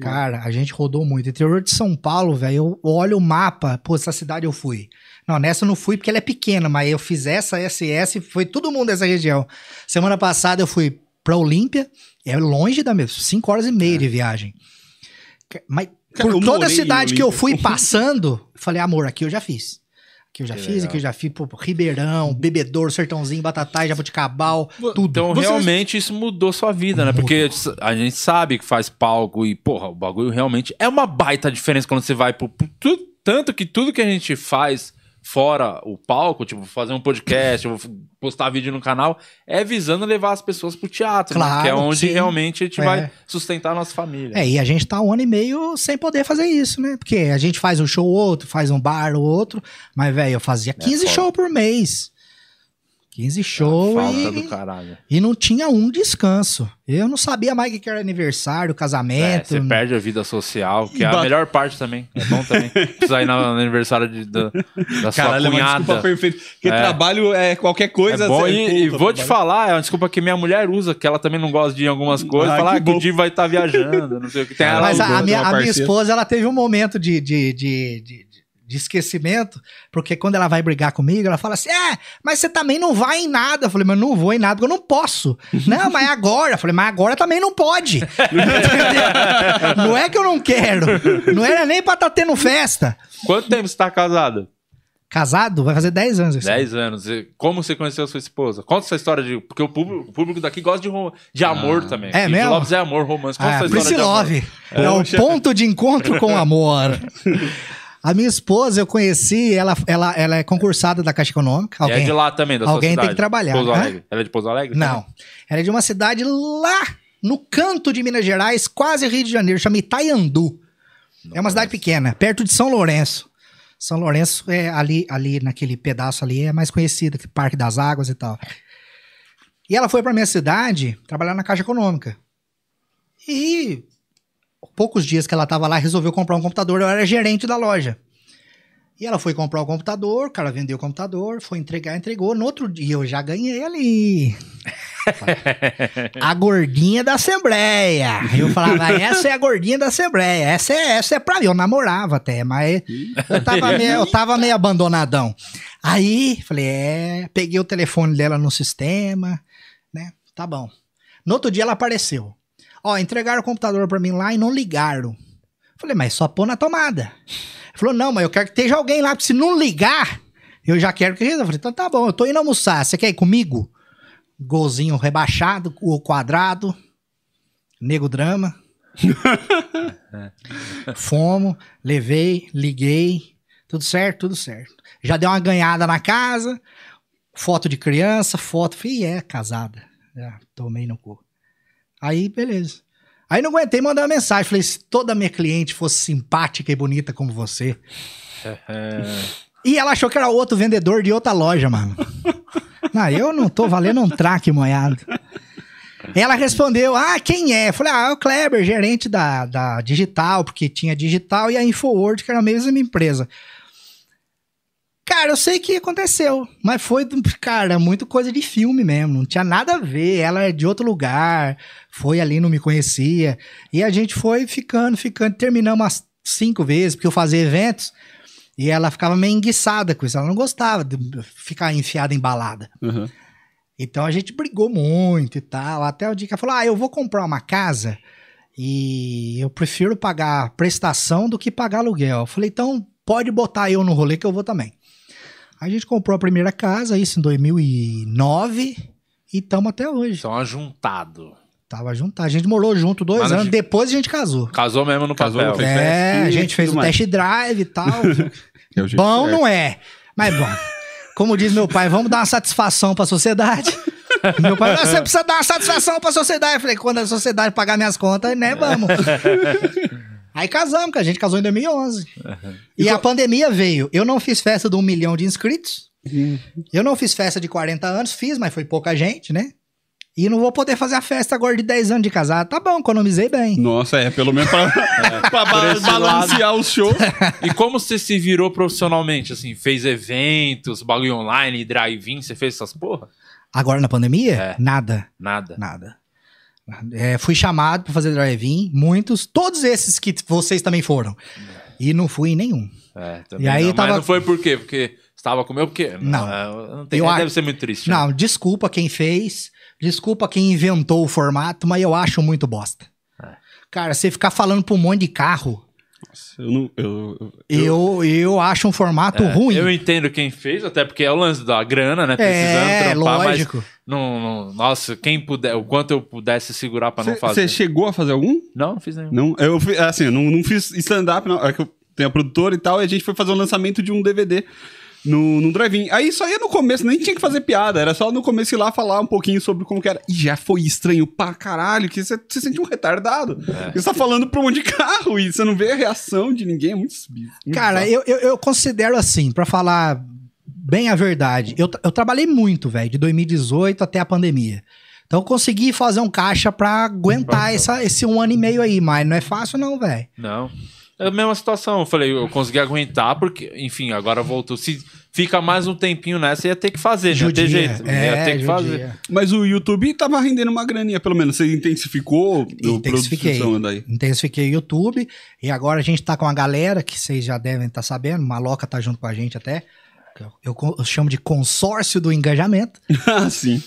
Cara, a gente rodou muito. Interior de São Paulo, velho, eu olho o mapa, pô, essa cidade eu fui. Não, nessa eu não fui porque ela é pequena, mas eu fiz essa, SS, foi todo mundo dessa região. Semana passada eu fui pra Olímpia, é longe da mesma, 5 horas e meia de viagem. Mas Cara, por toda a cidade que eu fui [LAUGHS] passando, falei, amor, aqui eu já fiz. Aqui eu já Que fiz, legal. aqui eu já fiz, pô, Ribeirão, Bebedouro, Sertãozinho, Batatais, Jabuticabal, tudo. Então, Vocês- realmente, isso mudou sua vida, né? Porque a gente sabe que faz palco e, porra, o bagulho realmente é uma baita diferença quando você vai pro. pro tanto que tudo que a gente faz fora o palco, tipo, fazer um podcast, postar vídeo no canal, é visando levar as pessoas pro teatro, né? Claro, Que é onde sim. realmente a gente É. vai sustentar a nossa família. É, e a gente tá um ano e meio sem poder fazer isso, né? Porque a gente faz um show ou outro, faz um bar ou outro, mas, velho, eu fazia 15 foda. shows por mês. 15 shows Falta e, do caralho. e não tinha um descanso. Eu não sabia mais o que era aniversário, É, casamento. você perde a vida social, que é a melhor parte também. É bom também. Precisa ir no aniversário de- da, da sua Caralho, é uma desculpa cunhada. perfeita. Porque É. trabalho é qualquer coisa. É bom, você- e, e vou te falar, é uma desculpa que minha mulher usa, que ela também não gosta de ir em algumas coisas, Ah, falar que que o Di vai estar viajando, não sei o que tem. Ela Mas a, a minha, a minha esposa, ela teve um momento de, de, de, de, de esquecimento, porque quando ela vai brigar comigo, ela fala assim: É, mas você também não vai em nada. Eu falei, mas não vou em nada, porque eu não posso. [LAUGHS] não, mas agora. Eu falei, mas agora também não pode. [LAUGHS] Não é que eu não quero. Não era nem pra estar tendo festa. Quanto tempo você tá casado? Casado, vai fazer 10 anos. esse ano. 10 anos. E Como você conheceu a sua esposa? Conta essa história de. Porque o público, o público daqui gosta de, ro- de amor também. É E mesmo? De Lopes é amor, romance. Conta Ah, essa história de amor. Love. É o ponto de encontro com o amor. [LAUGHS] A minha esposa, eu conheci, ela, ela, ela é concursada da Caixa Econômica. E Alguém, é de lá também, da sua alguém tem cidade? que trabalhar, Pouso hã? Alegre. Ela é de Pouso Alegre? Não. Ela é de uma cidade lá no canto de Minas Gerais, quase Rio de Janeiro, chama Itaiandu. é uma cidade pequena, perto de São Lourenço. São Lourenço é ali, ali naquele pedaço ali, é mais conhecido que Parque das Águas e tal. E ela foi pra minha cidade trabalhar na Caixa Econômica. E poucos dias que ela tava lá, resolveu comprar um computador, eu era gerente da loja. E ela foi comprar o computador, o cara vendeu o computador, foi entregar, entregou. No outro dia eu já ganhei ali. [LAUGHS] a gordinha da Assembleia. Aí eu falava, essa é a gordinha da Assembleia, essa é, essa é pra mim. Eu namorava até, mas eu tava meio, eu tava meio abandonadão. Aí, falei, é, peguei o telefone dela no sistema, né? Tá bom. No outro dia ela apareceu. Ó, entregaram o computador pra mim lá e não ligaram. Falei, mas só pôr na tomada. Ele falou, não, mas eu quero que esteja alguém lá, porque se não ligar, eu já quero que resolva. Eu falei, então tá bom, eu tô indo almoçar, você quer ir comigo? Golzinho rebaixado, o quadrado, nego drama. [LAUGHS] Fomos, levei, liguei, tudo certo, tudo certo. Já deu uma ganhada na casa, foto de criança, foto, falei, é, casada. Já tomei no cu. Aí, beleza. Aí não aguentei mandar uma mensagem. Falei, se toda minha cliente fosse simpática e bonita como você. [LAUGHS] E ela achou que era outro vendedor de outra loja, mano. Não, [LAUGHS] eu não tô valendo um traque moiado. Ela respondeu: Ah, quem é? Eu falei: Ah, é o Kleber, gerente da, da Digital, porque tinha Digital e a InfoWord, que era a mesma empresa. Cara, eu sei que aconteceu, mas foi, cara, muito coisa de filme mesmo, não tinha nada a ver. Ela é de outro lugar, foi ali, não me conhecia. E a gente foi ficando, ficando, terminamos umas cinco vezes, porque eu fazia eventos. E ela ficava meio enguiçada com isso, ela não gostava de ficar enfiada em balada. Uhum. Então a gente brigou muito e tal. Até o dia que ela falou: Ah, eu vou comprar uma casa e eu prefiro pagar prestação do que pagar aluguel. Eu falei: Então pode botar eu no rolê que eu vou também. A gente comprou a primeira casa, isso em 2009, e estamos até hoje. São ajuntado. Tava junto. A gente morou junto dois Mas a anos, gente- depois a gente casou. Casou mesmo no Casou, papel. fez É, a gente fez mais. test drive e tal. [LAUGHS] É bom não é, mas bom. Como diz meu pai, vamos dar uma satisfação pra sociedade. Meu pai, você precisa dar uma satisfação pra sociedade. Eu falei, quando a sociedade pagar minhas contas, né, vamos. [LAUGHS] Aí casamos, que a gente casou em 2011. E a pandemia veio. Eu não fiz festa de um milhão de inscritos. Eu não fiz festa de 40 anos, fiz, mas foi pouca gente, né? E não vou poder fazer a festa agora de 10 anos de casado. Tá bom, economizei bem. Nossa, é, pelo menos pra, [LAUGHS] pra ba- balancear os shows. E como você se virou profissionalmente, assim? Fez eventos, bagulho online, drive-in, você fez essas porra? Agora na pandemia? É. Nada. Nada. Nada. É, fui chamado pra fazer drive-in, muitos, todos esses que vocês também foram. E não fui em nenhum. É, E aí não. tava- Mas não foi por quê? Porque você tava com meu porque Não. é, não tem, Eu deve acho- ser muito triste. né? Não, desculpa quem fez, desculpa quem inventou o formato, mas eu acho muito bosta. É. Cara, você ficar falando pra um monte de carro, Eu não. Eu, eu, eu acho um formato É, ruim. Eu entendo quem fez, até porque é o lance da grana, né? Precisando É, trampar, lógico. mas não, não- nossa, quem puder, o quanto eu pudesse segurar pra não Você fazer. chegou a fazer algum? Não, não fiz nenhum. Não, eu assim, eu não, não fiz stand-up, não. É que eu tenho a produtora e tal, e a gente foi fazer o lançamento de um DVD no, no drive-in. Aí só ia no começo, nem tinha que fazer piada, era só no começo ir lá falar um pouquinho sobre como que era. E já foi estranho pra caralho, que você se sente um retardado. Você tá falando pra um monte de carro e você não vê a reação de ninguém, é muito, muito Cara, eu, eu, eu considero assim, pra falar bem a verdade, eu, eu trabalhei muito, velho, de 2018 até a pandemia. Então eu consegui fazer um caixa pra aguentar essa, esse um ano e meio aí, mas não é fácil não, velho. Não. É a mesma situação. Eu falei, eu consegui aguentar, porque, enfim, agora voltou. Se fica mais um tempinho nessa, ia ter que fazer, não ia ter Judia. jeito. É, ia ter que judia. fazer. Mas o YouTube tava rendendo uma graninha, pelo menos. Você intensificou o Intensifiquei. produção daí. Intensifiquei o YouTube. E agora a gente tá com a galera, que vocês já devem estar sabendo. Maloca tá junto com a gente até. Eu, eu chamo de consórcio do engajamento. [LAUGHS] ah, sim.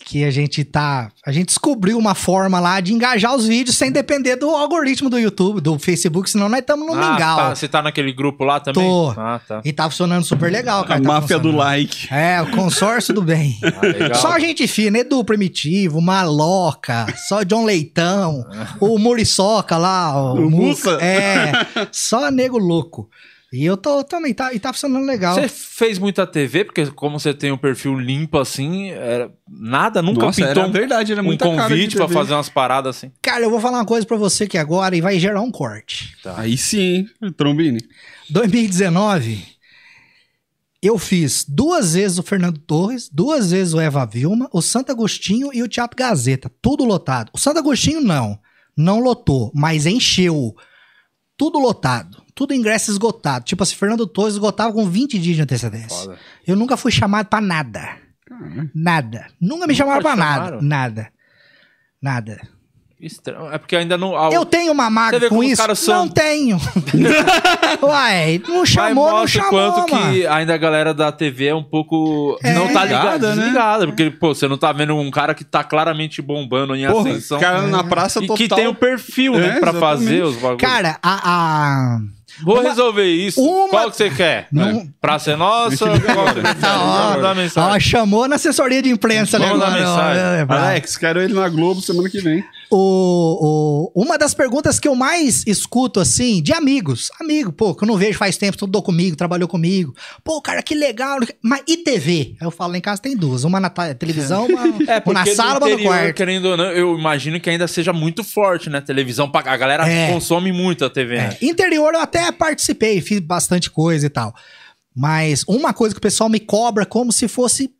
Que a gente tá. A gente descobriu uma forma lá de engajar os vídeos sem depender do algoritmo do YouTube, do Facebook, senão nós estamos no Ah, mingau. tá. Você tá naquele grupo lá também? Tô. Ah, tá. E tá funcionando super legal, cara. A tá máfia do like. É, o consórcio do bem. Ah. Só gente fina, Edu Primitivo, Maloca, só John Leitão, o Muriçoca lá, o, O. Mussa. É, só nego louco. E eu tô também, tá, e tá funcionando legal. Você fez muita TV, porque como você tem um perfil limpo assim, era- nada, nunca Nossa, pintou era verdade, era um convite pra TV. fazer umas paradas assim. Cara, eu vou falar uma coisa pra você que agora e vai gerar um corte. Aí sim, hein, Trombini. 2019, eu fiz duas vezes o Fernando Torres, duas vezes o Eva Vilma, o Santo Agostinho e o Teatro Gazeta, tudo lotado. O Santo Agostinho não, não lotou, mas encheu. Tudo lotado, tudo ingresso esgotado. Tipo assim, Fernando Torres esgotava com 20 dias de antecedência. Foda. Eu nunca fui chamado pra nada. Nada. Nunca me chamaram pra nada. Nada. Nada. Estranho. É porque ainda não. a- Eu tenho uma mágoa com isso? são- Não tenho. [LAUGHS] Uai, não chamou, não mostra chamou, quanto mano. que ainda a galera da TV é um pouco. É. não tá ligada, Ligada, né? desligada. Porque, pô, você não tá vendo um cara que tá claramente bombando em Porra, ascensão. cara na praça E total. que tem o perfil, né? É, pra exatamente. fazer os bagulhos. Cara, a. a... Vou uma- resolver isso. uma- Qual que você quer? Não- Praça é nossa? Qual dar mensagem. Ó, chamou na assessoria de imprensa, né? Vamos dar agora, ó, mensagem. é, vai. Alex, quero ele na Globo semana que vem. O, o- uma das perguntas que eu mais escuto, assim, de amigos. Amigo, pô, que eu não vejo faz tempo, estudou comigo, trabalhou comigo. Pô, cara, que legal. Mas e TV? Aí eu falo, lá em casa tem duas. Uma na televisão, uma, [LAUGHS] É, uma na sala, uma no quarto. querendo ou não, eu imagino que ainda seja muito forte, né? Televisão, a galera É. consome muito a TV, né? É, interior eu até participei, fiz bastante coisa e tal. Mas uma coisa que o pessoal me cobra como se fosse.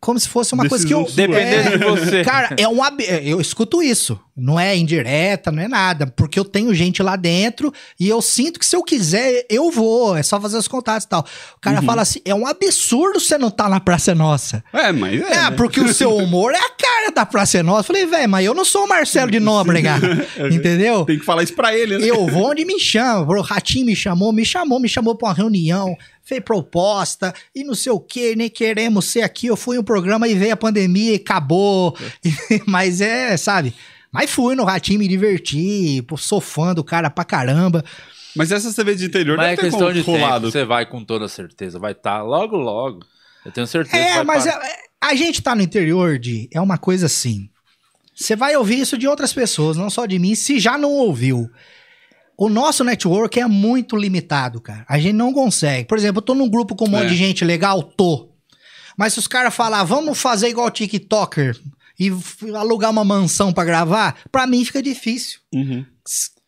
Como se fosse uma coisa que eu. Decisão sua. Dependendo É, de você. Cara, é um ab... eu escuto isso. Não é indireta, não é nada. Porque eu tenho gente lá dentro e eu sinto que se eu quiser, eu vou. É só fazer os contatos e tal. O cara Uhum. fala assim: é um absurdo você não tá na Praça é Nossa. É, mas é. É, né? porque o seu [LAUGHS] humor é a cara da Praça é Nossa. Eu falei, velho, mas eu não sou o Marcelo de Nóbrega. [LAUGHS] entendeu? Tem que falar isso pra ele, né? Eu vou onde me chama. O Ratinho me chamou, me chamou, me chamou pra uma reunião, fez proposta e não sei o que, nem queremos ser aqui. Eu fui um programa e veio a pandemia e acabou. [LAUGHS] Mas é, sabe? Mas fui no Ratinho, me diverti, pô, sou fã do cara pra caramba. Mas essa TV de interior Mas é questão de tempo. Você vai com toda certeza. Vai estar logo, logo. Eu tenho certeza. que É, vai mas parar. é- a gente tá no interior de. É uma coisa assim. Você vai ouvir isso de outras pessoas, não só de mim, se já não ouviu. O nosso network é muito limitado, cara. A gente não consegue. Por exemplo, eu tô num grupo com um monte É. de gente legal, tô. Mas se os caras falar, vamos fazer igual TikToker e alugar uma mansão pra gravar, pra mim fica difícil Uhum.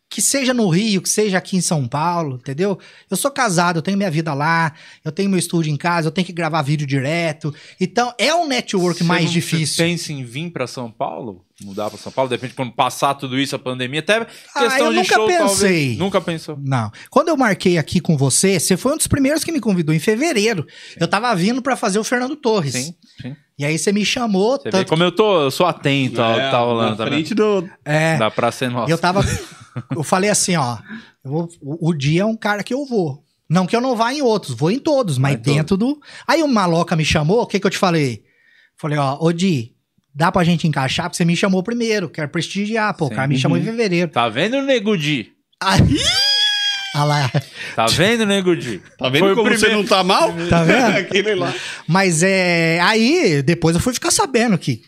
que seja no Rio, que seja aqui em São Paulo, entendeu? Eu sou casado, eu tenho minha vida lá, eu tenho meu estúdio em casa, eu tenho que gravar vídeo direto. Então é um network mais não- difícil. Você pensa em vir pra São Paulo? Mudar pra São Paulo? De repente, quando passar tudo isso, a pandemia, até Ah, questão eu de nunca show, pensei. talvez. Nunca pensou. Não. Quando eu marquei aqui com você, você foi um dos primeiros que me convidou em fevereiro. Eu tava vindo pra fazer o Fernando Torres. Sim, sim. E aí você me chamou, Você vê tanto como eu tô, eu sou atento ao que É, tá rolando na também. frente do... é, Dá pra ser nossa. eu tava eu falei assim, ó, eu vou- o, o dia é um cara que eu vou. Não que eu não vá em outros, vou em todos, mas Vai dentro do. Aí o Maloca me chamou, o que que eu te falei? Falei, ó, ô Di, dá pra gente encaixar, porque você me chamou primeiro, quero prestigiar, pô, o cara me chamou em fevereiro. Tá vendo, Nego Di? Aí, ah lá, Tá vendo, Nego Di? Tá vendo Foi o como você não tá mal? Tá vendo? [LAUGHS] Aquele lá. mas é. Aí, depois eu fui ficar sabendo que,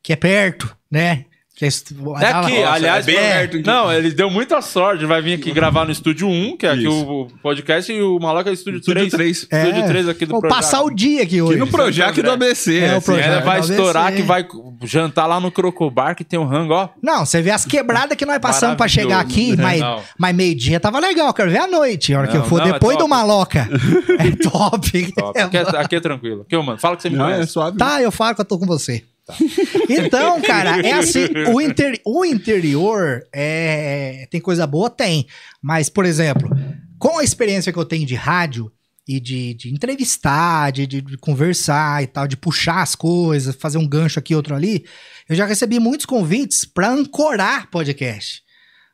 que é perto, né? Que é, Daqui, Nossa, aliás, é bem é, perto. Não, ele deu muita sorte. Vai vir aqui gravar no estúdio 1, que é aqui Isso. o podcast, e o Maloca é estúdio Estúdio 3. 3. Estúdio 3 aqui do Vou Projac. passar o dia aqui Aqui hoje. no Projac do ABC. É, o assim, Projac. Ainda vai estourar que vai jantar lá no Crocobar, que tem um rango, ó. Não, você vê as quebradas que nós passamos pra chegar aqui, mas, Não. mas meio-dia tava legal, quero ver a noite. A hora que Não, eu for não, é depois top. do Maloca. [LAUGHS] É top. Top. Aqui, é, aqui é tranquilo. Aqui, mano, fala que você me Não, é conhece. suave. Tá, eu falo que eu tô com você. Então, cara, é assim, o, inter- o interior é, tem coisa boa? Tem. Mas, por exemplo, com a experiência que eu tenho de rádio e de, de entrevistar, de, de- de conversar e tal, de puxar as coisas, fazer um gancho aqui, outro ali, eu já recebi muitos convites pra ancorar podcast.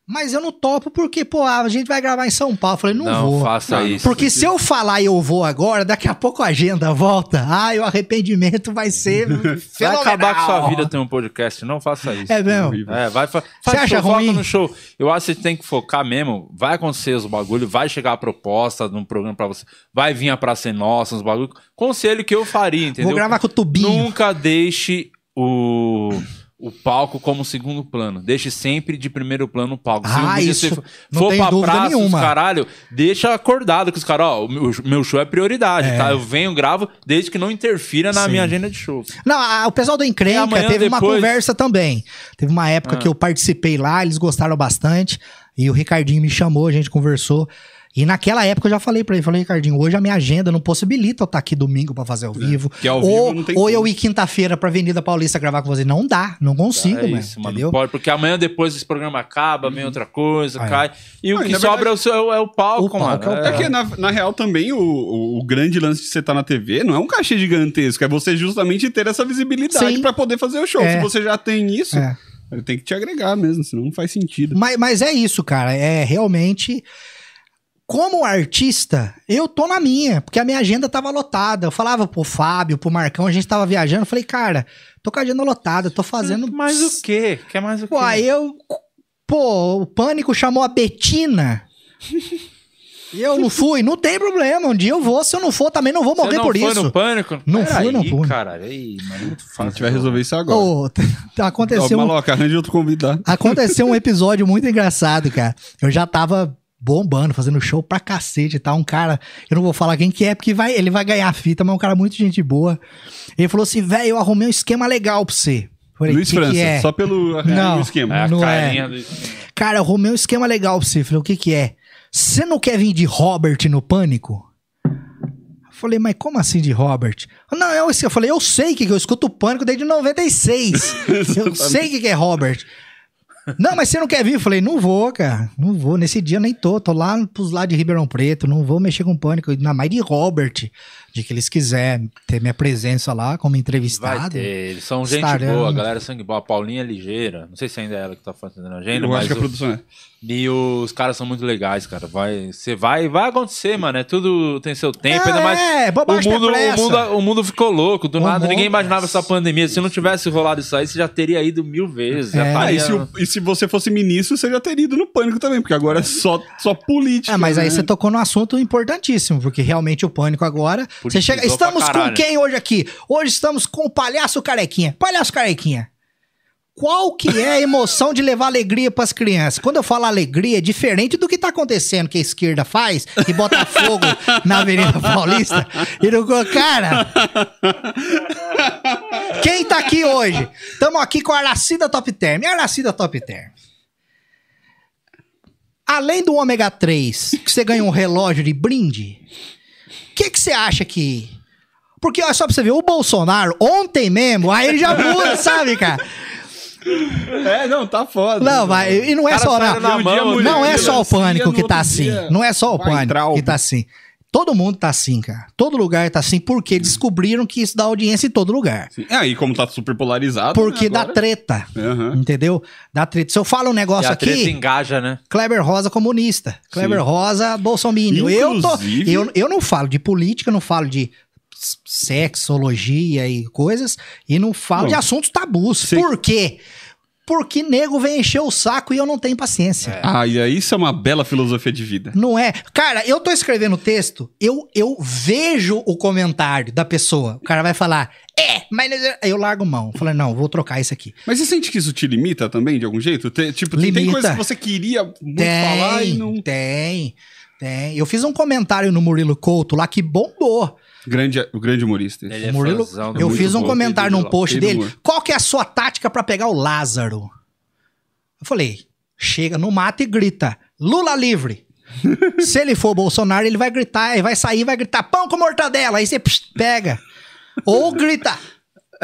Mas eu não topo porque, pô, a gente vai gravar em São Paulo. Eu falei, não, Não, vou. faça Não, isso. Porque se eu falar e eu vou agora, daqui a pouco a agenda volta. Ai, o arrependimento vai ser Vai fenomenal. acabar com sua vida ter um podcast. Não faça isso. É mesmo? Horrível. É, vai fa faz acha show, foca ruim? no show. Eu acho que você tem que focar mesmo. Vai acontecer os bagulho, vai chegar a proposta num programa pra você. Vai vir a Praça Nossa, uns bagulho. Conselho que eu faria, entendeu? Vou gravar com o tubinho. Nunca deixe o, o palco como segundo plano. Deixe sempre de primeiro plano o palco. Se Ah, um isso você não for pra dúvida praça, nenhuma. caralho, deixa acordado com os caras. Ó, o meu, meu show é prioridade, É. tá? Eu venho, gravo, desde que não interfira na Sim. minha agenda de shows. Não, a- o pessoal do Encrenca amanhã teve uma depois- conversa também. Teve uma época Ah. que eu participei lá, eles gostaram bastante. E o Ricardinho me chamou, a gente conversou. E naquela época eu já falei pra ele, falei, Ricardinho, hoje a minha agenda não possibilita eu estar aqui domingo pra fazer ao vivo. que ao vivo ou não tem ou eu ir quinta-feira pra Avenida Paulista gravar com você. Não dá, não consigo, é mano, isso, mano. entendeu? Pode, porque amanhã depois esse programa acaba, vem outra coisa, Ah, é. cai. E o Não, que sobra verdade- é, o seu, é o palco, O palco mano. é o É, É que, na, na real, também o, o, o grande lance de você estar na TV não é um cachê gigantesco, é você justamente ter essa visibilidade pra poder fazer o show. É. Se você já tem isso, É. tem que te agregar mesmo, senão não faz sentido. Mas, mas é isso, cara. É realmente. Como artista, eu tô na minha, porque a minha agenda tava lotada. Eu falava pro Fábio, pro Marcão, a gente tava viajando. Eu falei, cara, tô com a agenda lotada, tô fazendo. Mais o quê? Quer mais o quê? Pô, aí eu. Pô, o Pânico chamou a Betina. [LAUGHS] E eu não fui, não tem problema. Um dia eu vou, se eu não for, também não vou morrer não por foi isso. no pânico? Não fui, não fui. Caralho, aí, mano, muito Se fácil. a gente vai resolver isso agora. Ô, [LAUGHS] aconteceu, um, Maloca, arranje outro convidado. aconteceu um episódio muito engraçado, cara. Eu já tava bombando, fazendo show pra cacete, tá? Um cara, eu não vou falar quem que é, porque vai, ele vai ganhar a fita, mas é um cara muito gente boa. Ele falou assim, velho, eu arrumei um esquema legal pra você. Falei, Luiz "Que que França, é?" só pelo Não. esquema. É a Não é. do... Cara, eu arrumei um esquema legal pra você. Falei, o que que é? Você não quer vir de Robert no Pânico? Falei, mas como assim de Robert? Não, eu, eu falei, eu sei que eu escuto o Pânico desde 96. [LAUGHS] eu sei que que é Robert. Não, mas você não quer vir? Eu falei, não vou, cara. Não vou. Nesse dia eu nem tô. Tô lá pros lados de Ribeirão Preto. Não vou mexer com Pânico. Ainda mais de Robert. De que eles quiserem ter minha presença lá como entrevistado. Vai ter, eles são gente Estarão. boa, a galera é sangue boa. A Paulinha é ligeira, não sei se ainda é ela que tá fazendo a agenda, Eu mas acho que a produção é. e os caras são muito legais, cara. Vai, você vai, vai acontecer, mano. É tudo tem seu tempo, ainda mais. É, O bobagem mundo, o, mundo, o mundo ficou louco, do O nada. mundo- Ninguém imaginava essa pandemia. Se não tivesse rolado isso aí, você já teria ido mil vezes. É. Estaria- e, se, o- e se você fosse ministro, você já teria ido no pânico também, porque agora é só, só política. Ah, mas aí né? você tocou num assunto importantíssimo, porque realmente o pânico agora. Você chega. Estamos com quem hoje aqui? Hoje estamos com o palhaço carequinha. Palhaço carequinha. Qual que é a emoção de levar alegria pras crianças? Quando eu falo alegria, é diferente do que tá acontecendo que a esquerda faz e bota fogo na Avenida Paulista. E não... Cara, quem tá aqui hoje? Estamos aqui com a Aracida Top Term. E a Aracida Top Term? Além do ômega 3, que você ganha um relógio de brinde, que, que você acha que. Porque, olha só pra você ver, o Bolsonaro, ontem mesmo, aí ele já muda, [LAUGHS] sabe, cara? É, não, tá foda. Não, vai. E não é Cara só. Não, na Um dia a mão, mulher não é só o assim, pânico que tá assim. Não é só o pânico que tá assim. Todo mundo tá assim, cara. Todo lugar tá assim, porque descobriram que isso dá audiência em todo lugar. Sim. É, e como tá super polarizado. Porque né, dá treta. Aham. Entendeu? Dá treta. Se eu falo um E negócio a treta aqui. engaja, né? Kleber Rosa comunista. Kleber Sim. Rosa bolsominion. Eu, tô, eu, eu não falo de política, não falo de sexologia e coisas, e não falo Não. de assuntos tabus. Sim. Por quê? Porque nego vem encher o saco e eu não tenho paciência. Ah, e aí isso é uma bela filosofia de vida. Não é. Cara, eu tô escrevendo texto, eu, eu vejo o comentário da pessoa. O cara vai falar, é, mas. Aí eu largo mão. Falei, não, vou trocar isso aqui. Mas você sente que isso te limita também, de algum jeito? Tipo, tem- tem Limita. coisas que você queria muito falar e Tem, não... tem, tem. Eu fiz um comentário no Murilo Couto lá que bombou. Grande, o grande humorista. Ele é Murilo, fãzão eu fiz um bom, comentário num post Pedro dele. Moura. Qual que é a sua tática pra pegar o Lázaro? Eu falei, chega no mato e grita, Lula livre. [LAUGHS] Se ele for Bolsonaro, ele vai gritar, ele vai sair, vai gritar pão com mortadela. Aí você psh, pega. Ou grita,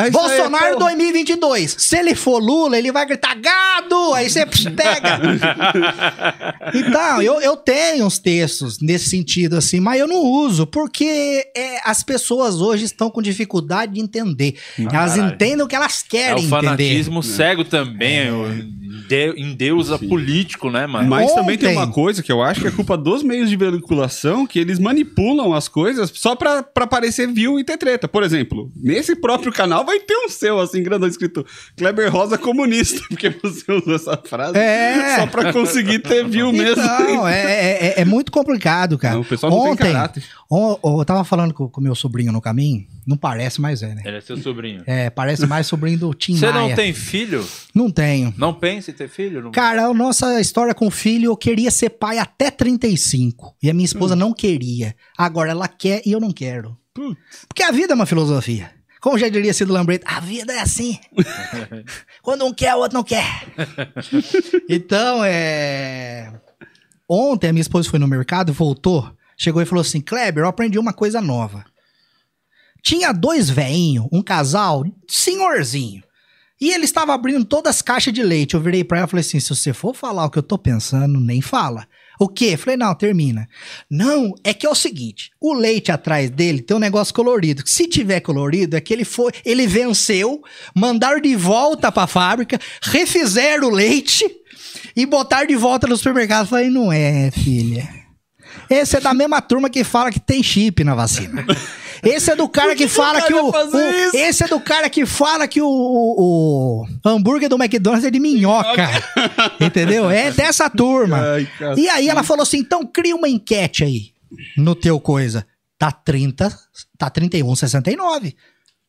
É isso aí, Bolsonaro porra. 2022. Se ele for Lula, ele vai gritar gado. Aí você pega. [LAUGHS] Então, eu, eu tenho uns textos nesse sentido, assim, mas eu não uso, porque é, as pessoas hoje estão com dificuldade de entender. elas caralho. entendem o que elas É querem o entender. fanatismo cego também. o de- Endeusa político, né, mano? Mas também tem Ontem- uma coisa que eu acho que é culpa dos meios de veiculação, que eles manipulam as coisas só pra, pra parecer view e ter treta. Por exemplo, nesse próprio canal vai ter um seu, assim, grandão escrito Kleber Rosa comunista, [LAUGHS] porque você usou essa frase É. só pra conseguir ter view mesmo. Então, é, é, é- é muito complicado, cara. Não, o pessoal não tem Ontem, caráter. on- eu tava falando com o meu sobrinho no caminho, não parece mais é, né? Ele é seu sobrinho. É, parece mais sobrinho do Tim Você não tem filho? Não tenho. Não pensa em ter filho? Não... Cara, a nossa história com o filho, eu queria ser pai até 35. E a minha esposa não queria. Agora ela quer e eu não quero. Putz. Porque a vida é uma filosofia. Como já diria Cido Lambreta, a vida é assim. [LAUGHS] Quando um quer, o outro não quer. então, é. Ontem a minha esposa foi no mercado, voltou, chegou e falou assim: Kleber, eu aprendi uma coisa nova. Tinha dois veinhos, um casal, senhorzinho. E ele estava abrindo todas as caixas de leite. Eu virei pra ela e falei assim: se você for falar o que eu tô pensando, nem fala. O quê? Falei, não, termina. Não, é que é o seguinte: o leite atrás dele tem um negócio colorido. Se tiver colorido, é que ele foi. Ele venceu, mandaram de volta pra fábrica, refizeram o leite e botaram de volta no supermercado. Falei, não é, filha. Esse é da mesma turma que fala que tem chip na vacina. [LAUGHS] Esse é do cara que fala que o, o- esse é do cara que fala que o, o- o hambúrguer do McDonald's é de minhoca. entendeu? É dessa turma. [LAUGHS] Ai, e aí ela falou assim: "Então cria uma enquete aí no teu coisa. Tá 30, tá 31,69.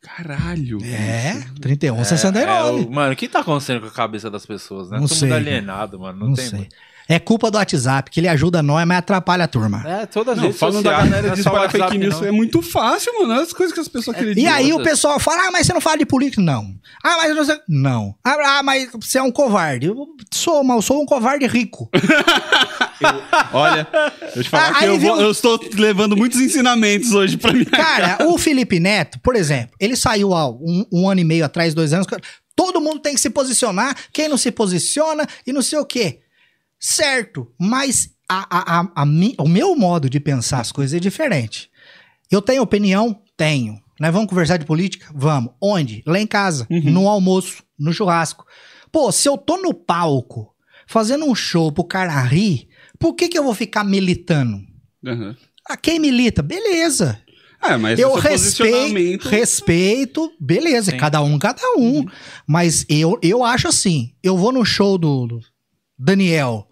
Caralho. É, É, 31,69. o- mano, o que tá acontecendo com a cabeça das pessoas, né? Não Todo sei, mundo alienado, mano. Não, Não tem. sei. É culpa do WhatsApp, que ele ajuda nós, mas atrapalha a turma. É, todas as redes falando da sociais, galera é de espalhar WhatsApp, fake news, é muito fácil, mano. As coisas que as pessoas acreditam. E aí o pessoal fala, ah, mas você não fala de política? Não. Ah, mas você... Não. Ah, ah, mas você é um covarde. Eu sou, mas eu sou um covarde rico. [LAUGHS] Olha, eu te falar Ah, que eu, vou- eu estou levando muitos ensinamentos hoje pra mim. Cara, o Felipe Neto, por exemplo, ele saiu há um, um ano e meio atrás, dois anos. Todo mundo tem que se posicionar. Quem não se posiciona e não sei o quê. Certo, mas a, a- a- a mi- o meu modo de pensar as coisas é diferente. Eu tenho opinião? Tenho. Nós vamos conversar de política? Vamos. Onde? Lá em casa, no almoço, no churrasco. Pô, se eu tô no palco fazendo um show pro cara rir, por que, que eu vou ficar militando? Uhum. Ah, quem milita? Beleza. É, mas eu respeito, respeito, beleza, Sim. cada um, cada um. Mas eu, eu acho assim, eu vou no show do, do Daniel.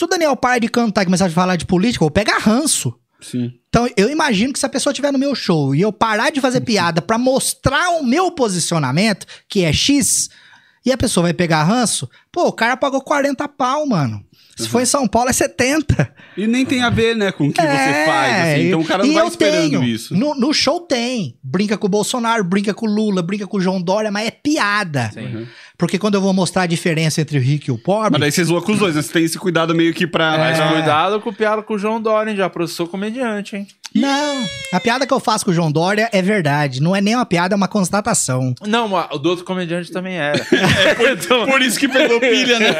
Se o Daniel para de cantar e começar a falar de política, eu vou pegar ranço. Sim. Então, eu imagino que se a pessoa estiver no meu show e eu parar de fazer piada pra mostrar o meu posicionamento, que é X, e a pessoa vai pegar ranço, pô, o cara pagou 40 pau, mano. Se for em São Paulo é 70. E nem tem a ver, né, com o que você É, faz. assim. Então o cara não vai esperando tenho. isso. No, no show tem. Brinca com o Bolsonaro, brinca com o Lula, brinca com o João Dória, mas é piada. Sim. Uhum. Porque quando eu vou mostrar a diferença entre o rico e o pobre. Mas daí você zoa com os dois, né? Você tem esse cuidado meio que pra. Mas É. cuidado com o piada com o João Dória, hein? Já processou comediante, hein? Não, a piada que eu faço com o João Dória é verdade. Não é nem uma piada, é uma constatação. Não, mas o do outro comediante também era. [LAUGHS] Então, Por isso que pegou pilha, né?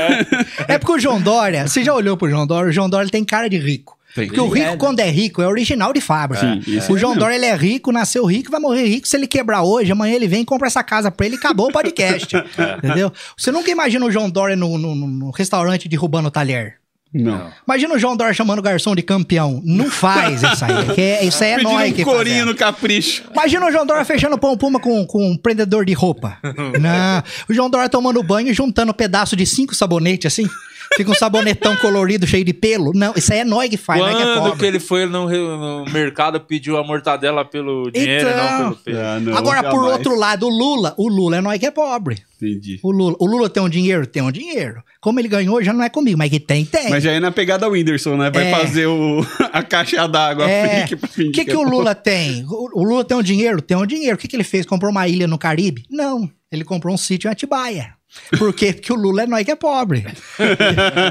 É porque o João Dória, você já olhou pro João Dória? O João Dória tem cara de rico. Tem. Porque o rico, quando é rico, é original de fábrica. Sim, isso o é João mesmo. Dória, ele é rico, nasceu rico, vai morrer rico. Se ele quebrar hoje, amanhã ele vem e compra essa casa pra ele e acabou o podcast. [LAUGHS] Entendeu? Você nunca imagina o João Dória no, no- no- no restaurante derrubando o talher. Não. Imagina o João Dória chamando o garçom de campeão. Não faz isso aí. que é- isso aí é Pedindo nóis um que corinho fazemos. no capricho. Imagina o João Dória fechando pão puma com, com um prendedor de roupa. [LAUGHS] Não. O João Dória tomando banho e juntando um pedaço de cinco sabonetes assim. Fica um sabonetão colorido cheio de pelo. Não, isso aí é nóis que faz, não é que é quando pobre. que ele foi no, no mercado pediu a mortadela pelo dinheiro e Então. não pelo pelo? Ah, não, Agora, por outro lado, o Lula. O Lula é nós que é pobre. Entendi. O Lula, o Lula tem um dinheiro? Tem um dinheiro. Como ele ganhou, já não é comigo, mas que tem, tem. Mas já é na pegada Whindersson, né? Vai É. fazer o, [LAUGHS] a caixa d'água É. [LAUGHS] freak pra O fingir que, que o Lula tem? O, o Lula tem um dinheiro? Tem um dinheiro. O que, que ele fez? Comprou uma ilha no Caribe? Não. Ele comprou um sítio em Atibaia. Por quê? Porque o Lula é nós que é pobre.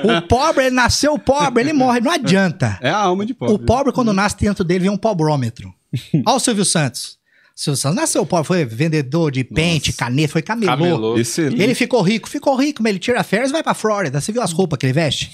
o pobre, ele nasceu pobre, ele morre. Não adianta. É a alma de pobre. O pobre, quando nasce dentro dele, vem um pobrômetro. Olha o Silvio Santos. O Silvio Santos nasceu pobre, foi vendedor de pente, caneta, foi camelô. Camelô. Ele ficou rico, ficou rico, mas ele tira férias e vai pra Flórida. Você viu as roupas que ele veste?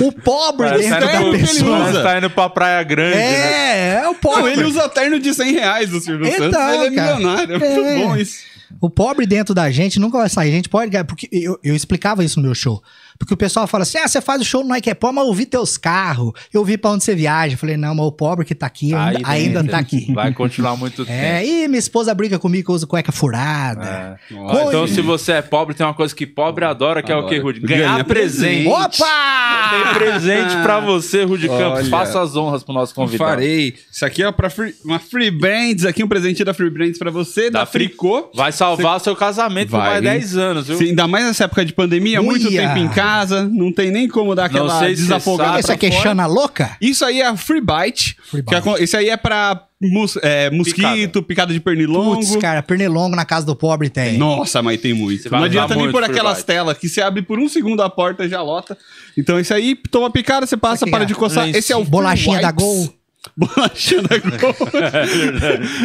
o pobre Parece dentro tá da pessoa. parece tá indo pra Praia Grande, né? É, é o Não, pobre. ele usa terno de 100 reais do Silvio Então, Santos, ele é cara. milionário. É É. muito bom isso. O pobre dentro da gente nunca vai sair. A gente pode. Porque eu, eu explicava isso no meu show. Porque o pessoal fala assim: ah, você faz o show no Nike é mas eu vi teus carros, eu vi pra onde você viaja. Eu falei, não, mas o pobre que tá aqui Aí ainda, ainda tá aqui. Vai continuar muito É, tempo. e minha esposa briga comigo que eu uso cueca furada. É. Então, se você é pobre, tem uma coisa que pobre adora, que é o Adora. que, Rudy? Ganhar Ganha presente. presente. Opa! Tem presente pra [LAUGHS] você, Rudy Campos. Faça as honras pro nosso convidado. Farei. Isso aqui é pra free, uma Free Brands, aqui um presente da Free Brands pra você, da, Da Fricô. Vai salvar seu casamento por Vai, mais hein? 10 anos, viu? Se ainda mais nessa época de pandemia, muito Uia. tempo em casa, não tem nem como dar aquela sei se desafogada pra aqui é. Xana louca? Isso aí é Free Bite. Free que Bite. é- esse aí é pra mus- é, mosquito, picada, de pernilongo. Putz, cara, pernilongo na casa do pobre tem. Nossa, mas tem muito. Você Não adianta nem por aquelas telas que você abre por um segundo a porta e já lota. Então esse aí, toma picada, você passa, Aqui, para ó. de coçar. Esse é o Free Bolachinha da. Gol. Bolachinha da [LAUGHS] Gol.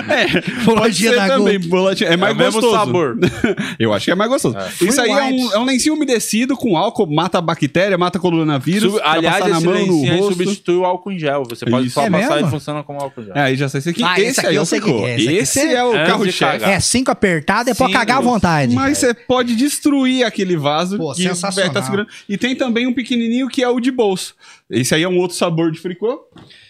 é, pode Bolachinha ser da também. Gol. Bolachinha. É mais mesmo gostoso. sabor. [LAUGHS] Eu acho que é mais gostoso. Isso aí é um, é um lencinho umedecido com álcool, mata bactéria, mata coronavírus. Sub- Aliás, passar na esse mão, no lencinho rosto. substitui o álcool em gel. Você pode Isso. só É passar mesmo? e funciona como álcool em gel. É, aí já sei. Esse aqui, Ah, esse, esse aqui aí eu é o sei que é. Esse aqui Esse é o carro-chefe. É cinco apertado, é pra cagar à vontade. Mas você pode destruir aquele vaso Pô, sensacional. tá segurando. E tem também um pequenininho que é o de bolso. Esse aí é um outro sabor de fricô.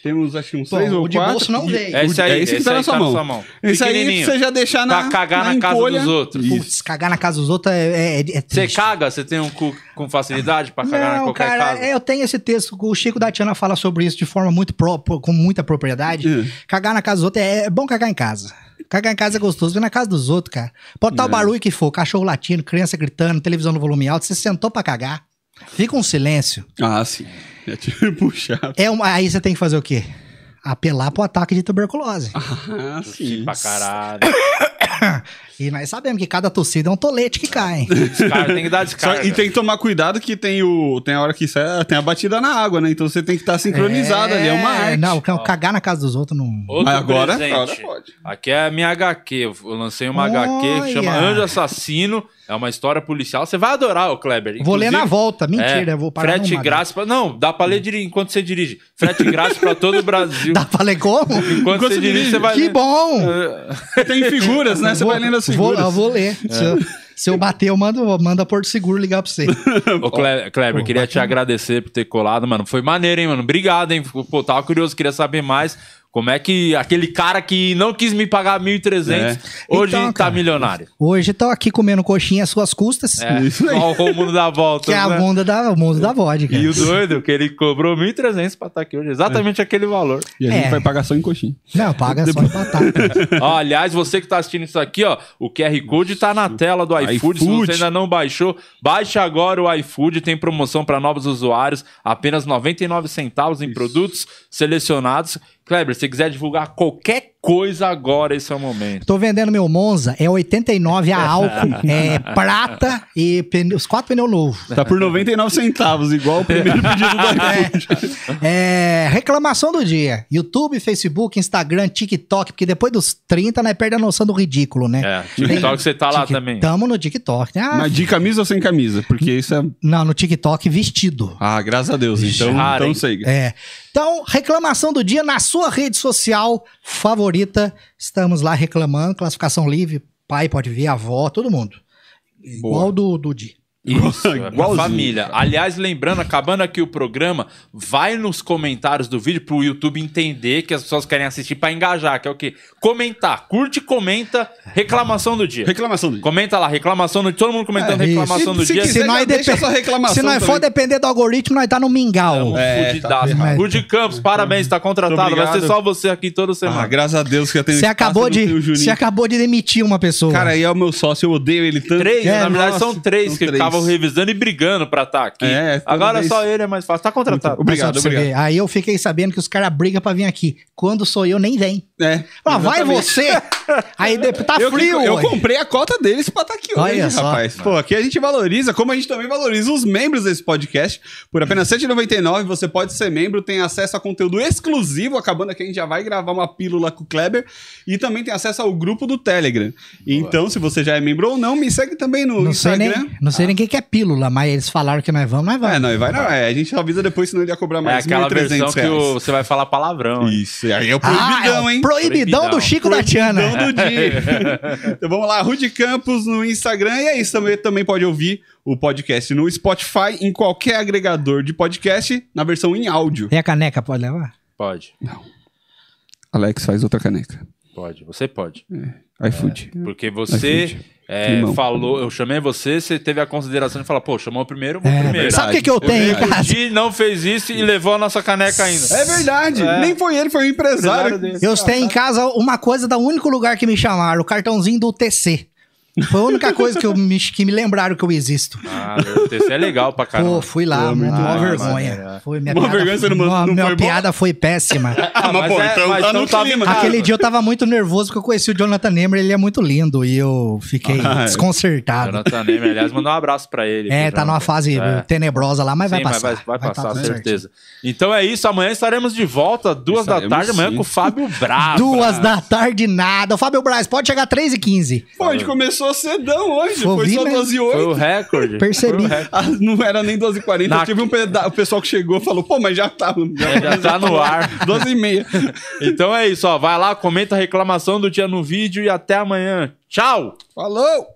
Temos, acho acho que uns Pô, três ou o de quatro. bolso não E- veio. É esse aí, é esse que esse tá aí na sua tá na mão. sua mão. Esse aí você já deixar na Pra cagar na casa encolha. dos outros. Isso. Putz, cagar na casa dos outros é, é, é Você caga? Você tem um cu com facilidade pra cagar em Não, qualquer cara, casa? eu tenho esse texto, o Chico da Tiana fala sobre isso de forma muito pró- com muita propriedade. Hum. Cagar na casa dos outros é, é bom cagar em casa. Cagar em casa é gostoso, na casa dos outros, cara. Pode estar o barulho que for, cachorro latindo, criança gritando, televisão no volume alto, você sentou pra cagar, fica um silêncio. Ah, sim. É tipo chato. É uma, aí você tem que fazer o quê? Apelar pro ataque de tuberculose. Ah, sim. Pra caralho. [COUGHS] E nós sabemos que cada tossida é um tolete que cai. Os caras têm que dar Só- descarga. e tem que tomar cuidado que tem o tem a hora que sai, tem a batida na água, né? Então você tem que estar sincronizado ali, é uma arte. Não, ca- cagar na casa dos outros não. Outro Mas agora, agora pode. Aqui é a minha HQ. Eu lancei uma HQ que chama Olha. Anjo Assassino. É uma história policial. Você vai adorar, o Kleber. Vou ler na Inclusive, volta. Mentira, é, eu vou parar Frete numa- grátis. Pra... Não, dá pra ler enquanto você dirige. Frete grátis pra todo o [LAUGHS] Brasil. Dá pra ler como? Enquanto, Enquanto você você dirige, dirige. você vai Que ler. bom! É, Tem figuras, né? Você Vou- vai lendo as vou- figuras. eu vou ler. Se, eu, se eu bater, eu mando, manda Porto Seguro ligar pra você. Ô, Cle- Kleber, Pô, queria te bacana. agradecer por ter colado, mano. Foi maneiro, hein, mano? Obrigado, hein? Pô, tava curioso, queria saber mais. Como é que aquele cara que não quis me pagar 1.300 É. hoje Então, tá cara, milionário? Hoje tô aqui comendo coxinha às suas custas. É, Isso aí. só o mundo dá volta. [LAUGHS] Que é a né? bunda da, o mundo da vodka. E o doido, que ele cobrou 1.300 pra estar aqui hoje. Exatamente aquele valor. E a gente É. vai pagar só em coxinha. Não, paga só em batata. [LAUGHS] Ó, aliás, você que tá assistindo isso aqui, ó, o QR Code tá na tela do iFood. Se iFood. você ainda não baixou, baixe agora o iFood. Tem promoção para novos usuários, apenas 99 centavos em produtos selecionados. Kleber, se você quiser divulgar qualquer coisa agora, esse é o momento. Tô vendendo meu Monza, é 89 a [LAUGHS] álcool, é prata e pneu- os quatro pneus novos. Tá por 99 centavos, igual o primeiro [LAUGHS] pedido do iFood. É, reclamação do dia. YouTube, Facebook, Instagram, TikTok, porque depois dos 30, nós perde a noção do ridículo, né? É, TikTok você tá lá também. Tamo no TikTok. Ah, Mas de camisa ou sem camisa? Porque isso é. Não, no TikTok vestido. Ah, graças a Deus. Então, Raro, então siga. É. Então, reclamação do dia na sua rede social favorita. Estamos lá reclamando, classificação livre, pai pode ver, avó, todo mundo. Igual do, do dia. Isso, [LAUGHS] é Igualzinho, família. Aliás, lembrando, acabando aqui o programa, vai nos comentários do vídeo pro YouTube entender que as pessoas querem assistir pra engajar, que é o quê? Comentar. Curte e comenta reclamação do dia. Reclamação do dia. Comenta lá, reclamação do dia. Todo mundo comentando É, reclamação do Se dia. quiser, Se nós, já deixa depen- sua reclamação se nós for também. depender do algoritmo, nós tá no mingau. É, Fudidaço. tá ferrado. Rude Campos, parabéns, tá contratado. Muito Vai ser obrigado. só você aqui toda Ah, semana. graças a Deus que eu tenho Você espaço, acabou, eu não tenho o de, Juninho. você acabou de demitir uma pessoa. Cara, aí é o meu sócio, eu odeio ele tanto. Três, É, na verdade nossa, são três são que três. Ficavam revisando e brigando pra estar aqui. É, Agora vez. só ele é mais fácil. Tá contratado. Muito obrigado. Você ver, Aí eu fiquei sabendo que os caras brigam pra vir aqui. Quando sou eu, nem vem. É. Ah, vai você! [LAUGHS] Aí tá eu, frio, eu ué. comprei a cota deles pra estar aqui hoje, Olha só. rapaz. Pô, aqui a gente valoriza, como a gente também valoriza os membros desse podcast. Por apenas R$ 7,99 você pode ser membro, tem acesso a conteúdo exclusivo. Acabando aqui, a gente já vai gravar uma pílula com o Kleber. E também tem acesso ao grupo do Telegram. Então, se você já é membro ou não, me segue também no Não sei, Instagram. nem, não sei nem o que que é pílula, mas eles falaram que nós vamos, nós vamos. É, não, vai não. É, a gente avisa depois, senão ele ia cobrar É mais aquela 1.300 versão que o- você vai falar palavrão. hein? Isso, aí é o Ah, é proibidão, o hein? proibidão, Proibidão. do Chico da Tiana. Proibidão do dia. [LAUGHS] então vamos lá, Rude Campos no Instagram. E é isso, também, também pode ouvir o podcast no Spotify, em qualquer agregador de podcast, na versão em áudio. Tem a caneca, pode levar? Pode, Alex faz outra caneca. pode. Você pode. iFood. Porque você iFood. É, falou, eu chamei você, você teve a consideração de falar, pô, chamou o primeiro, vou primeiro. verdade. Sabe o que, que eu tenho em O não fez isso e levou a nossa caneca ainda. É verdade. É. Nem foi ele, foi o empresário. Empresário. Eu tenho em casa uma coisa do único lugar que me chamaram, o cartãozinho do TC. Foi a única coisa que, eu me, que me lembraram que eu existo. Ah, isso é legal pra caramba. Pô, fui lá, Pô, muito uma bom. vergonha. Ah, Foi, minha Uma piada, vergonha, você não não minha foi bom? piada foi péssima. [LAUGHS] Ah, mas, pô, é- então mas tá no tava clima. Aquele dia eu tava muito nervoso porque eu conheci o Jonathan Neymer, ele é muito lindo e eu fiquei Ah, é. desconcertado. Jonathan Neymer, aliás, mandou um abraço pra ele. É, tá numa fase É. tenebrosa lá, mas vai Sim, passar. Vai, vai passar, tá certeza. Então é isso, amanhã estaremos de volta, duas da tarde, amanhã com o Fábio Bravo. Duas da tarde, nada. O Fábio Braz, pode chegar 3 e 15 Pô, a gente começou cedão hoje. Foi Foi só mesmo. 12 e Foi 8. o recorde. Percebi. Foi o recorde. Ah, não era nem 12 e 40. Na- Tive um peda... O pessoal que chegou e falou, pô, mas já tá. É, já tá no ar. [LAUGHS] 12 e meia. Então é isso, ó. Vai lá, comenta a reclamação do dia no vídeo e até amanhã. Tchau! Falou!